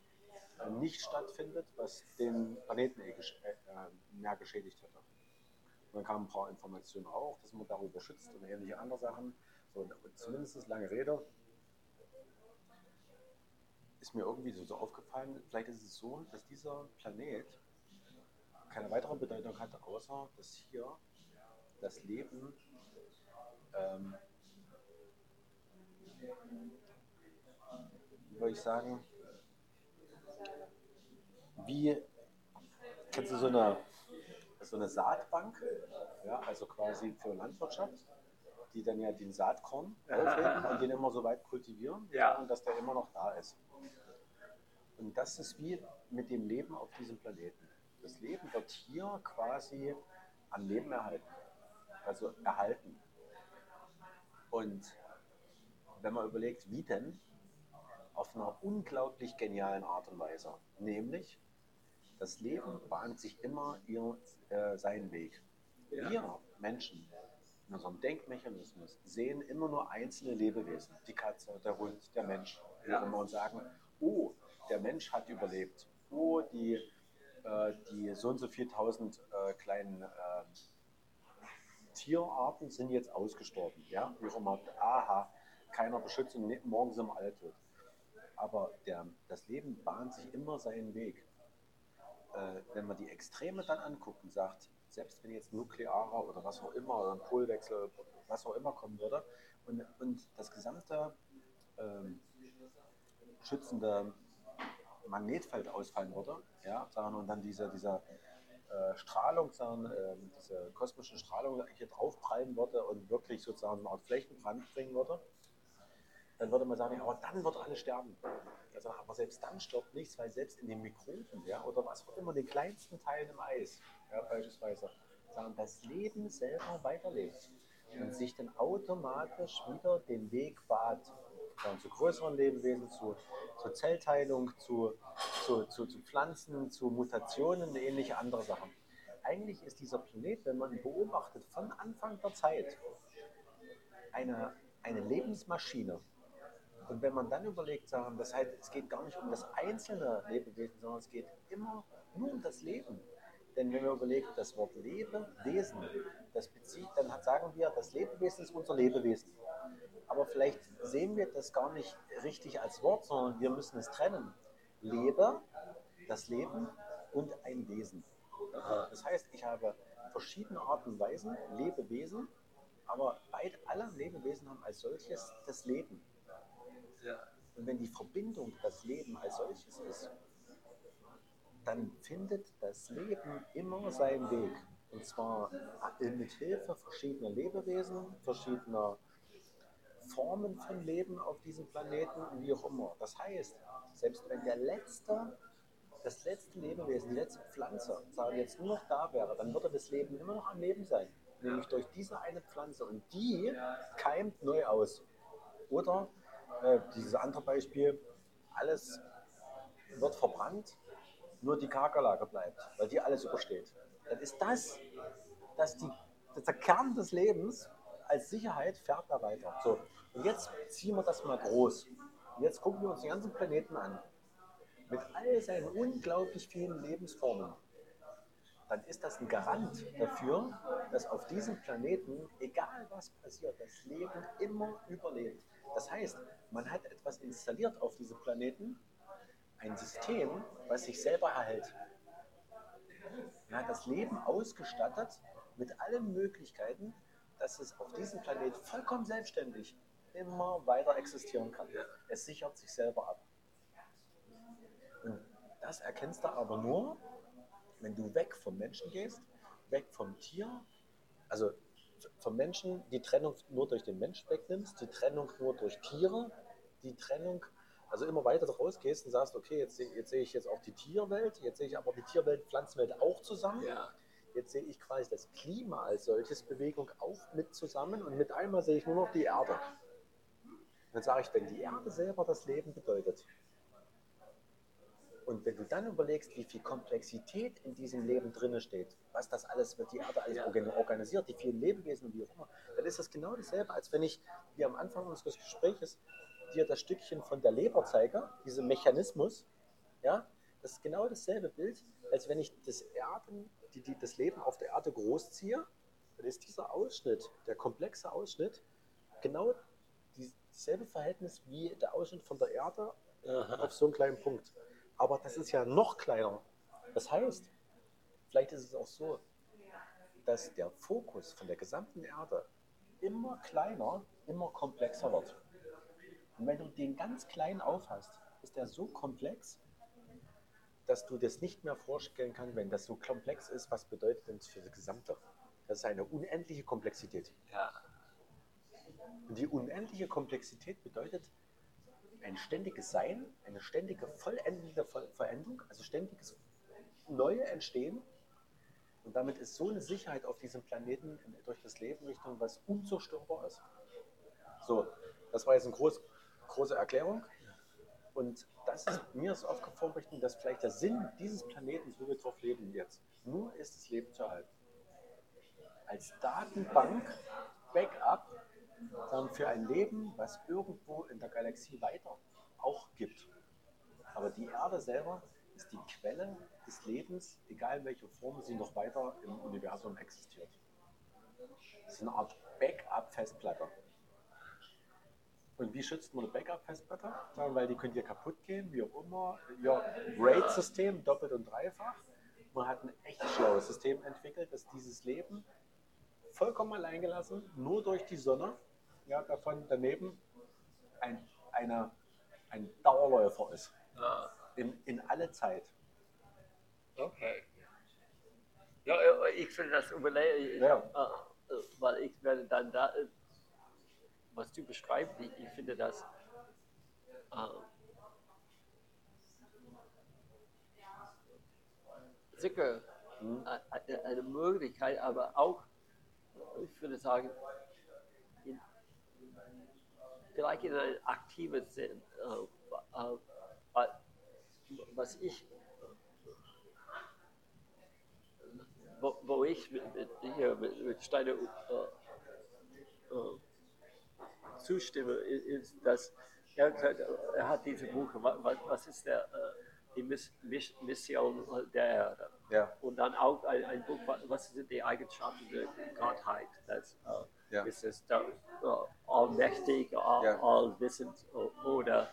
äh, nicht stattfindet, was den Planeten eh mehr geschädigt hätte. Und dann kamen ein paar Informationen auch, dass man darüber schützt und ähnliche andere Sachen. So, zumindest lange Rede. Ist mir irgendwie so aufgefallen, vielleicht ist es so, dass dieser Planet keine weitere Bedeutung hatte, außer dass hier das Leben ähm, wie soll ich sagen, wie, kennst du so eine, so eine Saatbank, ja, also quasi für Landwirtschaft, die dann ja den Saatkorn aufheben und den immer so weit kultivieren, ja. und dass der immer noch da ist. Und das ist wie mit dem Leben auf diesem Planeten. Das Leben wird hier quasi am Leben erhalten, also erhalten. Und wenn man überlegt, wie denn, auf einer unglaublich genialen Art und Weise. Nämlich, das Leben bahnt sich immer ihr, äh, seinen Weg. Ja. Wir Menschen in unserem Denkmechanismus sehen immer nur einzelne Lebewesen, die Katze, der Hund, der Mensch, ja. und sagen, oh, der Mensch hat überlebt, oh, die, äh, die so und so 4000 äh, kleinen äh, Tierarten sind jetzt ausgestorben. Ja? Wie auch immer, aha, keiner beschützt und morgen sind wir alle tot. Aber der, das Leben bahnt sich immer seinen Weg. Äh, wenn man die Extreme dann anguckt und sagt, selbst wenn jetzt nuklearer oder was auch immer, oder ein Polwechsel, was auch immer kommen würde, und, und das gesamte ähm, schützende Magnetfeld ausfallen würde, ja, sagen, und dann diese, dieser äh, Strahlung, sagen, äh, diese kosmische Strahlung hier draufprallen würde und wirklich sozusagen eine Art Flächenbrand bringen würde, dann würde man sagen, aber dann wird alles sterben. Also, aber selbst dann stirbt nichts, weil selbst in den Mikroben ja, oder was auch immer, den kleinsten Teilen im Eis, ja, beispielsweise, sagen, das Leben selber weiterlebt und sich dann automatisch wieder den Weg bahnt zu größeren Lebewesen, zu, zu Zellteilung, zu, zu, zu, zu Pflanzen, zu Mutationen und ähnliche andere Sachen. Eigentlich ist dieser Planet, wenn man ihn beobachtet, von Anfang der Zeit eine, eine Lebensmaschine. Und wenn man dann überlegt, sagen, das heißt, es geht gar nicht um das einzelne Lebewesen, sondern es geht immer nur um das Leben. Denn wenn wir überlegen, das Wort Lebewesen, das bezieht, dann sagen wir, das Lebewesen ist unser Lebewesen aber vielleicht sehen wir das gar nicht richtig als Wort, sondern wir müssen es trennen. Lebe, das Leben und ein Wesen. Das heißt, ich habe verschiedene Arten und Weisen, Lebewesen, aber beide, alle Lebewesen haben als solches das Leben. Und wenn die Verbindung das Leben als solches ist, dann findet das Leben immer seinen Weg. Und zwar mit Hilfe verschiedener Lebewesen, verschiedener Formen von Leben auf diesem Planeten, wie auch immer. Das heißt, selbst wenn der letzte, das letzte Lebewesen, die letzte Pflanze, sagen jetzt nur noch da wäre, dann würde das Leben immer noch am Leben sein. Nämlich durch diese eine Pflanze. Und die keimt neu aus. Oder äh, dieses andere Beispiel, alles wird verbrannt, nur die Kakerlake bleibt, weil die alles übersteht. Dann ist das, dass die, dass der Kern des Lebens als Sicherheit fährt da weiter. So, und jetzt ziehen wir das mal groß. Jetzt gucken wir uns den ganzen Planeten an. Mit all seinen unglaublich vielen Lebensformen. Dann ist das ein Garant dafür, dass auf diesem Planeten, egal was passiert, das Leben immer überlebt. Das heißt, man hat etwas installiert auf diesem Planeten, ein System, was sich selber erhält. Man hat das Leben ausgestattet mit allen Möglichkeiten, dass es auf diesem Planeten vollkommen selbstständig immer weiter existieren kann. Es sichert sich selber ab. Und das erkennst du aber nur, wenn du weg vom Menschen gehst, weg vom Tier, also vom Menschen die Trennung nur durch den Mensch wegnimmst, die Trennung nur durch Tiere, die Trennung, also immer weiter rausgehst und sagst, okay, jetzt, jetzt sehe ich jetzt auch die Tierwelt, jetzt sehe ich aber die Tierwelt, Pflanzenwelt auch zusammen. Ja. Jetzt sehe ich quasi das Klima als solches, Bewegung auch mit zusammen und mit einmal sehe ich nur noch die Erde. Dann sage ich, wenn die Erde selber das Leben bedeutet, und wenn du dann überlegst, wie viel Komplexität in diesem Leben drinne steht, was das alles, wird die Erde alles Ja. organ- organisiert, die vielen Lebewesen und wie auch immer, dann ist das genau dasselbe, als wenn ich, wie am Anfang unseres Gesprächs, dir das Stückchen von der Leber zeige, diesen Mechanismus, ja, das ist genau dasselbe Bild, als wenn ich das Erden, die, die, das Leben auf der Erde großziehe, dann ist dieser Ausschnitt, der komplexe Ausschnitt, genau dasselbe Verhältnis wie der Ausschnitt von der Erde Aha. auf so einen kleinen Punkt. Aber das ist ja noch kleiner. Das heißt, vielleicht ist es auch so, dass der Fokus von der gesamten Erde immer kleiner, immer komplexer wird. Und wenn du den ganz kleinen aufhast, ist der so komplex, dass du das nicht mehr vorstellen kannst, wenn das so komplex ist, was bedeutet denn das für das Gesamte? Das ist eine unendliche Komplexität. Ja. Und die unendliche Komplexität bedeutet ein ständiges Sein, eine ständige vollendende Voll- Veränderung, also ständiges Neue Entstehen. Und damit ist so eine Sicherheit auf diesem Planeten durch das Leben Richtung was unzerstörbar ist. So, das war jetzt eine groß, große Erklärung. Und das ist mir ist aufgefallen, Richtung, dass vielleicht der Sinn dieses Planeten, wo wir drauf leben jetzt, nur ist, das Leben zu erhalten. Als Datenbank, Backup, sondern für ein Leben, was irgendwo in der Galaxie weiter auch gibt. Aber die Erde selber ist die Quelle des Lebens, egal in welcher Form sie noch weiter im Universum existiert. Das ist eine Art Backup-Festplatte. Und wie schützt man eine Backup-Festplatte? Weil die können dir kaputt gehen, wie auch immer. Ja, RAID-System, doppelt und dreifach. Man hat ein echt schlaues System entwickelt, das dieses Leben vollkommen allein gelassen, nur durch die Sonne, ja, davon daneben ein, eine, ein Dauerläufer ist. Ah, In, in alle Zeit. okay. Ja, ja, ich finde das überlegen, Ja. äh, äh, weil ich werde dann da, äh, was du beschreibst, ich, ich finde das äh, sicher Hm? äh, eine Möglichkeit, aber auch, ich würde sagen, in, vielleicht in einem aktiven Sinn, äh, äh, was ich wo, wo ich mit, mit, hier mit, mit Steiner äh, äh, zustimme, ist, dass er, gesagt, hat, er hat diese Buch, was, was ist der, äh, die Miss, Miss, Mission der Erde? Ja. Und dann auch ein, ein Buch, was sind die Eigenschaften der Gottheit? Das, äh, Ja. Ist es da, äh, allmächtig, all, Ja. allwissend o- oder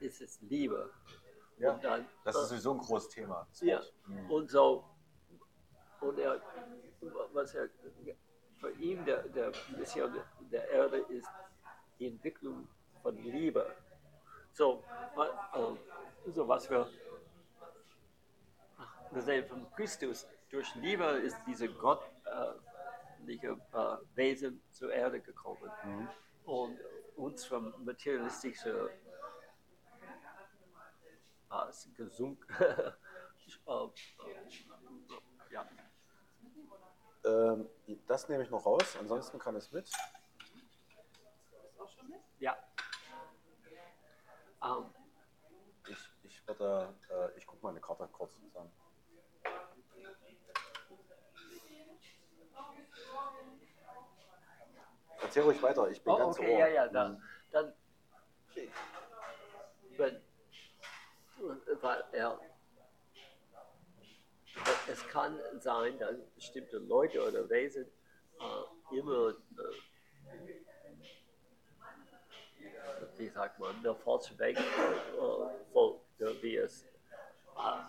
ist es Liebe? Ja. Dann, Das äh, ist sowieso ein großes Thema. ja. Mhm. und so, und er, was er, für ihn der, der Mission der Erde ist die Entwicklung von Liebe. So, wa- äh, so was wir, wir sehen von Christus, durch Liebe ist diese gottliche äh, Wesen zur Erde gekommen Mhm. und uns vom materialistischen <laughs> äh, gesunken. äh, ja. Ähm, das nehme ich noch raus, ansonsten kann es mit. Ja. Ähm, würde, äh, ich gucke mal eine Karte kurz zusammen. Erzähl ruhig weiter, ich bin Oh, ganz okay, ohr. ja, ja, dann, dann wenn, weil er, es kann sein, dass bestimmte Leute oder Wesen äh, immer, äh, wie sagt man, der falsche Weg äh, folgt, äh, wie es äh,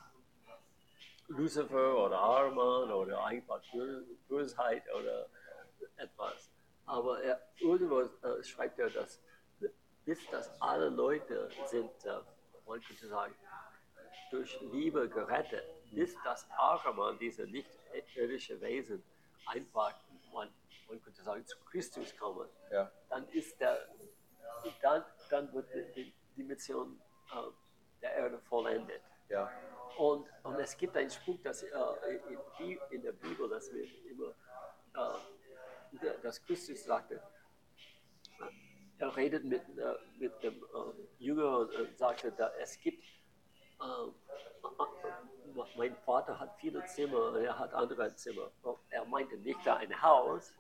Lucifer oder Arman oder einfach Bö- Bösheit oder etwas. Aber er, irgendwo äh, schreibt er, dass bis dass alle Leute sind, äh, man könnte sagen, durch Liebe gerettet, bis das Arman, diese nicht irdische Wesen, einfach, man, man könnte sagen, zu Christus kommen, Ja, dann ist der, dann, dann wird die, die, Mission äh, der Erde vollendet. ja, Und, und es gibt einen Spruch, dass, äh, in, in der Bibel, dass wir immer, äh, dass Christus sagte, er redet mit, äh, mit dem äh, Jünger und äh, sagte, da, es gibt, äh, mein Vater hat viele Zimmer und er hat andere Zimmer. Und er meinte nicht da ein Haus,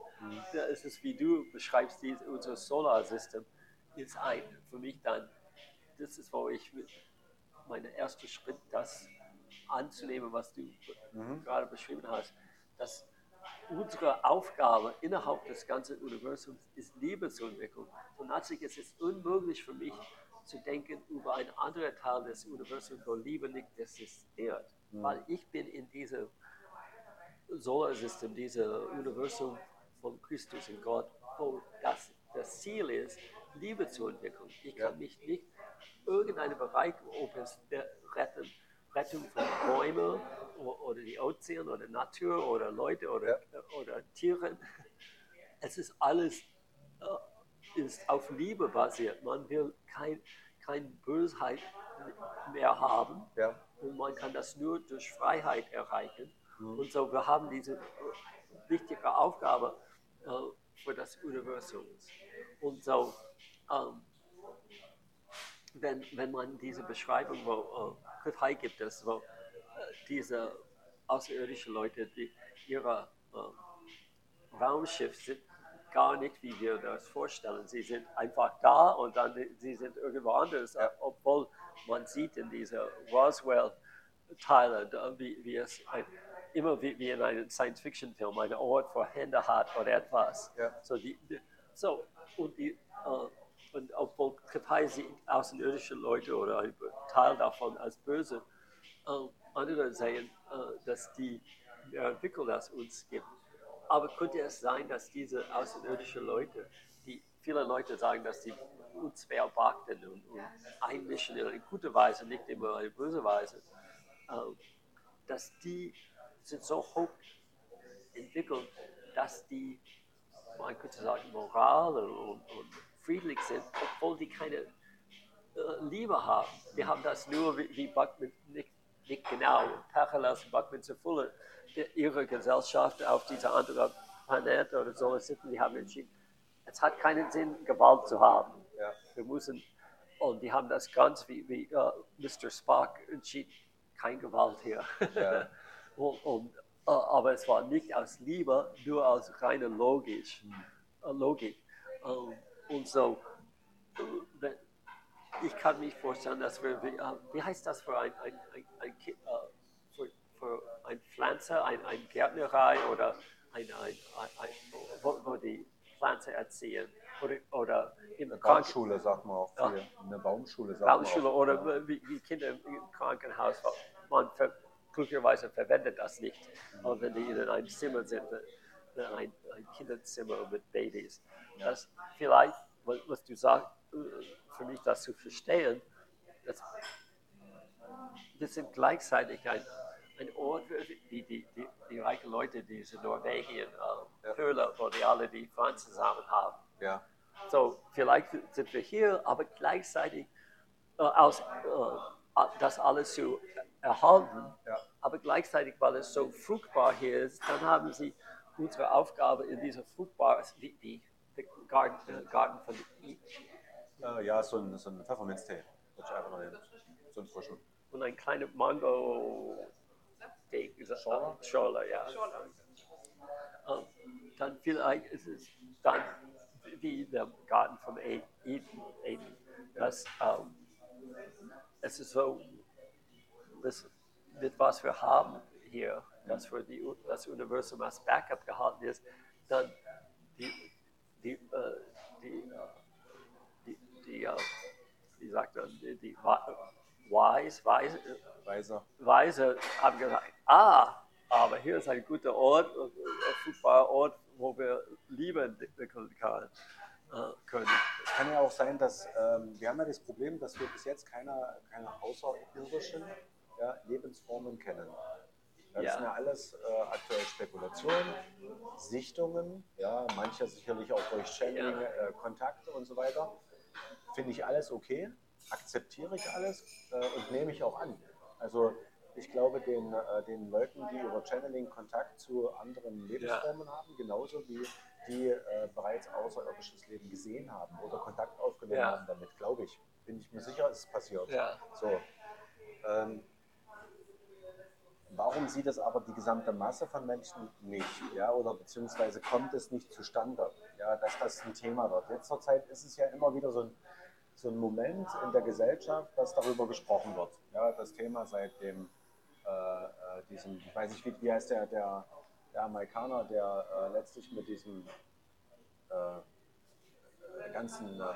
da ist es, wie du beschreibst, unser Solarsystem ist ein, für mich dann, das ist, wo ich mein erster Schritt, das anzunehmen, was du Mhm. gerade beschrieben hast, dass unsere Aufgabe innerhalb des ganzen Universums ist, Liebe zu entwickeln. Und natürlich ist es unmöglich für mich zu denken über einen anderen Teil des Universums, wo Liebe nicht existiert. Weil ich bin in diesem Solarsystem, diesem Universum von Christus und Gott, wo das, das Ziel ist, Liebe zu entwickeln. Ich kann Ja. mich nicht irgendeinen Bereich, ob es der Retten, Rettung von Bäumen oder die Ozean oder Natur oder Leute oder, oder Tieren, es ist alles äh, ist auf Liebe basiert. Man will kein, keine Bösheit mehr haben. ja, Und man kann das nur durch Freiheit erreichen. Und so, wir haben diese äh, wichtige Aufgabe äh, für das Universum. Und so, ähm, wenn, wenn man diese Beschreibung, wo äh, gibt es, wo äh, diese außerirdischen Leute, die ihre äh, Raumschiff sind gar nicht, wie wir das vorstellen. Sie sind einfach da und dann sie sind irgendwo anders, Ja. obwohl man sieht in dieser Roswell-Teile, da, wie, wie es ein, immer wie, wie in einem Science-Fiction-Film einen Ort für Hände hat oder etwas. Ja. So, die, so und, die, äh, und obwohl Kapai sieht außerirdische Leute oder ein Teil davon als böse, äh, andere sehen, äh, dass die mehr entwickeln, als uns gibt. Aber könnte es sein, dass diese außerirdischen Leute, die viele Leute sagen, dass die uns beobachten und, und einmischen in eine gute Weise, nicht immer eine böse Weise, äh, dass die sind so hoch entwickelt, dass die, man könnte sagen, moral und, und friedlich sind, obwohl die keine äh, Liebe haben. Die haben das nur, wie, wie Buckman, nicht, nicht genau, parallel zu Buckman zu Fuller, ihre Gesellschaft auf dieser anderen Planet oder so sitzen, die haben entschieden, es hat keinen Sinn, Gewalt zu haben. ja, Wir müssen, und die haben das ganz wie, wie äh, Mr. Spock entschieden, kein Gewalt hier. Ja. <laughs> und, und, äh, aber es war nicht aus Liebe, nur aus reiner Logik. Äh, Logik. Ähm, und so, ich kann mich vorstellen, dass wir, wie, äh, wie heißt das für ein, ein, ein, ein Ki- äh, für, für ein Pflanze, ein, ein Gärtnerei oder ein, ein, ein, wo, wo die Pflanze erziehen oder, oder eine Kranken- Baumschule sagt man auch Ja. viel. Eine Baumschule sagt Baumschule man auch. oder wie, wie Kinder im Krankenhaus. Man ver, glücklicherweise verwendet das nicht. Aber wenn die in einem Zimmer sind, äh, ein, ein Kinderzimmer mit Babys, das vielleicht, was du sagst, äh, für mich das zu verstehen, das, wir sind gleichzeitig ein, ein Ort, die, die, die, die reichen Leute, diese Norwegien, äh, Ja. Höhle, wo die alle die Pflanzen zusammen haben. Ja, So, vielleicht sind wir hier, aber gleichzeitig äh, aus, äh, das alles zu erhalten, ja, aber gleichzeitig, weil es so fruchtbar hier ist, dann haben sie unsere Aufgabe in dieser fruchtbar, wie, wie der Garten, äh, Garten von Eden. äh, ja, so ein, so ein Pfefferminztee würde ich einfach mal nehmen. So einen frischen. und ein kleiner Mango Schorle? Schorle, ja. Ähm, dann vielleicht ist es dann wie der Garten von E- Eden, Eden dass ähm, es ist so, das, mit was wir haben hier, dass wir die, das Universum als Backup gehalten ist, dann die, die, äh, die, äh, die, die äh, wie sagt man, die, die Wise, Wise, Weiser. Weise haben gesagt, ah, aber hier ist ein guter Ort, ein fruchtbarer Ort, wo wir Liebe entwickeln kann, äh, können. Es kann ja auch sein, dass ähm, wir haben ja das Problem, dass wir bis jetzt keine, keine außerirdischen ja, Lebensformen kennen. Das Ja. sind ja alles äh, aktuell Spekulationen, Sichtungen, ja, manche sicherlich auch durch Channeling, Ja. äh, Kontakte und so weiter. Finde ich alles okay, akzeptiere ich alles äh, und nehme ich auch an. Also ich glaube, den, äh, den Leuten, die über Channeling Kontakt zu anderen Lebensformen haben, genauso wie die äh, bereits außerirdisches Leben gesehen haben oder Kontakt aufgenommen Ja. haben damit, glaube ich. Bin ich mir sicher, es ist passiert. Ja. So. Ähm, warum sieht es aber die gesamte Masse von Menschen nicht? Ja, oder beziehungsweise kommt es nicht zustande, ja, dass das ein Thema wird? Jetzt zur Zeit ist es ja immer wieder so ein, so ein Moment in der Gesellschaft, dass darüber gesprochen wird. Ja, das Thema seit dem, äh, äh, diesem, ich weiß nicht, wie, wie heißt der, der, der Amerikaner, der äh, letztlich mit diesem äh, äh, ganzen, äh,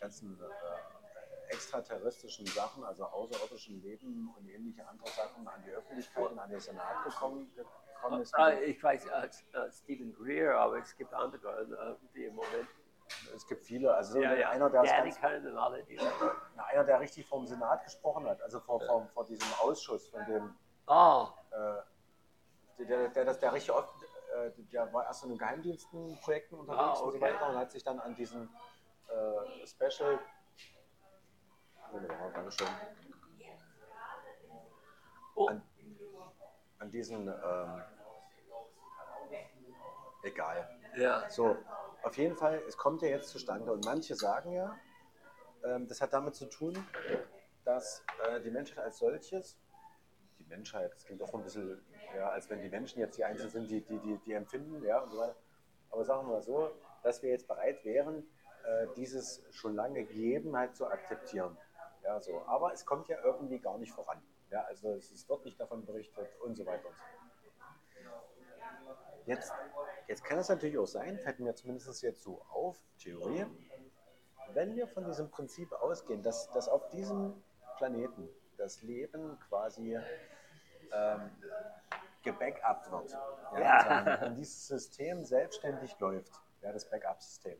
ganzen extraterrestrischen Sachen, also außerirdischen Leben und ähnliche andere Sachen an die Öffentlichkeit und an den Senat gekommen, gekommen ist. Ah, ich weiß, äh, äh, Stephen Greer, aber es gibt andere, äh, die im Moment. Es gibt viele, also so Ja, ja. einer, der es ganz, alle einer, der richtig vom Senat gesprochen hat, also vor, vor, vor diesem Ausschuss, von dem, Oh, äh, der, der, das, der richtig oft, äh, der war erst in den Geheimdienstenprojekten unterwegs Ah, und so okay. weiter und hat sich dann an diesen äh, Special, wunderbar, Dankeschön, oh. an, an diesen, ähm, egal. ja. So, auf jeden Fall, es kommt ja jetzt zustande und manche sagen ja, ähm, das hat damit zu tun, dass äh, die Menschheit als solches, die Menschheit, das klingt auch ein bisschen, ja, als wenn die Menschen jetzt die Einzelnen sind, die, die, die, die empfinden, ja, und so weiter. Aber sagen wir mal so, dass wir jetzt bereit wären, äh, dieses schon lange gegeben halt zu akzeptieren. Ja, so. Aber es kommt ja irgendwie gar nicht voran. Ja, also es, wird nicht davon berichtet und so weiter und so fort. Jetzt, jetzt kann es natürlich auch sein, fällt mir zumindest jetzt so auf, Theorie, wenn wir von diesem Prinzip ausgehen, dass, dass auf diesem Planeten das Leben quasi ähm, gebackupt wird, ja, Ja. Also, und dieses System selbstständig läuft, ja, das Backup-System.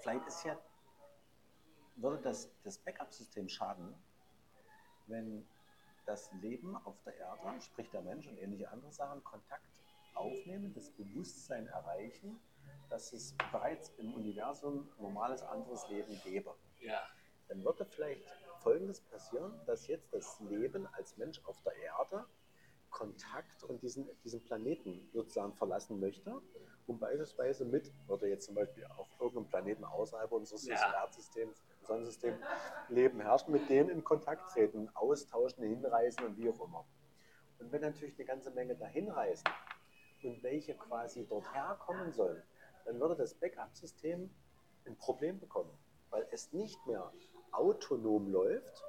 Vielleicht ist ja, würde das, das Backup-System schaden, wenn das Leben auf der Erde, sprich der Mensch und ähnliche andere Sachen, Kontakt aufnehmen, das Bewusstsein erreichen, dass es bereits im Universum normales anderes Leben gäbe. ja. Dann würde vielleicht Folgendes passieren, dass jetzt das Leben als Mensch auf der Erde Kontakt und diesen, diesen Planeten sozusagen verlassen möchte, um beispielsweise mit, würde jetzt zum Beispiel auf irgendeinem Planeten außerhalb unseres Ja. Erdsystems, Sonnensystem Leben herrscht, mit denen in Kontakt treten, austauschen, hinreisen und wie auch immer. Und wenn natürlich eine ganze Menge dahin reisen und welche quasi dort herkommen sollen, dann würde das Backup-System ein Problem bekommen, weil es nicht mehr autonom läuft,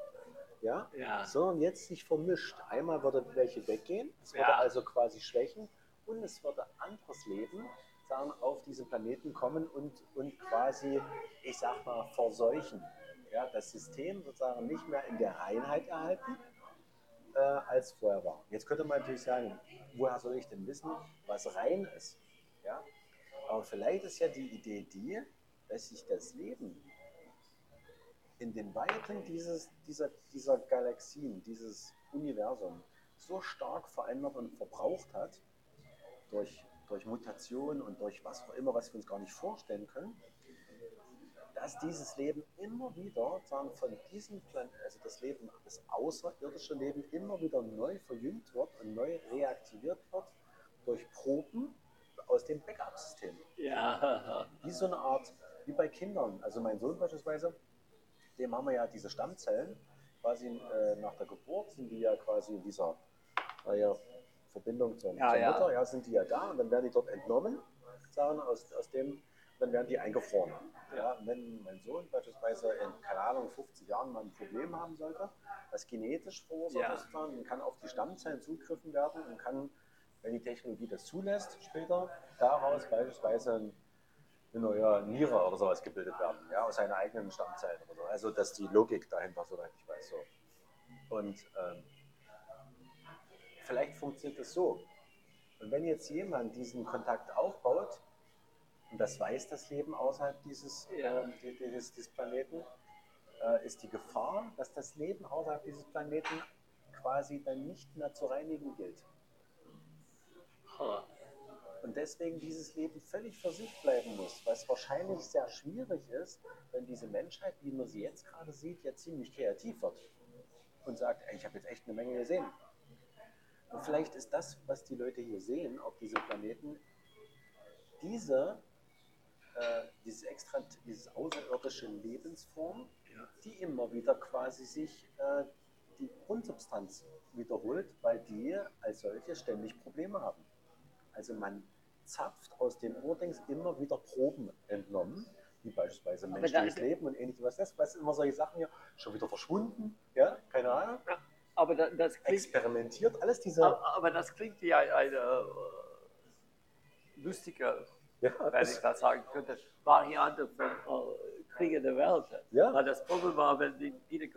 ja, Ja. sondern jetzt sich vermischt. Einmal würde welche weggehen, es würde Ja. also quasi schwächen und es würde anderes Leben auf diesen Planeten kommen und, und quasi, ich sag mal, verseuchen. Ja, das System sozusagen nicht mehr in der Reinheit erhalten, äh, als vorher war. Jetzt könnte man natürlich sagen, woher soll ich denn wissen, was rein ist? Ja? Aber vielleicht ist ja die Idee die, dass sich das Leben in den Weiten dieses, dieser, dieser Galaxien, dieses Universum so stark verändert und verbraucht hat, durch, durch Mutation und durch was auch immer, was wir uns gar nicht vorstellen können, dass dieses Leben immer wieder sagen, von diesem Planeten, also das Leben, das außerirdische Leben immer wieder neu verjüngt wird und neu reaktiviert wird durch Proben aus dem Backup-System. Ja. Wie so eine Art, wie bei Kindern. Also mein Sohn beispielsweise, dem haben wir ja diese Stammzellen quasi äh, nach der Geburt sind die ja quasi in dieser äh, Verbindung zur, Ja, zur ja. Mutter, ja, sind die ja da und dann werden die dort entnommen, sagen, aus, aus dem, dann werden die eingefroren. Ja, wenn mein Sohn beispielsweise in, keine Ahnung, 50 Jahren mal ein Problem haben sollte, was genetisch verursacht Ja. ist, dann kann auf die Stammzellen zugegriffen werden und kann, wenn die Technologie das zulässt, später daraus beispielsweise ein eine neue Niere oder sowas gebildet werden, ja, aus seinen eigenen Stammzellen oder so. Also, dass die Logik dahinter, soweit ich weiß, so. Und ähm, vielleicht funktioniert das so. Und wenn jetzt jemand diesen Kontakt aufbaut, und das weiß das Leben außerhalb dieses, di- dieses, dieses Planeten, äh, ist die Gefahr, dass das Leben außerhalb dieses Planeten quasi dann nicht mehr zu reinigen gilt. Und deswegen dieses Leben völlig für sich bleiben muss, was wahrscheinlich sehr schwierig ist, wenn diese Menschheit, wie man sie jetzt gerade sieht, ja ziemlich kreativ wird und sagt, ey, ich habe jetzt echt eine Menge gesehen. Und vielleicht ist das, was die Leute hier sehen auf diesem Planeten, diese, äh, dieses extra, dieses außerirdische Lebensform, Ja. die immer wieder quasi sich äh, die Grundsubstanz wiederholt, weil die als solche ständig Probleme haben. Also man zapft aus den Urdings immer wieder Proben entnommen, wie beispielsweise menschliches Leben und ähnliches. Was das, was immer solche Sachen hier schon wieder verschwunden, ja, keine Ahnung. Aber da, das klingt, Experimentiert, alles diese. aber, das klingt wie ein- eine äh, lustige, ja, wenn ich das, sagen könnte, Variante von äh, Kriege der Welt. Ja. Weil das Problem war, wenn die, wieder,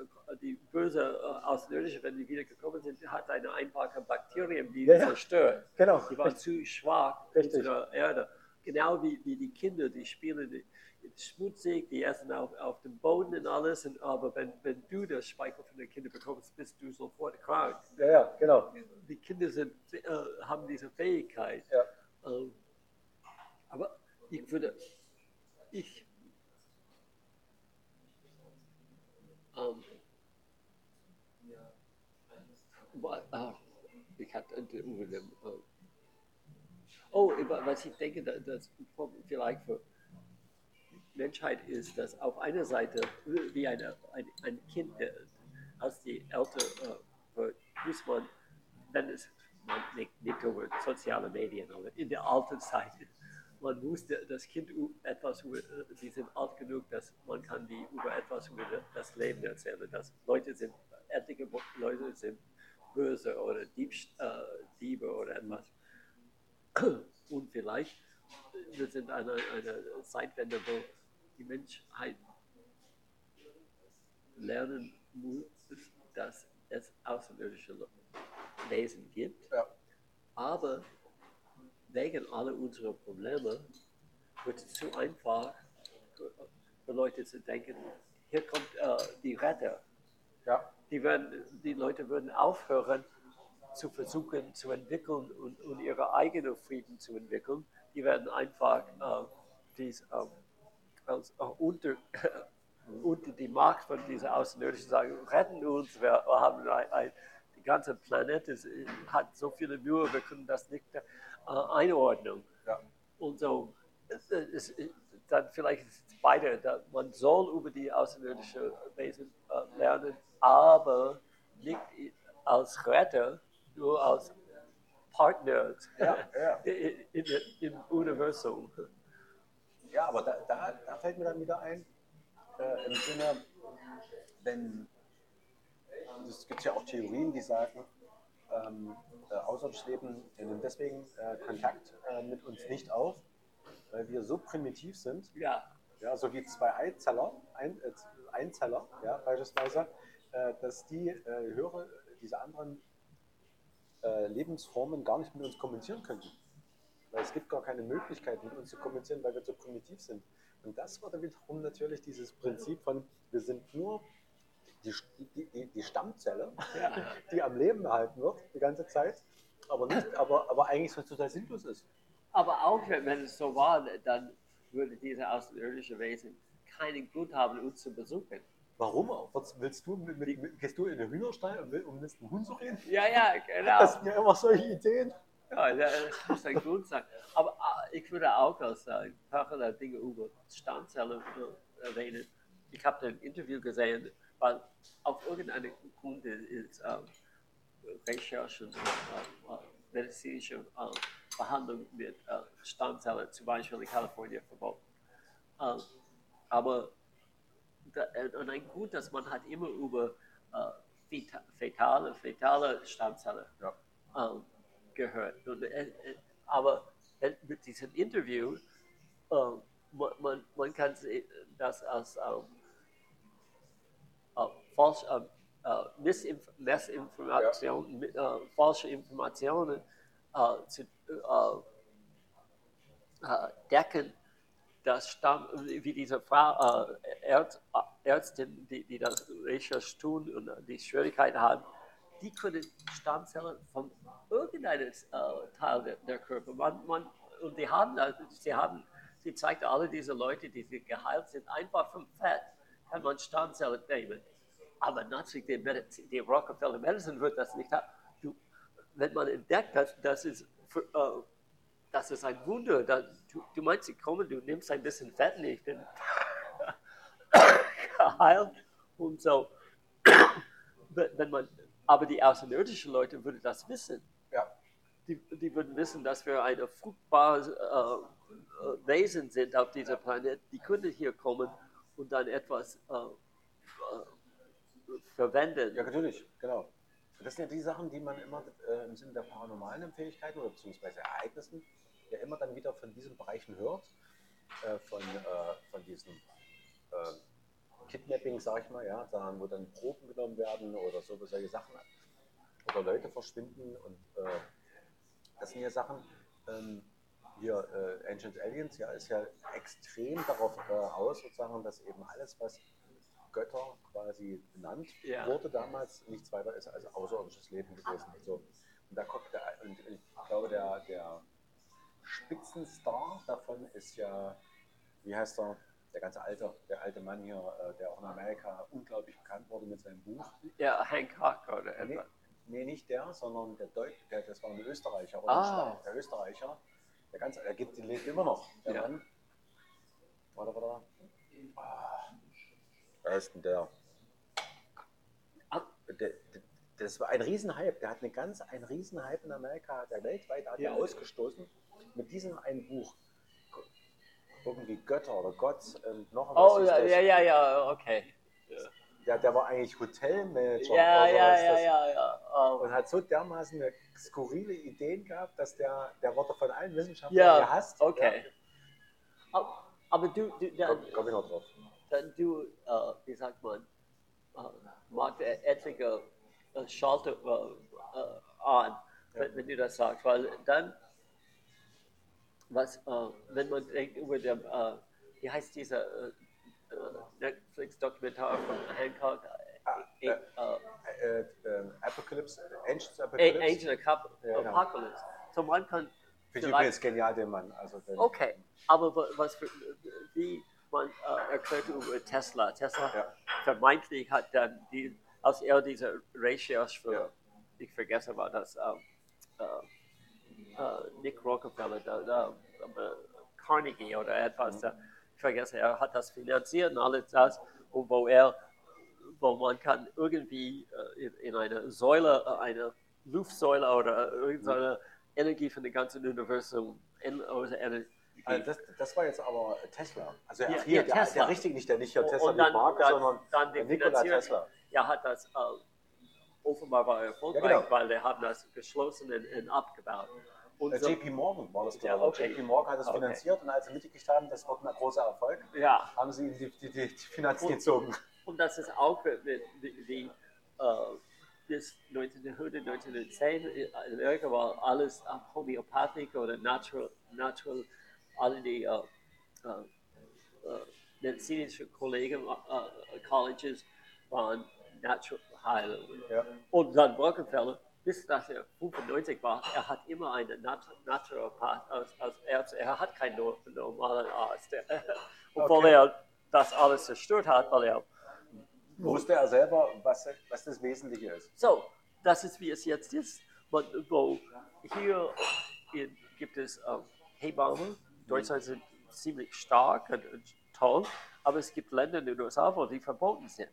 die böse äh, Außerirdische, wenn die wieder gekommen sind, hat eine einfache Bakterien die Ja, zerstört. genau. Die waren zu schwach Richtig. unserer Erde. Genau wie, wie die Kinder, die spielen die, schmutzig, die essen auf, auf dem Boden und alles. Und, aber wenn, wenn du das Speichel von den Kindern bekommst, bist du sofort krank. Ja, ja, genau. Die Kinder sind, äh, haben diese Fähigkeit. Ja. Ähm, aber ich würde, ich, ähm, ah, ich hatte äh, oh, was ich denke, da- das vielleicht für Menschheit ist, dass auf einer Seite wie eine, ein, ein Kind, der, als die älter äh, muss man, wenn es man nicht, nicht über soziale Medien, aber in der alten Zeit, man musste das Kind etwas äh, die sind alt genug, dass man kann die über etwas über das Leben erzählen, dass Leute sind, etliche Leute sind böse oder Diebst, äh, Diebe oder etwas. Und vielleicht, äh, wir sind an einer, einer Zeitwende, wo die Menschheit lernen muss, dass es außerirdische Wesen gibt. Ja. Aber wegen aller unserer Probleme wird es zu einfach für- Leute zu denken, hier kommt äh, die Retter. Ja, Die, werden, die Leute würden aufhören zu versuchen zu entwickeln und, und ihre eigenen Frieden zu entwickeln. Die werden einfach äh, dies, ähm, als, unter, <laughs> unter die Macht von dieser Außerirdischen sagen, retten uns, wir haben ein, ein, die ganze Planet ist, hat so viele Mühe, wir können das nicht äh, einordnen. ja. Und so, es, es, dann vielleicht ist es beide, man soll über die außerirdische Wesen äh, lernen, aber nicht als Retter, nur als Partner Ja, ja. <laughs> im Universum. Ja, aber da, da, da fällt mir dann wieder ein, äh, im Sinne, wenn, es gibt ja auch Theorien, die sagen, ähm, äh, außerirdisches Leben nimmt deswegen äh, Kontakt äh, mit uns nicht auf, weil wir so primitiv sind, Ja, ja, so wie zwei Eizeller, ein, äh, Einzeller ja, beispielsweise, äh, dass die äh, höhere, diese anderen Lebensformen gar nicht mit uns kommunizieren könnten. Weil es gibt gar keine Möglichkeit, mit uns zu kommunizieren, weil wir so primitiv sind. Und das würde wiederum natürlich dieses Prinzip von, wir sind nur die, die, die, die Stammzelle, <laughs> die am Leben erhalten wird, die ganze Zeit, aber, nicht, aber, aber eigentlich so total sinnlos ist. Aber auch wenn, es so war, dann würde diese außerirdische Wesen keinen Grund haben, uns zu besuchen. Warum auch? Was Willst du, mit, mit, mit, gehst du in den Hühnerstall, um, um mit einem Hund zu reden? Ja, ja, genau. Das sind ja immer solche Ideen. Ja, das muss ein Grund sein. Aber ah, ich würde auch als äh, parallel Dinge über Stammzellen äh, erwähnen. Ich habe ein Interview gesehen weil auf irgendeine Kunde ist ähm, Recherche und äh, äh, medizinische äh, Behandlung mit äh, Stammzellen, zum Beispiel in Kalifornien verboten. Ähm, aber da, äh, und ein Grund, dass man hat immer über äh, feta- fetale, fetale Stammzellen Ja. Ähm, gehört. Und, äh, äh, aber äh, mit diesem Interview, äh, man, man, man kann das als ähm, äh, falsch, Missinf Missinformation, mi- äh, falsche Informationen zu decken, das Stamm, wie diese Frau, Ärz, Ärztin, die, die das Recherche tun und die Schwierigkeiten haben, die können Stammzellen von irgendeinem äh, Teil der, Körper. Man, man, und die haben, das- sie haben, sie zeigt alle diese Leute, die geheilt sind, einfach vom Fett kann man Stammzellen nehmen. Aber natürlich die, Mediz- die Rockefeller Medicine wird das nicht haben. Du, wenn man entdeckt, dass das ist, für, äh, das ist ein Wunder. Da, du, du meinst, sie kommen, du nimmst ein bisschen Fett ich bin <coughs> geheilt und so. <coughs> Wenn man, aber die außerirdischen Leute würden das wissen. Ja. Die, die würden wissen, dass wir ein fruchtbares äh, äh, Wesen sind auf diesem Planet. Die können hier kommen und dann etwas äh, äh, verwenden. Ja, natürlich, genau. Das sind ja die Sachen, die man immer äh, im Sinne der paranormalen Fähigkeiten oder beziehungsweise Ereignissen ja immer dann wieder von diesen Bereichen hört, äh, von, von diesen Kidnapping, sag ich mal, ja, da, wo dann Proben genommen werden oder so, solche Sachen oder Leute verschwinden und äh, das sind ja Sachen, ähm, hier äh, Ancient Aliens, ja, ist ja extrem darauf äh, aus, sozusagen, dass eben alles, was Götter quasi benannt Ja. wurde damals, nichts weiter ist als außerirdisches Leben gewesen. So. Und da kommt der, und ich glaube, der, der Spitzenstar davon ist ja, wie heißt er, der ganze alte, der alte Mann hier, äh, der auch in Amerika unglaublich bekannt wurde mit seinem Buch. Ja, Hancock oder Nee, etwas. nee, nicht der, sondern der Deutsche, der, das war ein Österreicher. Oder Ah. der Österreicher. Der ganze, der gibt, der lebt immer noch. Der Ja. Mann. Warte, warte. Ah, wer ist denn der? Ah. der, der das war ein Riesenhype. Der hat eine ganz, ein Riesenhype in Amerika, der weltweit hat Ja. er ausgestoßen mit diesem einen Buch. Irgendwie Götter oder Gott und noch was Oh, ja, das. ja, ja, ja, okay. Der, der war eigentlich Hotelmanager Ja, oder ja, ja, Das- ja, ja. Oh. und hat so dermaßen eine skurrile Ideen gehabt, dass der, der wurde von allen Wissenschaftlern Ja, gehasst. okay. Aber- Aber du, du, Ja, dann, komm, komm ich noch drauf. dann du, äh, wie sagt man, äh, macht etliche äh, Schalter äh, an, wenn, wenn du das sagst, weil dann, was, äh, wenn man denkt über den, äh, wie heißt dieser äh, äh, Netflix-Dokumentar von Hancock, Ah, äh, äh, Apocalypse, Ancient Apocalypse. Ja, genau. Apocalypse. So man kann Finde ich übrigens genial, den Mann. Also den, Okay, aber wa- was wie man erklärt über Tesla. Tesla Ja. vermeintlich hat dann die, als er diese Recherche für, Ja. ich vergesse war das, ähm, äh, Nick Rockefeller, da, da, äh, Carnegie oder etwas, da, ich vergesse, er hat das finanziert und alles das, und wo er, wo man kann irgendwie äh, in, in eine Säule, äh, eine Luftsäule oder irgendeine Energie von dem ganzen Universum, oder Energie, Also das, das war jetzt aber Tesla. Also Ja, hier, ja, der, Tesla. der richtige, nicht der nicht der Tesla und dann- die Marke, dann- sondern dann der die Nikola. Tesla. er hat das äh, offenbar war er erfolgreich, Ja, genau. weil er hat das geschlossen und, und abgebaut. Und Äh, so, JP Morgan war das, Ja, glaube ich. okay. JP Morgan hat das Okay. finanziert und als sie mitgekriegt haben, das wird ein großer Erfolg, ja, haben sie die, die, die, Finanzen gezogen. und das ist auch wie, äh, bis 1900, 1910 in Amerika war alles äh, Homöopathik oder Natural, natural alle die äh, äh, äh, medizinische Kollegen, äh, Colleges waren Natural Heilungen. Ja. Und dann Rockefeller, bis dass er 95 war, er hat immer einen Nat Naturopath als, als Arzt. Er hat keinen no- normalen Arzt. <laughs> Obwohl Okay. er das alles zerstört hat, weil er. Wusste er selber, was, was das Wesentliche ist. So, das ist wie es jetzt ist. Man, wo hier in, gibt es ähm, Hebammen. Deutschland sind ziemlich stark und, und toll, aber es gibt Länder in den USA, wo die verboten sind.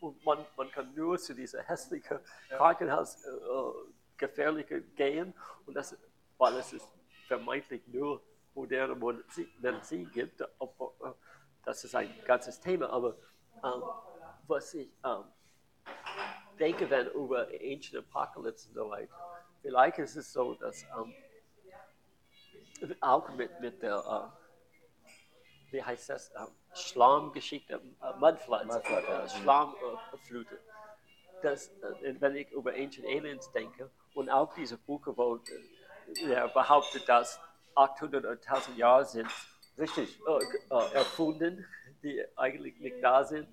Und man, man kann nur zu dieser hässlichen Krankenhaus äh, äh, gefährliche gehen und das, weil es ist vermeintlich nur moderne Medizin gibt. Obwohl, äh, Das ist ein ganzes Thema, aber ähm, was ich ähm, denke, wenn über Ancient Apocalypse und so weiter, vielleicht ist es so, dass ähm, auch mit, mit der, äh, wie heißt das, ähm, Schlammgeschichte, äh, Mudfloods, Mudflood, ja. äh, Schlammflute, dass, äh, wenn ich über Ancient Aliens denke und auch diese Bücher, wo äh, er behauptet, dass 800 oder 1000 Jahre sind, Richtig. äh, äh, erfunden, die eigentlich nicht da sind.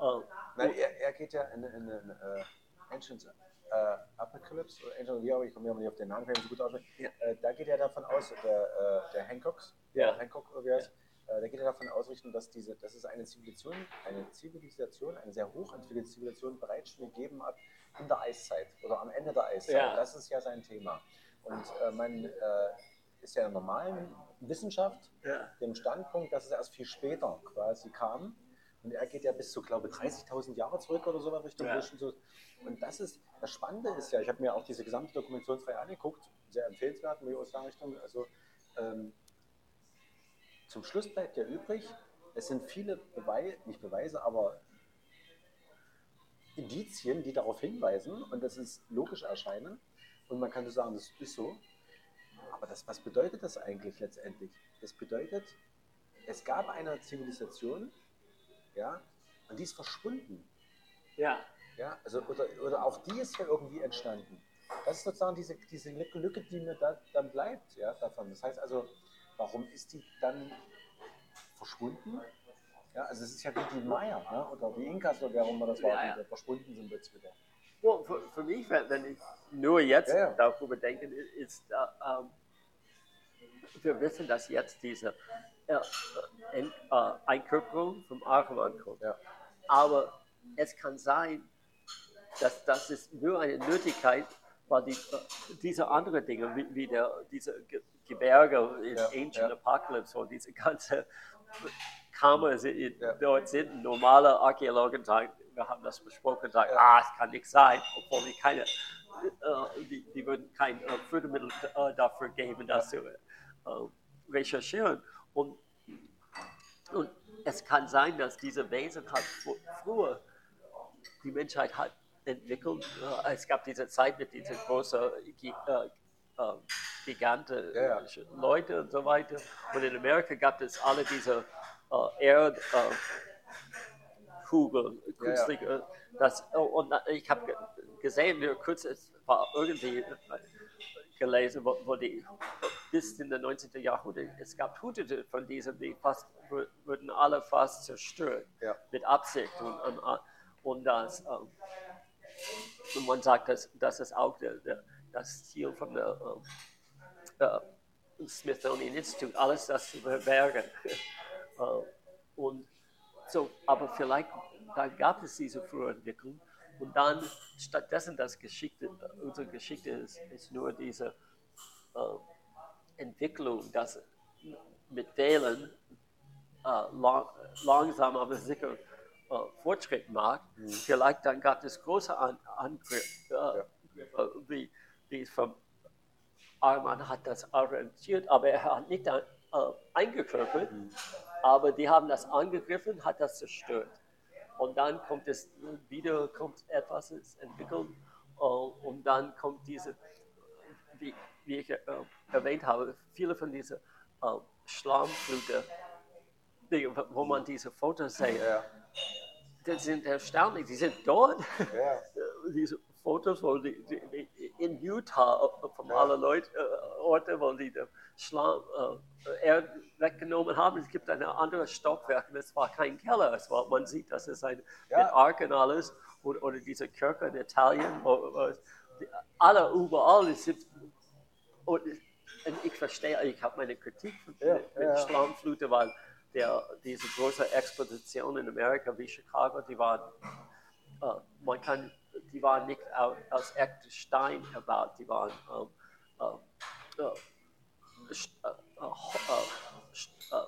Äh, Nein, er, er geht ja in, in, in äh, Ancient äh, Apocalypse, Ancient, wie auch, ich komme ja nicht auf den Namen, kann ich so gut aussprechen. Ja. Äh, da geht er davon aus, der, äh, der Hancocks, Ja. äh, Hancock, wie heißt, äh, da geht er davon ausrichten, dass, diese, dass es eine Zivilisation, eine Zivilisation, eine sehr hochentwickelte Zivilisation bereits schon gegeben hat in der Eiszeit oder am Ende der Eiszeit. Ja. Das ist ja sein Thema. Und äh, man äh, ist ja in der normalen Wissenschaft ja. dem Standpunkt, dass es erst viel später quasi kam. Und er geht ja bis zu, glaube ich, 30.000 Jahre zurück oder so in Richtung Ja. Und das ist, das Spannende ist ja, ich habe mir auch diese gesamte Dokumentationsreihe angeguckt, sehr empfehlenswert, mir aus der Richtung. Also ähm, zum Schluss bleibt ja übrig, es sind viele Beweise, nicht Beweise, aber Indizien, die darauf hinweisen und das ist logisch erscheinen. Und man kann so sagen, das ist so. Aber das, was bedeutet das eigentlich letztendlich? Das bedeutet, es gab eine Zivilisation, ja, und die ist verschwunden. ja. Ja, also, oder, oder auch die ist ja irgendwie entstanden. Das ist sozusagen diese, diese Lücke, die mir da, dann bleibt, ja, davon. Das heißt also, warum ist die dann verschwunden? Ja, also es ist ja wie die Maya, ne? oder die Inkas, oder wer auch immer das war, Ja, ja. die verschwunden sind jetzt wieder. Well, für, für mich, wenn ich nur jetzt Ja, darüber denke, ist, äh, ähm, wir wissen, dass jetzt diese äh, äh, Ent- äh, Einkörperung vom Archeman kommt. Aber es kann sein, dass das ist nur eine Nötigkeit, weil die, äh, diese anderen Dinge, wie, wie der, diese Gebirge in Ja, Ancient ja. Apocalypse und diese ganze Kammer dort sind normale Archäologen sagen, wir haben das besprochen, sagen, ah, es kann nicht sein, obwohl die keine, äh, die, die würden kein äh, Fördermittel äh, dafür geben, das zu äh, recherchieren. Und, und es kann sein, dass diese Wesen fr- früher die Menschheit hat entwickelt. Äh, es gab diese Zeit mit diesen großen Gi- äh, äh, Giganten, Ja, ja. Leute und so weiter. Und in Amerika gab es alle diese äh, Erd, äh, Kugeln, künstliche. Das, oh, und ich habe ge- gesehen, kurz, es war irgendwie äh, gelesen, wo, wo die bis in den 19. Jahrhundert, es gab hunderte von diesen, die fast, wur- wurden alle fast zerstört, Ja. mit Absicht. Und, und, äh, und, das, ähm, und man sagt, dass das ist auch der, der, das Ziel von der ähm, äh, Smithsonian Institute, alles das zu verbergen. <laughs> Äh, und so, aber vielleicht, dann gab es diese frühe Entwicklung und dann stattdessen das Geschichte, unsere Geschichte ist, ist nur diese äh, Entwicklung, dass mit Wählen äh, lang, langsam aber sicher äh, Fortschritt macht. Vielleicht dann gab es große An Angriffe, äh, äh, wie, wie vom Arman hat das arrangiert, aber er hat nicht äh, eingekörpert, aber die haben das angegriffen, hat das zerstört. Und dann kommt es wieder, kommt etwas entwickelt äh, und dann kommt diese, wie, wie ich äh, erwähnt habe, viele von diesen äh, Schlammflüge, die- wo man diese Fotos sieht, Ja, die sind erstaunlich, die sind dort ja. <laughs> diese Fotos, wo die, die, in Utah äh, von Ja. allen Leuten, äh, Orten, wo die den Schlamm, äh, Erd weggenommen haben. Es gibt ein anderes Stockwerk, und es war kein Keller. Es war, man sieht, dass es ein Ja. mit Ark und alles oder, oder diese Kirche in Italien, wo, wo die, alle überall es sind. Und, und ich verstehe, ich habe meine Kritik mit, Ja, mit ja. Schlammflute, weil der, diese große Expedition in Amerika wie Chicago, die waren äh, man kann, die waren nicht aus, echtem Stein erbaut, die waren äh, äh, äh, äh, äh,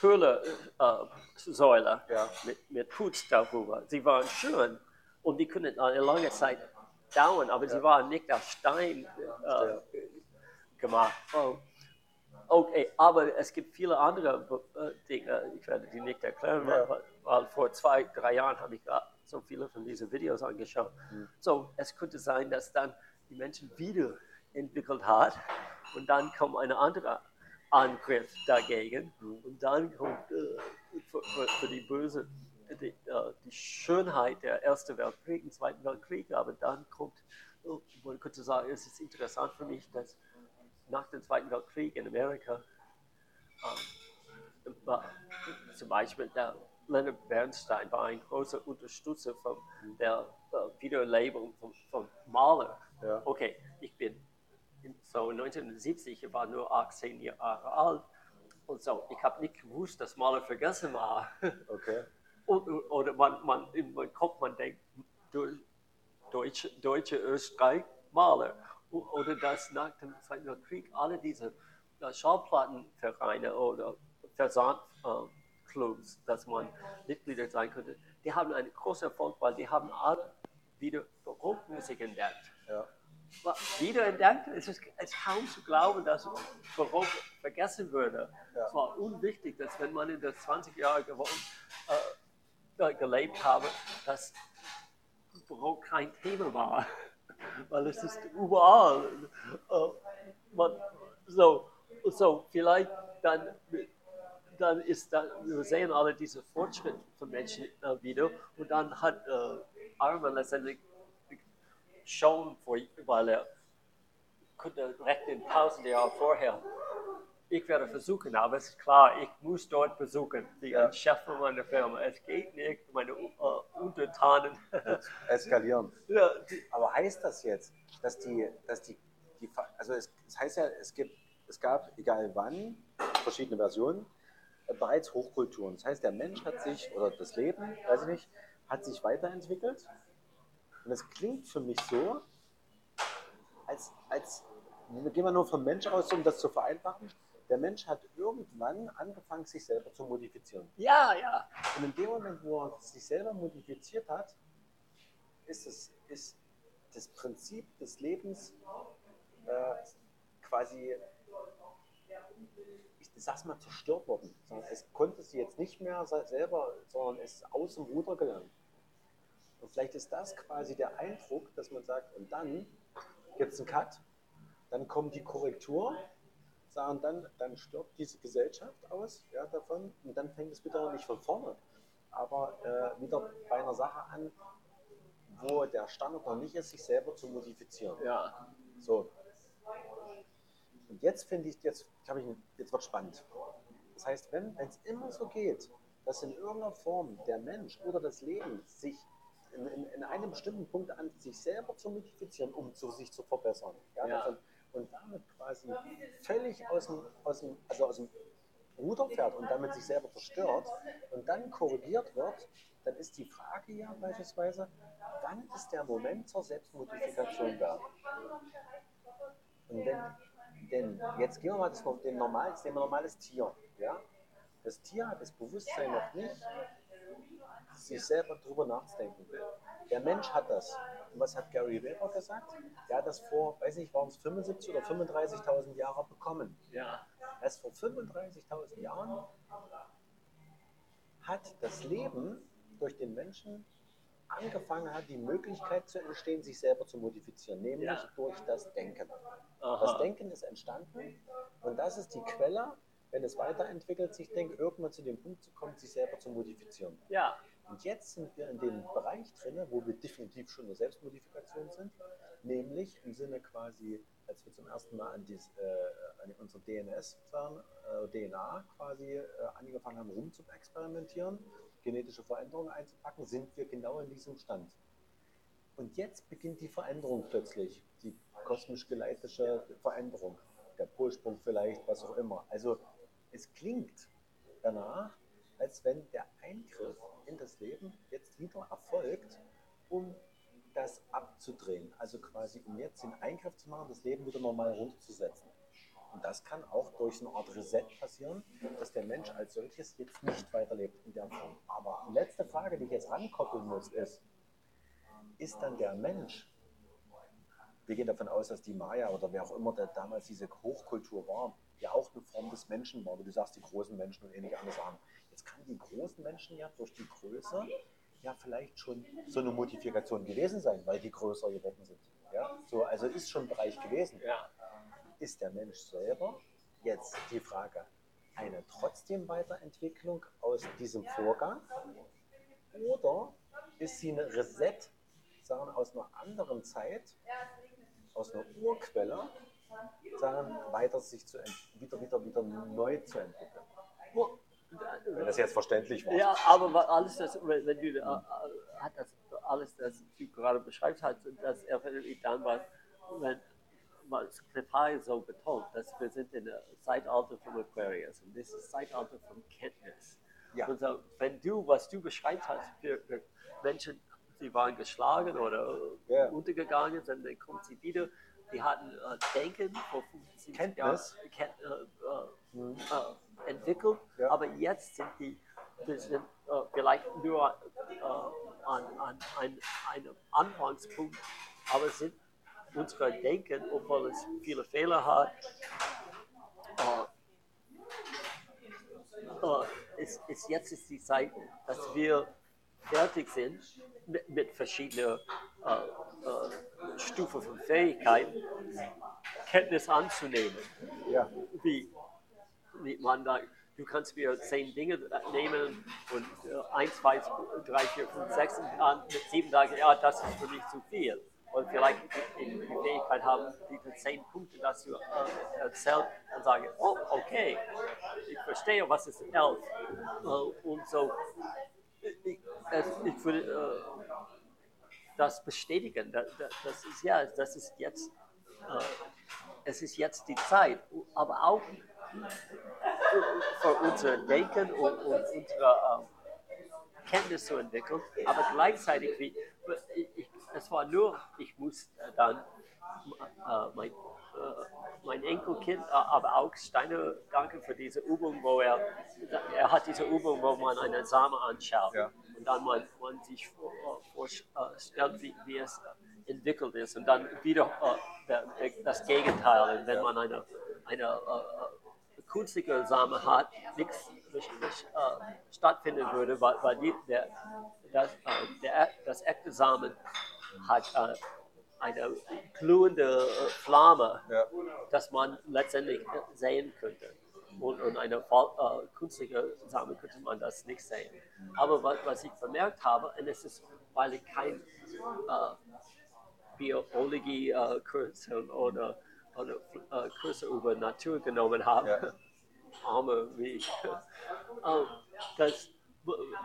Köhlersäule Ja. mit, mit Putz darüber. Sie waren schön und die können eine lange Zeit dauern, aber sie waren nicht aus Stein äh, gemacht. Oh. Okay, aber es gibt viele andere äh, Dinge, ich werde die nicht erklären, Ja. weil, weil vor zwei, drei Jahren habe ich gerade so viele von diesen Videos angeschaut. So, es könnte sein, dass dann die Menschen wieder entwickelt hat und dann kommt ein anderer Angriff dagegen. Und dann kommt äh, für, für, für die böse die, äh, die Schönheit der Ersten Weltkrieg, und Zweiten Weltkrieg, aber dann kommt, oh, man könnte sagen, es ist interessant für mich, dass nach dem Zweiten Weltkrieg in Amerika war, zum Beispiel der Leonard Bernstein war ein großer Unterstützer von der äh, Wiederlebung von, von Maler. Ja. Okay, ich bin in- so 1970, ich war nur 18 Jahre alt und so. Ich habe nicht gewusst, dass Maler vergessen war. <laughs> Okay. Und, oder man, man, in meinem Kopf, man denkt, Deu- Deutsche, Deutsche Österreich, Maler. O- Oder dass nach dem Zweiten Weltkrieg alle diese äh, Schallplattenvereine oder Versandclubs, dass man Mitglieder sein könnte, die haben einen großen Erfolg, weil die haben alle wieder Barockmusik entdeckt. Ja. Wa- Wiederentdeckt, es ist, es ist kaum zu glauben, dass Barock vergessen würde. Ja. Es war unwichtig, dass wenn man in den 20 Jahren äh, gelebt habe, dass Barock kein Thema war. <laughs> Weil es ist überall. Äh, man, so, so, vielleicht dann, dann ist da, wir sehen alle diese Fortschritt von Menschen äh, wieder und dann hat äh, Arman letztendlich schon, vor, weil er könnte recht in tausend Jahren vorher. Ich werde versuchen, aber es ist klar, ich muss dort besuchen, die Ja. Chef von meiner Firma. Es geht nicht, meine äh, Untertanen. Eskalieren. <laughs> ja, die, Aber heißt das jetzt, dass die, dass die, die also es, es heißt ja, es gibt, es gab, egal wann, verschiedene Versionen, äh, bereits Hochkulturen. Das heißt, der Mensch hat sich, oder das Leben, weiß ich nicht, hat sich weiterentwickelt. Und es klingt für mich so, als, als gehen wir nur vom Mensch aus, um das zu vereinfachen. Der Mensch hat irgendwann angefangen, sich selber zu modifizieren. ja, ja. Und in dem Moment, wo er sich selber modifiziert hat, ist, es, ist das Prinzip des Lebens äh, quasi, ich sag's mal, zerstört worden. Sondern Es konnte sie jetzt nicht mehr se- selber, sondern es ist aus dem Ruder gelangt. Und vielleicht ist das quasi der Eindruck, dass man sagt, und dann gibt es einen Cut, dann kommt die Korrektur, sagen dann, dann stirbt diese Gesellschaft aus ja, davon und dann fängt es wieder nicht von vorne, aber äh, wieder bei einer Sache an, wo der Standard noch nicht ist, sich selber zu modifizieren. ja. So. Und jetzt finde ich, jetzt, ich, jetzt wird spannend. Das heißt, wenn es immer so geht, dass in irgendeiner Form der Mensch oder das Leben sich in, in, in einem bestimmten Punkt an sich selber zu modifizieren, um zu, sich zu verbessern. Ja, Ja. davon- und damit quasi völlig aus dem, aus dem, also aus dem Ruder fährt und damit sich selber zerstört und dann korrigiert wird, dann ist die Frage ja beispielsweise, wann ist der Moment zur Selbstmodifikation da? Und wenn, denn jetzt gehen wir mal das, den normal, das nehmen wir normales Tier. Ja? Das Tier hat das Bewusstsein noch nicht, sich selber darüber nachzudenken. Der Mensch hat das. Und was hat Gary Weber gesagt? Der hat das vor, weiß nicht, waren es 75 oder 35.000 Jahre bekommen. Ja, Erst vor 35.000 Jahren hat das Leben durch den Menschen angefangen hat, die Möglichkeit zu entstehen, sich selber zu modifizieren, nämlich Ja. durch das Denken. Das aha. Denken ist entstanden und das ist die Quelle, wenn es weiterentwickelt, sich denkt, irgendwann zu dem Punkt zu kommen, sich selber zu modifizieren. Ja, Und jetzt sind wir in dem Bereich drin, wo wir definitiv schon eine Selbstmodifikation sind, nämlich im Sinne quasi, als wir zum ersten Mal an, dies, äh, an unsere DNS, äh, DNA quasi äh, angefangen haben, rum zu experimentieren, genetische Veränderungen einzupacken, sind wir genau in diesem Stand. Und jetzt beginnt die Veränderung plötzlich, die kosmisch geleitete Veränderung, der Polsprung vielleicht, was auch immer. Also es klingt danach, als wenn der Eingriff in das Leben jetzt wieder erfolgt, um das abzudrehen. Also quasi, um jetzt den Eingriff zu machen, das Leben wieder normal runterzusetzen. Und das kann auch durch eine Art Reset passieren, dass der Mensch als solches jetzt nicht weiterlebt in der Form. Aber die letzte Frage, die ich jetzt rankoppeln muss, ist, ist dann der Mensch, wir gehen davon aus, dass die Maya oder wer auch immer der damals diese Hochkultur war, ja auch eine Form des Menschen war, wie du sagst, die großen Menschen und ähnliche andere Sachen. Jetzt kann die großen Menschen ja durch die Größe ja vielleicht schon so eine Modifikation gewesen sein, weil die größer geworden sind. Ja? So, also ist schon ein Bereich gewesen. Ja. Ist der Mensch selber jetzt die Frage, eine trotzdem Weiterentwicklung aus diesem Vorgang oder ist sie eine Reset, sagen aus einer anderen Zeit, aus einer Urquelle, sagen weiter sich zu wieder, wieder, wieder neu zu entwickeln? Wenn das jetzt verständlich war. Ja, aber alles das, wenn wenn du äh, äh, hat das alles, das du gerade beschreibst, hat das dann, was, wenn Cliff High so betont, dass wir sind in der Zeitalter von Aquarius und das ist Zeitalter von Kenntnis. Ja. Und so, wenn du, was du beschreibt hast, für, für Menschen, sie waren geschlagen oder Ja. untergegangen, dann, kommen sie wieder, die hatten äh, Denken vor 50 Kenntnis. Jahren äh, äh, äh, entwickelt, Ja. aber jetzt sind die wir sind äh, vielleicht nur äh, an, an ein, einem Anfangspunkt, aber sind unser Denken, obwohl es viele Fehler hat, äh, äh, ist, ist jetzt ist die Zeit, dass wir fertig sind mit, mit verschiedenen äh, äh, Stufen von Fähigkeiten, Kenntnis anzunehmen Ja. wie, wie man da, du kannst mir zehn Dinge nehmen und äh, eins, zwei, drei, vier, fünf, sechs und mit sieben sagen, ja, das ist für mich zu viel. Und vielleicht die, die Fähigkeit haben, diese zehn Punkte, dass du äh, erzählt und sagen, oh, okay, ich verstehe, was ist elf. Äh, und so, ich, würde äh, das bestätigen. Das, ist ja, das ist jetzt, äh, es ist jetzt die Zeit, aber auch für unser Denken und, unsere ähm, Kenntnis zu entwickeln, aber gleichzeitig, wie, es war nur, ich muss äh, dann äh, mein, äh, mein Enkelkind, äh, aber auch Steiner, danke für diese Übung, wo er, er hat diese Übung, wo man einen Samen anschaut. Ja. und dann man, man sich vorstellt, wie, wie es entwickelt ist. Und dann wieder äh, der, der, das Gegenteil, wenn man eine, eine äh, künstliche Samen hat, nichts nicht, nicht, äh, stattfinden würde, weil, weil die, der, das, äh, der, das echte Samen hat äh, eine glühende äh, Flamme, Ja. dass man letztendlich äh, sehen könnte. Und, und eine äh, künstliche Samen könnte man das nicht sehen. Aber was, was ich bemerkt habe, und es ist, weil ich kein äh, Biologie-Kurs oder, oder äh, Kurse über Natur genommen habe, Ja. <laughs> Arme wie ich, <laughs> ähm, das,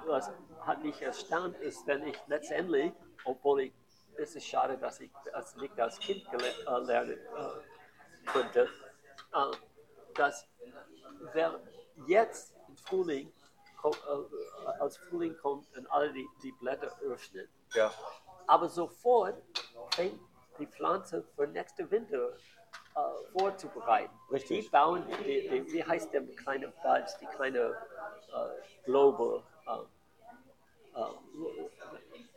was hat mich erstaunt ist, wenn ich letztendlich, obwohl ich, es ist schade, dass ich das nicht als Kind äh, lernen äh, konnte, äh, dass wer jetzt im Frühling, äh, als Frühling kommt und alle die, die Blätter öffnen, Ja. aber sofort fängt die Pflanze für nächste Winter äh, vorzubereiten. Richtig. Die bauen, die, die, wie heißt der kleine Buds, die kleine äh, Global, äh,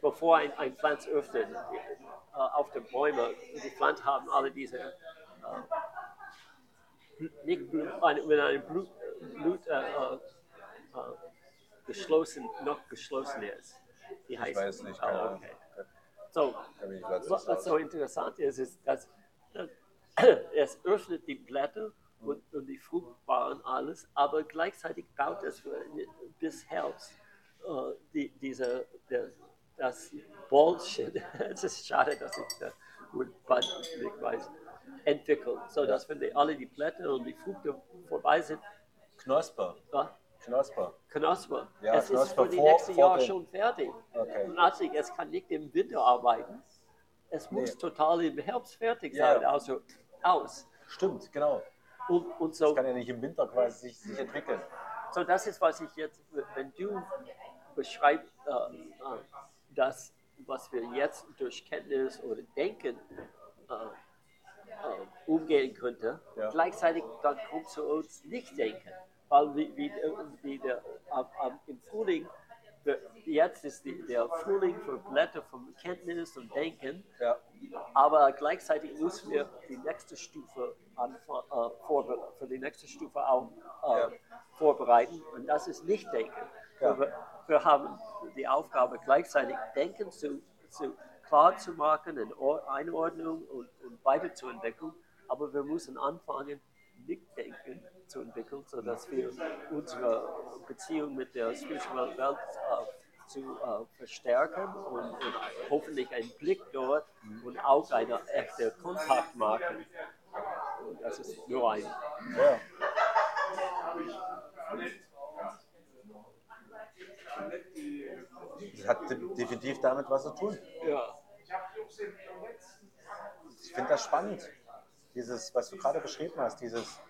bevor ein, ein Pflanz öffnet, äh, auf den Bäumen, die Pflanzen haben alle diese, äh, nicht Blut, eine, wenn ein Blut, Blut äh, äh, äh, geschlossen, noch geschlossen ist. Wie heißt weiß es? nicht, Oh, keine okay. So, ich was, was so interessant ist, ist, dass äh, es öffnet die Blätter und, und die fruchtbaren alles, aber gleichzeitig baut es für, bis Herbst äh, die, diese, der, das Bullshit, <laughs> es ist schade, dass ich das nicht weiß, entwickelt, sodass wenn die, alle die Blätter und die Früchte vorbei sind, Knospe. äh, Knospe. Knospe. Ja, es ist Knospe für die vor- nächste Jahr den- schon fertig. Okay. Und also, es kann nicht im Winter arbeiten. Es muss Nee. total im Herbst fertig Ja. sein, also aus. Stimmt, genau. Und, und Das so, kann ja nicht im Winter quasi sich, sich entwickeln. so, das ist, was ich jetzt, wenn du beschreibst, äh, äh, das, was wir jetzt durch Kenntnis oder Denken äh, äh, umgehen könnte. Ja. Gleichzeitig dann kommt zu uns nicht denken, weil wie, wie, wie der, am, am, im Frühling, der, jetzt ist die, der Frühling für Blätter von Kenntnis und Denken, Ja. aber gleichzeitig müssen wir die nächste Stufe an, äh, für die nächste Stufe auch äh, Ja. vorbereiten und das ist nicht Denken. Wir, haben die Aufgabe gleichzeitig Denken zu, zu klar zu machen, in Or- Einordnung und, und weiterzuentwickeln, aber wir müssen anfangen, Nicht-Denken zu entwickeln, sodass wir unsere Beziehung mit der spirituellen Welt äh, zu äh, verstärken und, und hoffentlich einen Blick dort und auch eine echte Kontakt machen. Und das ist nur ein Ja. Das hat de- definitiv damit was zu tun. ja, Ich finde das spannend, dieses, was du gerade beschrieben hast, dieses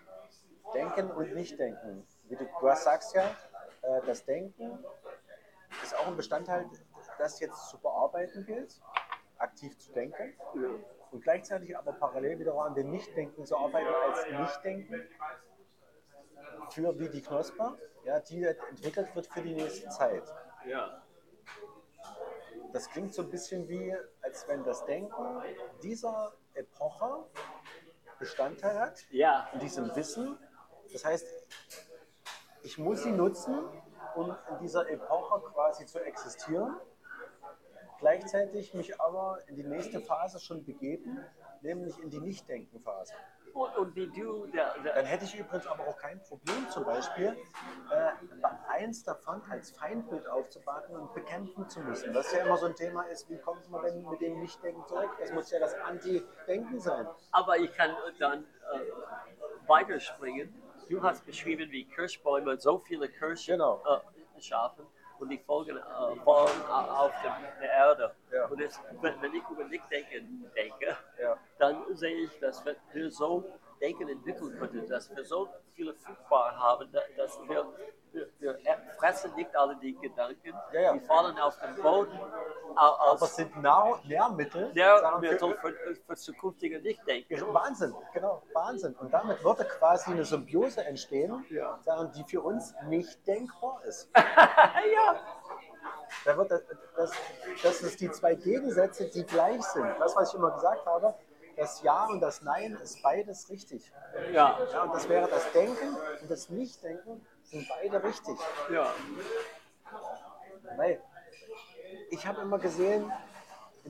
Denken und Nicht-Denken. Wie du, du sagst ja, äh, das Denken ist auch ein Bestandteil, das jetzt zu bearbeiten gilt, aktiv zu denken und gleichzeitig aber parallel wiederum an dem Nicht-Denken zu arbeiten als Nicht-Denken für wie die Knospe, ja, die entwickelt wird für die nächste Zeit. ja, Das klingt so ein bisschen wie, als wenn das Denken dieser Epoche Bestandteil hat, ja, in diesem Wissen. Das heißt, ich muss sie nutzen, um in dieser Epoche quasi zu existieren, gleichzeitig mich aber in die nächste Phase schon begeben, nämlich in die Nicht-Denken-Phase. Und, Dann hätte ich übrigens aber auch kein Problem, zum Beispiel äh, eins davon als Feindbild aufzubauen und bekämpfen zu müssen. Was ja immer so ein Thema ist, wie kommt man denn mit dem Nichtdenken zurück? Das muss ja das Anti-Denken sein. Aber ich kann dann äh, weiterspringen. Du hast beschrieben, wie Kirschbäume so viele Kirschen Genau. äh, schaffen und die Folgen äh, fallen au- auf dem, der Erde. Ja. Und es, wenn, ich über Nichtdenken denke, Ja. dann sehe ich, dass wir so Denken entwickeln könnten, dass wir so viele Fruchtbar haben, da- dass wir, wir, fressen nicht alle die Gedanken, Ja, ja. die fallen auf den Boden Aber es sind Nahr Nährmittel. Nährmittel für, für zukünftige Nichtdenken. Wahnsinn, genau, Wahnsinn. Und damit würde quasi eine Symbiose entstehen, Ja. die für uns nicht denkbar ist. <laughs> ja. Da wird das, das, das ist die zwei Gegensätze, die gleich sind. Das, was ich immer gesagt habe, das Ja und das Nein ist beides richtig. Ja, Ja, und das wäre das Denken und das Nicht-Denken sind beide richtig. ja, Weil ich habe immer gesehen,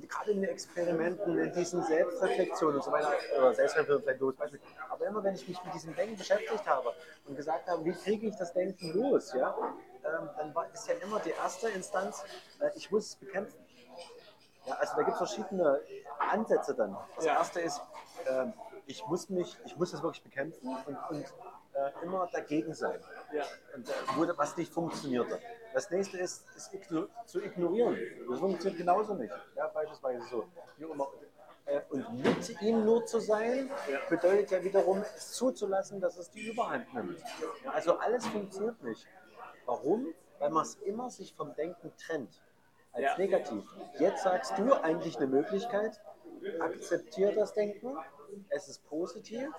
gerade in den Experimenten, in diesen Selbstreflexionen und so weiter, oder Selbstreflexion, als Beispiel, aber immer wenn ich mich mit diesem Denken beschäftigt habe und gesagt habe, wie kriege ich das Denken los, ja, ähm, dann war, ist ja immer die erste Instanz, äh, ich muss es bekämpfen. Ja, also da gibt es verschiedene Ansätze dann. Das Ja. erste ist, ähm, ich muss mich, ich muss das wirklich bekämpfen und, und äh, immer dagegen sein ja, und, äh, wo, was nicht funktionierte. Das nächste ist, ist igno zu ignorieren. Das funktioniert genauso nicht. Ja, beispielsweise so. Äh, Und mit ihm nur zu sein, bedeutet ja wiederum, es zuzulassen, dass es die Überhand nimmt. Also alles funktioniert nicht. Warum? Weil man es immer sich vom Denken trennt. Als Ja. negativ. Jetzt sagst du eigentlich eine Möglichkeit, akzeptiere das Denken, es ist positiv,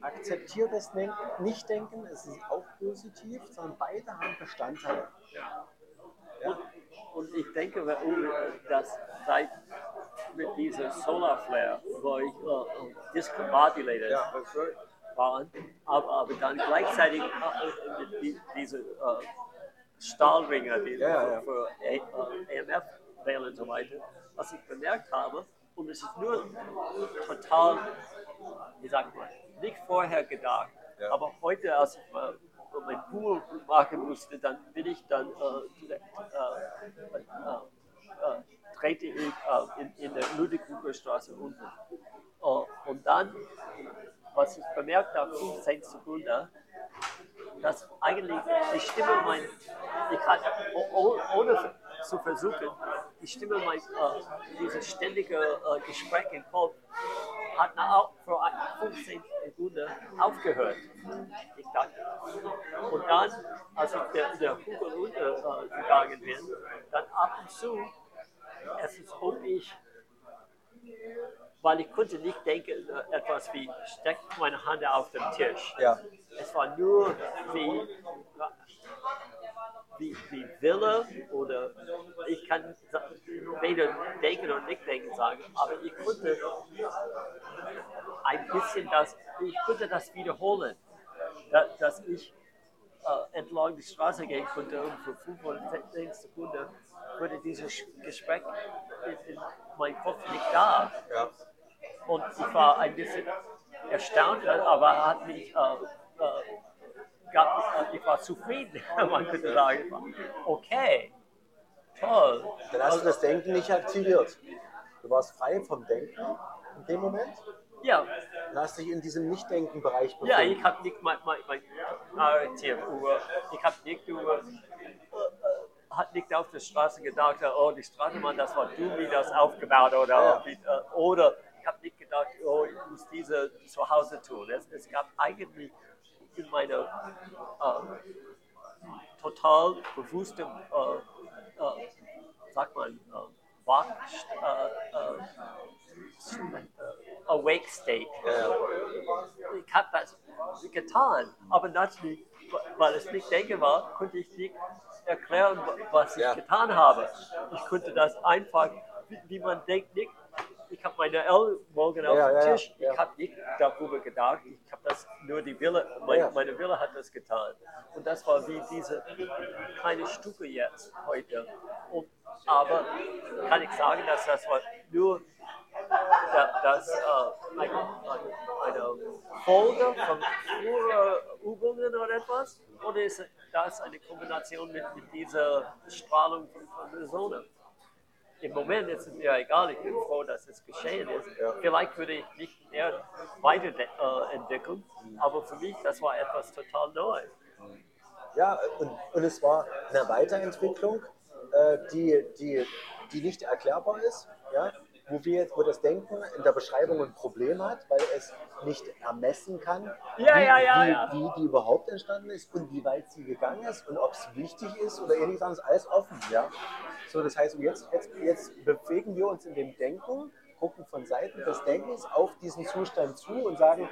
akzeptiere das Denken, Nicht-Denken, es ist auch positiv, sondern beide haben Bestandteile. ja. Ja. Und, ich denke, dass seit mit dieser Solar Flare, wo ich äh, Discombobulator Ja. waren, aber, aber dann gleichzeitig äh, die, diese äh, Stahlringer, die Ja, für äh, EMF wählen und so weiter, was ich bemerkt habe, und es ist nur total, wie sagt man, nicht vorher gedacht, Ja. aber heute, als ich mal mein Pool machen musste, dann bin ich dann äh, direkt, äh, äh, äh, trete ich äh, in, in der Ludwig Straße unten. Äh, und dann, was ich bemerkt habe, 15 Sekunden, dass eigentlich die Stimme mein, ich kann, ohne zu versuchen, die Stimme mein, äh, dieses ständige äh, Gespräch im Kopf hat nach ein- 15 Sekunden aufgehört. Ich dachte, und dann, als ich der, der Kugel runtergegangen bin, dann ab und zu, es ist, ob ich weil ich konnte nicht denken, etwas wie, steck meine Hand auf den Tisch. Ja. Es war nur wie, wie, wie Wille oder ich kann weder denken und nicht denken sagen, aber ich konnte ein bisschen das, ich konnte das wiederholen, da- dass ich äh, entlang die Straße gehen konnte und für 5 oder 10 Sekunden wurde dieses Gespräch in, in meinem Kopf nicht da. Ja. Und ich war ein bisschen erstaunt, aber er hat mich, äh, äh, gab, äh, ich war zufrieden, <laughs> man könnte sagen. Okay, toll. Dann hast du das Denken nicht aktiviert. Du warst frei vom Denken in dem Moment Ja, und hast dich in diesem Nicht-Denken-Bereich befunden. ja ich habe nicht mein, mein, mein über, ich habe nicht über, äh, hat nicht auf der Straße gedacht, oh, die Straßenmann, das war du, wie das aufgebaut oder, Ja. äh, oder ich habe nicht gedacht, oh, ich muss diese zu Hause tun. Es, es gab eigentlich in meiner äh, total bewusstem, äh, äh, sagt man, äh, wach, äh, äh, awake state. Ich habe das getan, aber natürlich, weil es nicht denke war, konnte ich nicht erklären, was ich Ja. getan habe. Ich konnte das einfach, wie, wie man denkt, nicht. Ich habe meine Ellbogen auf Ja, dem Tisch, ich habe nicht darüber gedacht, ich habe das nur die Wille, mein, Ja. meine Wille hat das getan. Und das war wie diese kleine Stücke jetzt heute. Und, aber kann ich sagen, dass das war nur da- das äh, eine, eine, eine Folge von früheren Übungen oder etwas? Oder ist das eine Kombination mit, mit dieser Strahlung von, von der Sonne? Im Moment ist es mir egal, ich bin froh, dass es geschehen ist. Vielleicht würde ich mich mehr weiterentwickeln, aber für mich, das war etwas total Neues. Ja, und, und es war eine Weiterentwicklung, äh, die, die, die nicht erklärbar ist, ja? wo, wir, wo das Denken in der Beschreibung ein Problem hat, weil es nicht ermessen kann, Ja, wie, ja, ja, ja. wie die überhaupt entstanden ist und wie weit sie gegangen ist und ob es wichtig ist oder ähnliches alles offen. Ja? So, das heißt, jetzt, jetzt, jetzt bewegen wir uns in dem Denken, gucken von Seiten des Denkens auf diesen Zustand zu und sagen,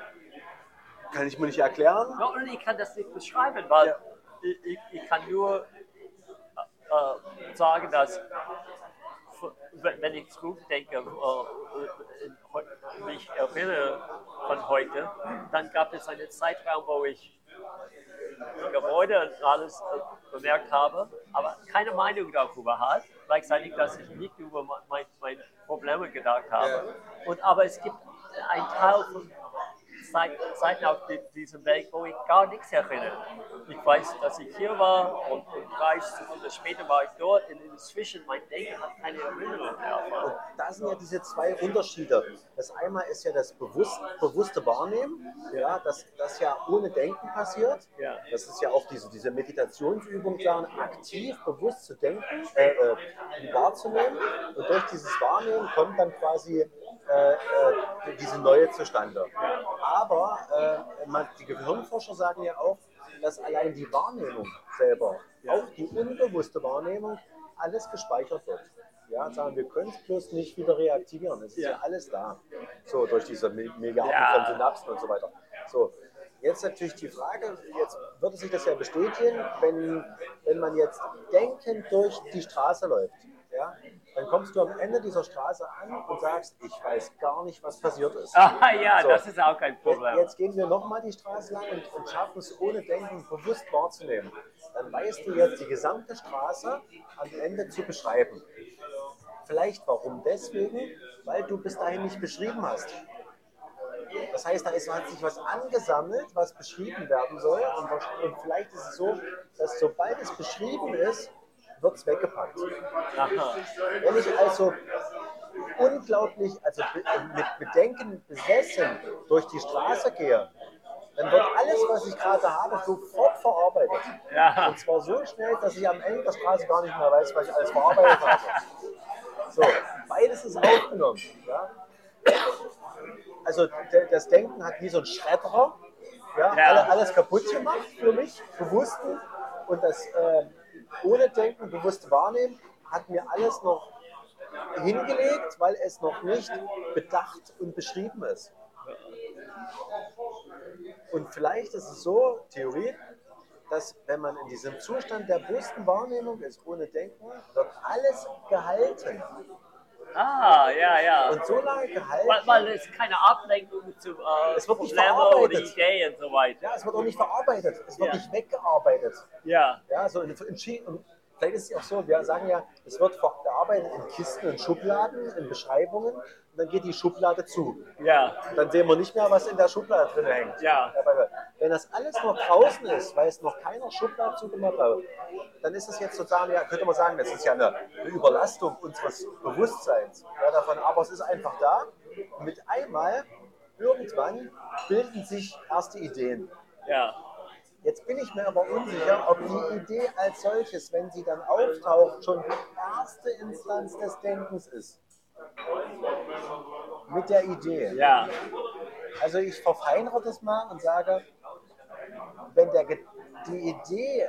kann ich mir nicht erklären, Ja, und ich kann das nicht beschreiben, weil Ja. ich, ich, ich kann nur äh, sagen, dass wenn ich zurückdenke, äh, mich erinnere von heute, dann gab es einen Zeitraum, wo ich Gebäude und alles äh, bemerkt habe, aber keine Meinung darüber hat. Gleichzeitig, dass ich nicht über mein, mein, meine Probleme gedacht habe. Und, aber es gibt einen Teil von Zeiten auf die, diesem Weg, wo ich gar nichts erinnere. Ich weiß, dass ich hier war und, und drei Sekunden später war ich dort. Und inzwischen, mein Denken hat keine Erinnerung mehr. Und da sind ja diese zwei Unterschiede. Das einmal ist ja das bewusst, bewusste Wahrnehmen, ja, das, das ja ohne Denken passiert. Ja. Das ist ja auch diese, diese Meditationsübung, lernen, aktiv bewusst zu denken, äh, äh, wahrzunehmen. Und durch dieses Wahrnehmen kommt dann quasi äh, äh, diese neue zustande. Aber äh, man, die Gehirnforscher sagen ja auch, dass allein die Wahrnehmung selber, auch die unbewusste Wahrnehmung, alles gespeichert wird. Ja, sagen wir können es bloß nicht wieder reaktivieren. Es ist ja, Ja. alles da. So durch diese Mi- Milliarden Ja. von Synapsen und so weiter. So, jetzt natürlich die Frage, jetzt würde sich das ja bestätigen, wenn, wenn man jetzt denkend durch die Straße läuft. Ja, dann kommst du am Ende dieser Straße an und sagst, ich weiß gar nicht, was passiert ist. Ah ja, So. das ist auch kein Problem. Jetzt gehen wir nochmal die Straße lang und, und schaffen es ohne Denken bewusst wahrzunehmen. Dann weißt du jetzt die gesamte Straße am Ende zu beschreiben. Vielleicht warum deswegen? Weil du bis dahin nicht beschrieben hast. Das heißt, da ist, hat sich was angesammelt, was beschrieben werden soll. Und, und vielleicht ist es so, dass sobald es beschrieben ist, wird es weggepackt. Aha. Wenn ich also unglaublich, also be- mit Bedenken besessen durch die Straße gehe, dann wird alles, was ich gerade habe, sofort verarbeitet. Ja. Und zwar so schnell, dass ich am Ende der Straße gar nicht mehr weiß, was ich alles verarbeitet habe. So, beides ist aufgenommen. Ja? Also das Denken hat wie so ein Schredderer ja, Ja. alle- alles kaputt gemacht für mich, bewussten. Und das äh, ohne Denken, bewusst wahrnehmen, hat mir alles noch hingelegt, weil es noch nicht bedacht und beschrieben ist. Und vielleicht ist es so, Theorie, dass wenn man in diesem Zustand der bewussten Wahrnehmung ist, ohne Denken, wird alles gehalten. Ah, ja, ja. Und so lange gehalten. Weil, weil es keine Ablenkung zu äh, Es wird nicht oder verarbeitet. Ideen und so weiter. Ja, es wird auch nicht verarbeitet, es wird Ja. nicht weggearbeitet. Ja, Ja, so in, und vielleicht ist es auch so, wir sagen ja, es wird verarbeitet in Kisten, in Schubladen, in Beschreibungen und dann geht die Schublade zu. ja, dann sehen wir nicht mehr, was in der Schublade drin hängt. Ja. wenn das alles noch draußen ist, weil es noch keiner Schublade zugemacht hat, dann ist es jetzt sozusagen, ja, könnte man sagen, das ist ja eine, eine Überlastung unseres Bewusstseins. Ja, davon, aber es ist einfach da. Und mit einmal, irgendwann, bilden sich erste Ideen. ja. Jetzt bin ich mir aber unsicher, ob die Idee als solches, wenn sie dann auftaucht, schon die erste Instanz des Denkens ist. Mit der Idee. Ja, Also ich verfeinere das mal und sage, wenn der, die Idee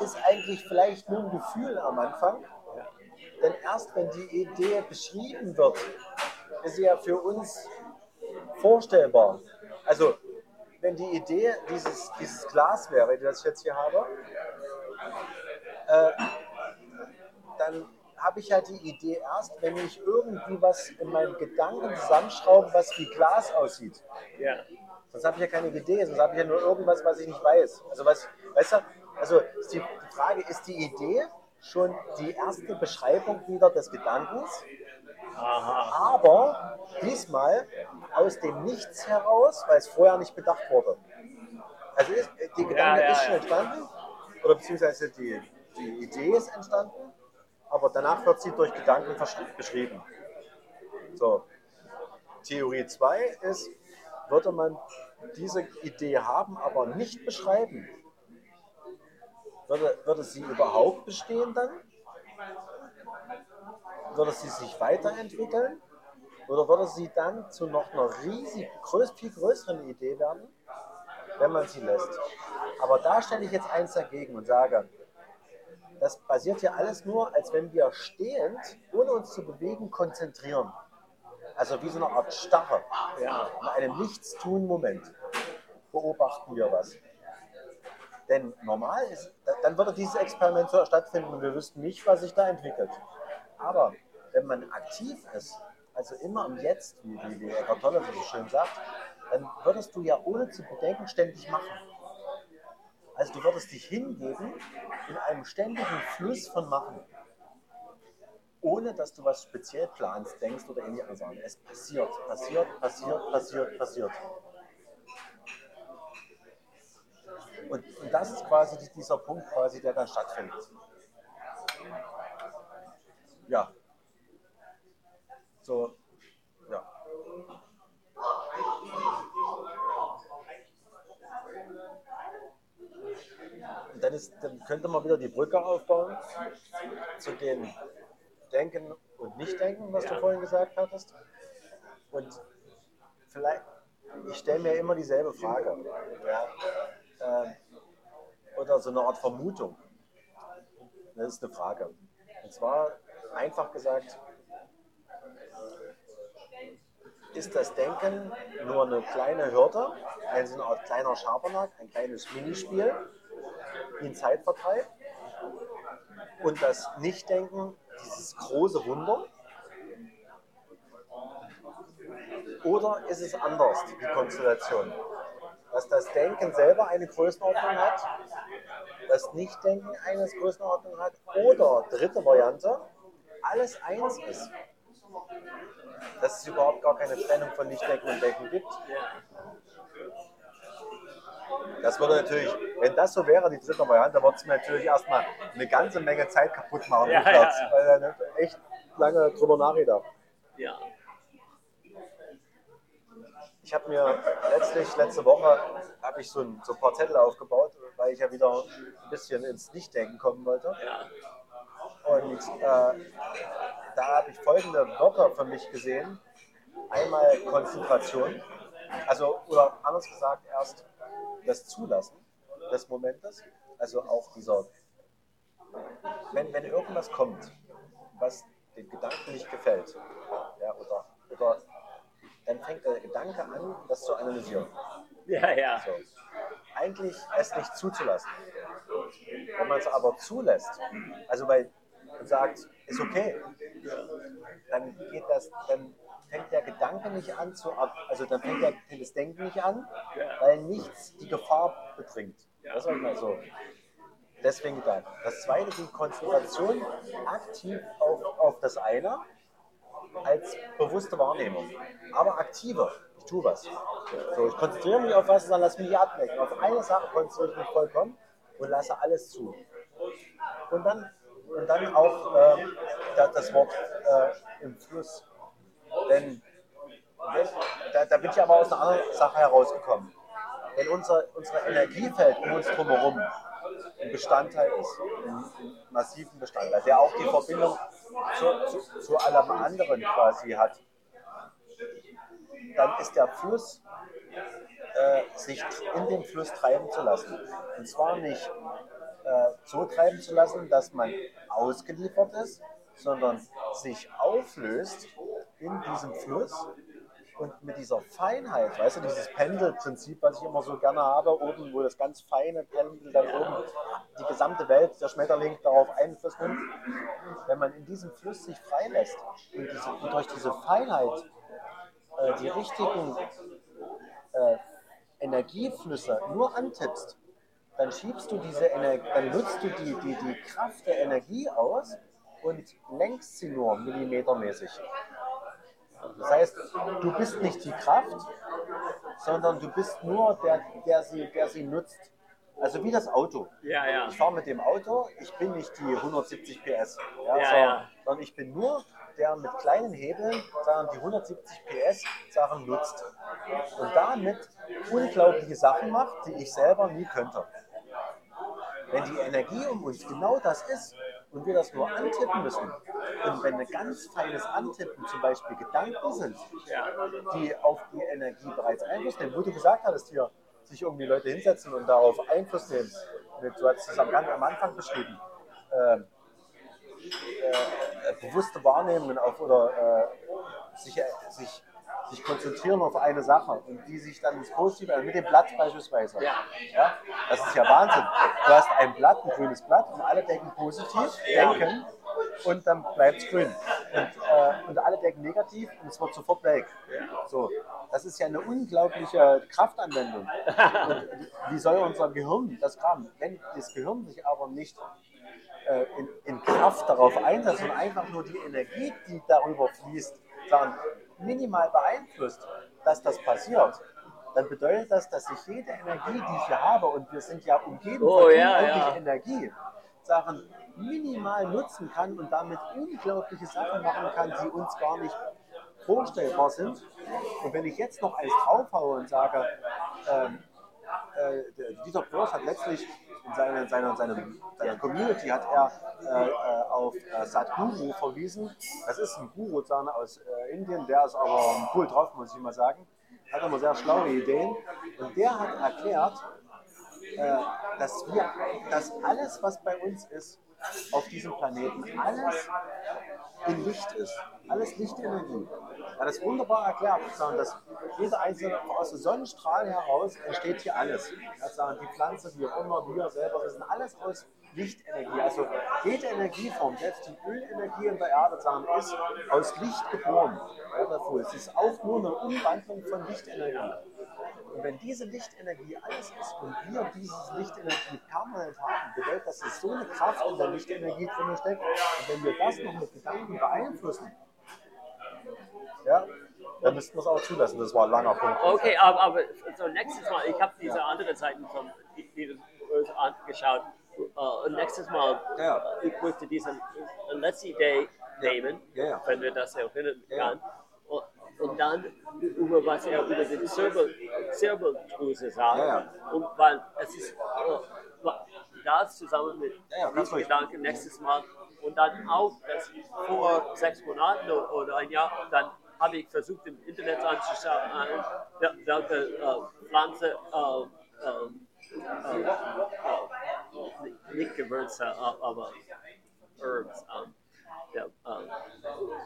ist eigentlich vielleicht nur ein Gefühl am Anfang, denn erst wenn die Idee beschrieben wird, ist sie ja für uns vorstellbar. Also wenn die Idee dieses, dieses Glas wäre, das ich jetzt hier habe, äh, dann habe ich halt die Idee erst, wenn ich irgendwie was in meinen Gedanken zusammenschraube, was wie Glas aussieht. ja, Sonst habe ich ja keine Idee, sonst habe ich ja nur irgendwas, was ich nicht weiß. Also was, weißt du, also die Frage, ist die Idee schon die erste Beschreibung wieder des Gedankens, aha, aber diesmal aus dem Nichts heraus, weil es vorher nicht bedacht wurde. Also ist, die Gedanke ja, ist schon ja. entstanden, oder beziehungsweise die, die Idee ist entstanden, aber danach wird sie durch Gedanken beschrieben. So. Theorie 2 ist, würde man diese Idee haben, aber nicht beschreiben, würde, würde sie überhaupt bestehen dann? Würde sie sich weiterentwickeln? Oder würde sie dann zu noch einer riesig, größ, viel größeren Idee werden, wenn man sie lässt? Aber da stelle ich jetzt eins dagegen und sage, das basiert ja alles nur, als wenn wir stehend, ohne uns zu bewegen, konzentrieren. Also wie so eine Art Starre. ja, In einem Nichtstun-Moment beobachten wir was. Denn normal ist, da- dann würde dieses Experiment so stattfinden und wir wüssten nicht, was sich da entwickelt. Aber wenn man aktiv ist, also immer im Jetzt, wie, wie, wie Eckhart Tolle so schön sagt, dann würdest du ja ohne zu bedenken ständig machen. Also du würdest dich hingeben in einem ständigen Fluss von Machen. Ohne dass du was speziell planst, denkst oder Sachen. Es passiert, passiert, passiert, passiert, passiert. Und, und das ist quasi die- dieser Punkt, quasi, der dann stattfindet. Ja. So, ja. Und dann, ist, dann könnte man wieder die Brücke aufbauen zu dem Denken und Nicht-Denken, was du vorhin gesagt hattest. Und vielleicht, ich stelle mir immer dieselbe Frage. Ja, ähm, oder so eine Art Vermutung. Das ist eine Frage. Und zwar einfach gesagt, ist das Denken nur eine kleine Hürde, also eine Art kleiner Schabernack, ein kleines Minispiel, wie ein Zeitvertreib? Und das Nichtdenken, dieses große Wunder? Oder ist es anders, die Konstellation? Dass das Denken selber eine Größenordnung hat, das Nichtdenken eine Größenordnung hat, oder dritte Variante, alles eins ist. Dass es überhaupt gar keine Trennung von Nichtdenken und Denken gibt. Das würde natürlich, wenn das so wäre, die dritte Variante, würde es mir natürlich erstmal eine ganze Menge Zeit kaputt machen, Ja, ja, ja. weil dann echt lange drüber nachgedacht. ja, Ich habe mir letztlich, letzte Woche, habe ich so ein, so ein paar Zettel aufgebaut, weil ich ja wieder ein bisschen ins Nichtdenken kommen wollte. ja, Und äh, da habe ich folgende Wörter für mich gesehen. Einmal Konzentration, also oder anders gesagt erst das Zulassen des Momentes, also auch dieser, wenn, wenn irgendwas kommt, was den Gedanken nicht gefällt, ja, oder, oder dann fängt der Gedanke an, das zu analysieren. Ja, ja. So. Eigentlich es nicht zuzulassen. Wenn man es aber zulässt, also weil man sagt, ist okay, dann geht das, dann fängt der Gedanke nicht an zu, also dann fängt der, das Denken nicht an, weil nichts die Gefahr bedringt. Das ist mal so. Deswegen dann. Das zweite, die Konzentration aktiv auf, auf das eine als bewusste Wahrnehmung. Aber aktiver. Ich tue was. So, ich konzentriere mich auf was dann lass mich nicht. Auf eine Sache konzentriere ich mich vollkommen und lasse alles zu. Und dann, und dann auch äh, da- das Wort äh, im Fluss. Denn wenn, da, da bin ich aber aus einer anderen Sache herausgekommen. Wenn unser, unser Energiefeld um uns drumherum ein Bestandteil ist, ein, massiven Bestandteil, der auch die Verbindung zu, zu, zu allem anderen quasi hat, dann ist der Fluss, äh, sich in den Fluss treiben zu lassen. Und zwar nicht äh, so treiben zu lassen, dass man ausgeliefert ist, sondern sich auflöst in diesem Fluss und mit dieser Feinheit, weißt du, dieses Pendelprinzip, was ich immer so gerne habe, oben, wo das ganz feine Pendel dann oben die gesamte Welt, der Schmetterling darauf Einfluss nimmt, wenn man in diesem Fluss sich freilässt und, diese, und durch diese Feinheit äh, die richtigen äh, Energieflüsse nur antippst, dann schiebst du diese Energie, dann nutzt du die, die, die Kraft der Energie aus und lenkst sie nur millimetermäßig. Das heißt, du bist nicht die Kraft, sondern du bist nur der, der, sie, der sie nutzt. Also wie das Auto. Ja, ja. Ich fahre mit dem Auto, ich bin nicht die 170 PS, ja, sondern, sondern ich bin nur der mit kleinen Hebeln sagen, die 170 PS Sachen nutzt und damit unglaubliche Sachen macht, die ich selber nie könnte. Wenn die Energie um uns genau das ist und wir das nur antippen müssen und wenn ein ganz feines Antippen zum Beispiel Gedanken sind, die auf die Energie bereits Einfluss nehmen. Wo du gesagt hattest hier, sich irgendwie Leute hinsetzen und darauf Einfluss nehmen. Du hast es am, ganz am Anfang beschrieben. Ähm, äh, äh, bewusste Wahrnehmungen auf oder äh, sich, sich, sich konzentrieren auf eine Sache und die sich dann ins Positive, also mit dem Blatt beispielsweise. Ja. Ja, das ist ja Wahnsinn. Du hast ein Blatt, ein grünes Blatt und alle denken positiv, denken und dann bleibt es grün. Und, äh, und alle denken negativ und es wird sofort welk. So, das ist ja eine unglaubliche Kraftanwendung. Und wie soll unser Gehirn das haben? Wenn das Gehirn sich aber nicht äh, in, in Kraft darauf einsetzt und einfach nur die Energie, die darüber fließt, dann minimal beeinflusst, dass das passiert, dann bedeutet das, dass ich jede Energie, die ich hier habe, und wir sind ja umgeben Oh, von ja, ja. Energie, Sachen minimal nutzen kann und damit unglaubliche Sachen machen kann, die uns gar nicht vorstellbar sind. Und wenn ich jetzt noch eins draufhaue und sage, ähm, äh, Dieter Brosch hat letztlich in seiner, in seiner, in seinem, seiner Community hat er äh, äh, auf äh, Sadhguru verwiesen. Das ist ein Guru aus äh, Indien, der ist aber cool drauf, muss ich mal sagen. Hat immer sehr schlaue Ideen. Und der hat erklärt, äh, dass wir, dass alles, was bei uns ist, auf diesem Planeten, alles in Licht ist. Alles Lichtenergie. Er hat das wunderbar erklärt, dass jeder einzelne aus dem Sonnenstrahl heraus entsteht hier alles. Die Pflanze, wie auch immer, wir selber, das sind alles aus Lichtenergie. Also jede Energieform, selbst die Ölenergie in der Erde, ist aus Licht geboren. Es ist auch nur eine Umwandlung von Lichtenergie. Und wenn diese Lichtenergie alles ist und wir diese Lichtenergie permanent haben, bedeutet das, dass so eine Kraft in der Lichtenergie drin steckt. Und wenn wir das noch mit Gedanken beeinflussen, ja, dann müssten wir es auch zulassen. Das war ein langer Punkt. Okay, aber, aber so nächstes Mal, ich habe diese andere Seiten von dieses angeschaut. Uh, und nächstes Mal, Ja. äh, ich möchte diesen Idee nehmen, Ja, ja. wenn wir das erinnern Ja. kann. Und, und dann über was er über die Zirbeldrüse sagt. Ja, ja. Und weil es ist äh, das zusammen mit Ja, ja, diesen. Gedanken nächstes Mal. Und dann auch, dass vor sechs Monaten oder ein Jahr, dann habe ich versucht im Internet anzuschauen, äh, wel- welche äh, Pflanze äh, äh, äh, äh, nicht Gewürze, aber Herbs, ähm, der äh,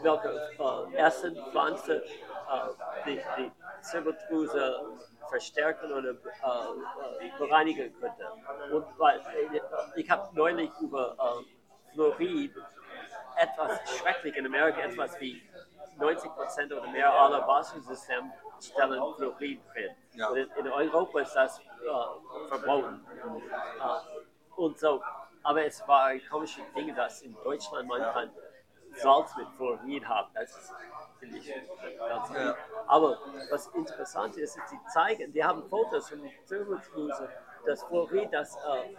welche ersten Pflanze die, die Zirbeldrüse verstärken oder bereinigen könnte. Und weil ich habe neulich über Fluorid etwas schrecklich in Amerika, etwas wie 90 Prozent oder mehr aller Wassensysteme stellen Fluorid drin. Ja. In, Europa ist das äh, verboten. Äh, und so, aber es war ein komisches Ding, dass in Deutschland man kann Salz mit Fluorid haben. Das ist, finde ich, ganz Ja. Aber was interessant ist, ist, die zeigen, die haben Fotos von Zirbeldrüse, das Fluorid, das äh,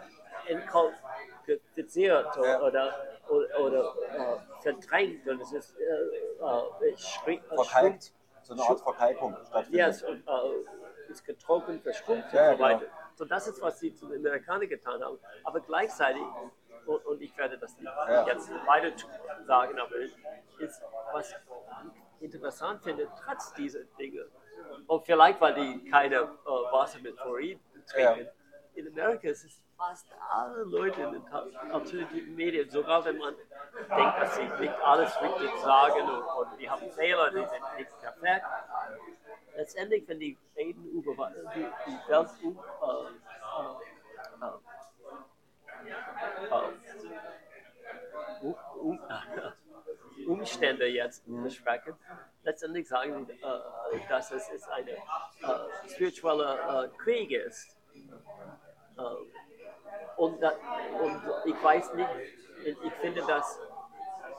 Ja. oder, oder, oder äh, verdrängt und es ist äh, äh, schri- äh, Verkalkt. So eine Art Verkalkung stattfindet. ja, es äh, ist getrocknet, verschrumpft Ja, ja, und so weiter. genau. So, das ist, was sie zu den Amerikanern getan haben. Aber gleichzeitig, und, und ich werde das Ja. jetzt weiter sagen, aber ist, was ich interessant finde, trotz dieser Dinge, und vielleicht, weil die keine äh, Wasser mit Fluorid trinken, in Amerika ist es fast alle Leute in den alternativen Medien, sogar wenn man denkt, dass sie nicht alles richtig sagen und, und die haben Fehler, die sind nicht perfekt. Letztendlich, wenn die reden über die, die Welt um, äh, äh, äh, um, um, <laughs> Umstände jetzt besprechen, letztendlich sagen äh, dass es ist ein äh, spiritueller äh, Krieg ist. Äh, und, und ich weiß nicht, ich finde das,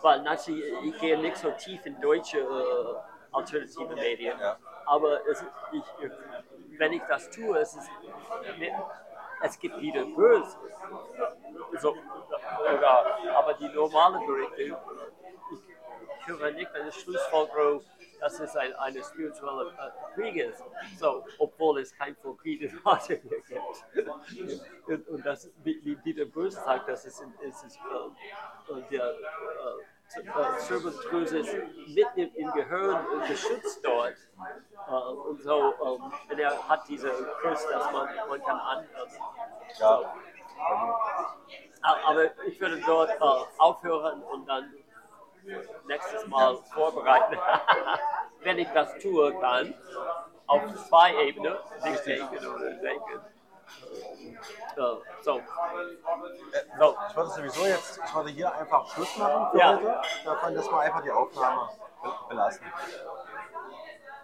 weil natürlich, ich gehe nicht so tief in deutsche äh, alternative Medien, Ja. aber es, ich, wenn ich das tue, es, ist, es gibt wieder böse, so, aber die normalen Berichte, ich höre nicht eine Schlussfolgerung, dass es ein, eine spirituelle äh, Krieg ist, so, obwohl es kein in Asien mehr gibt. Und, und das, wie, wie Dieter Böse sagt, das ist, es ist äh, und der äh, äh, Zirbeldrüse ist mitten im, Gehirn äh, geschützt dort. Äh, und so, und er hat diese Kurs, dass man, man kann anpassen. Ja. Aber ich würde dort äh, aufhören und dann nächstes Mal vorbereiten, <laughs> wenn ich das tue kann, auf zwei Ebenen, nicht denken oder denken. Äh, so, so, Ich würde sowieso jetzt, ich würde hier einfach Schluss machen für Ja. heute. Davon, dass wir einfach die Aufnahme be- belassen.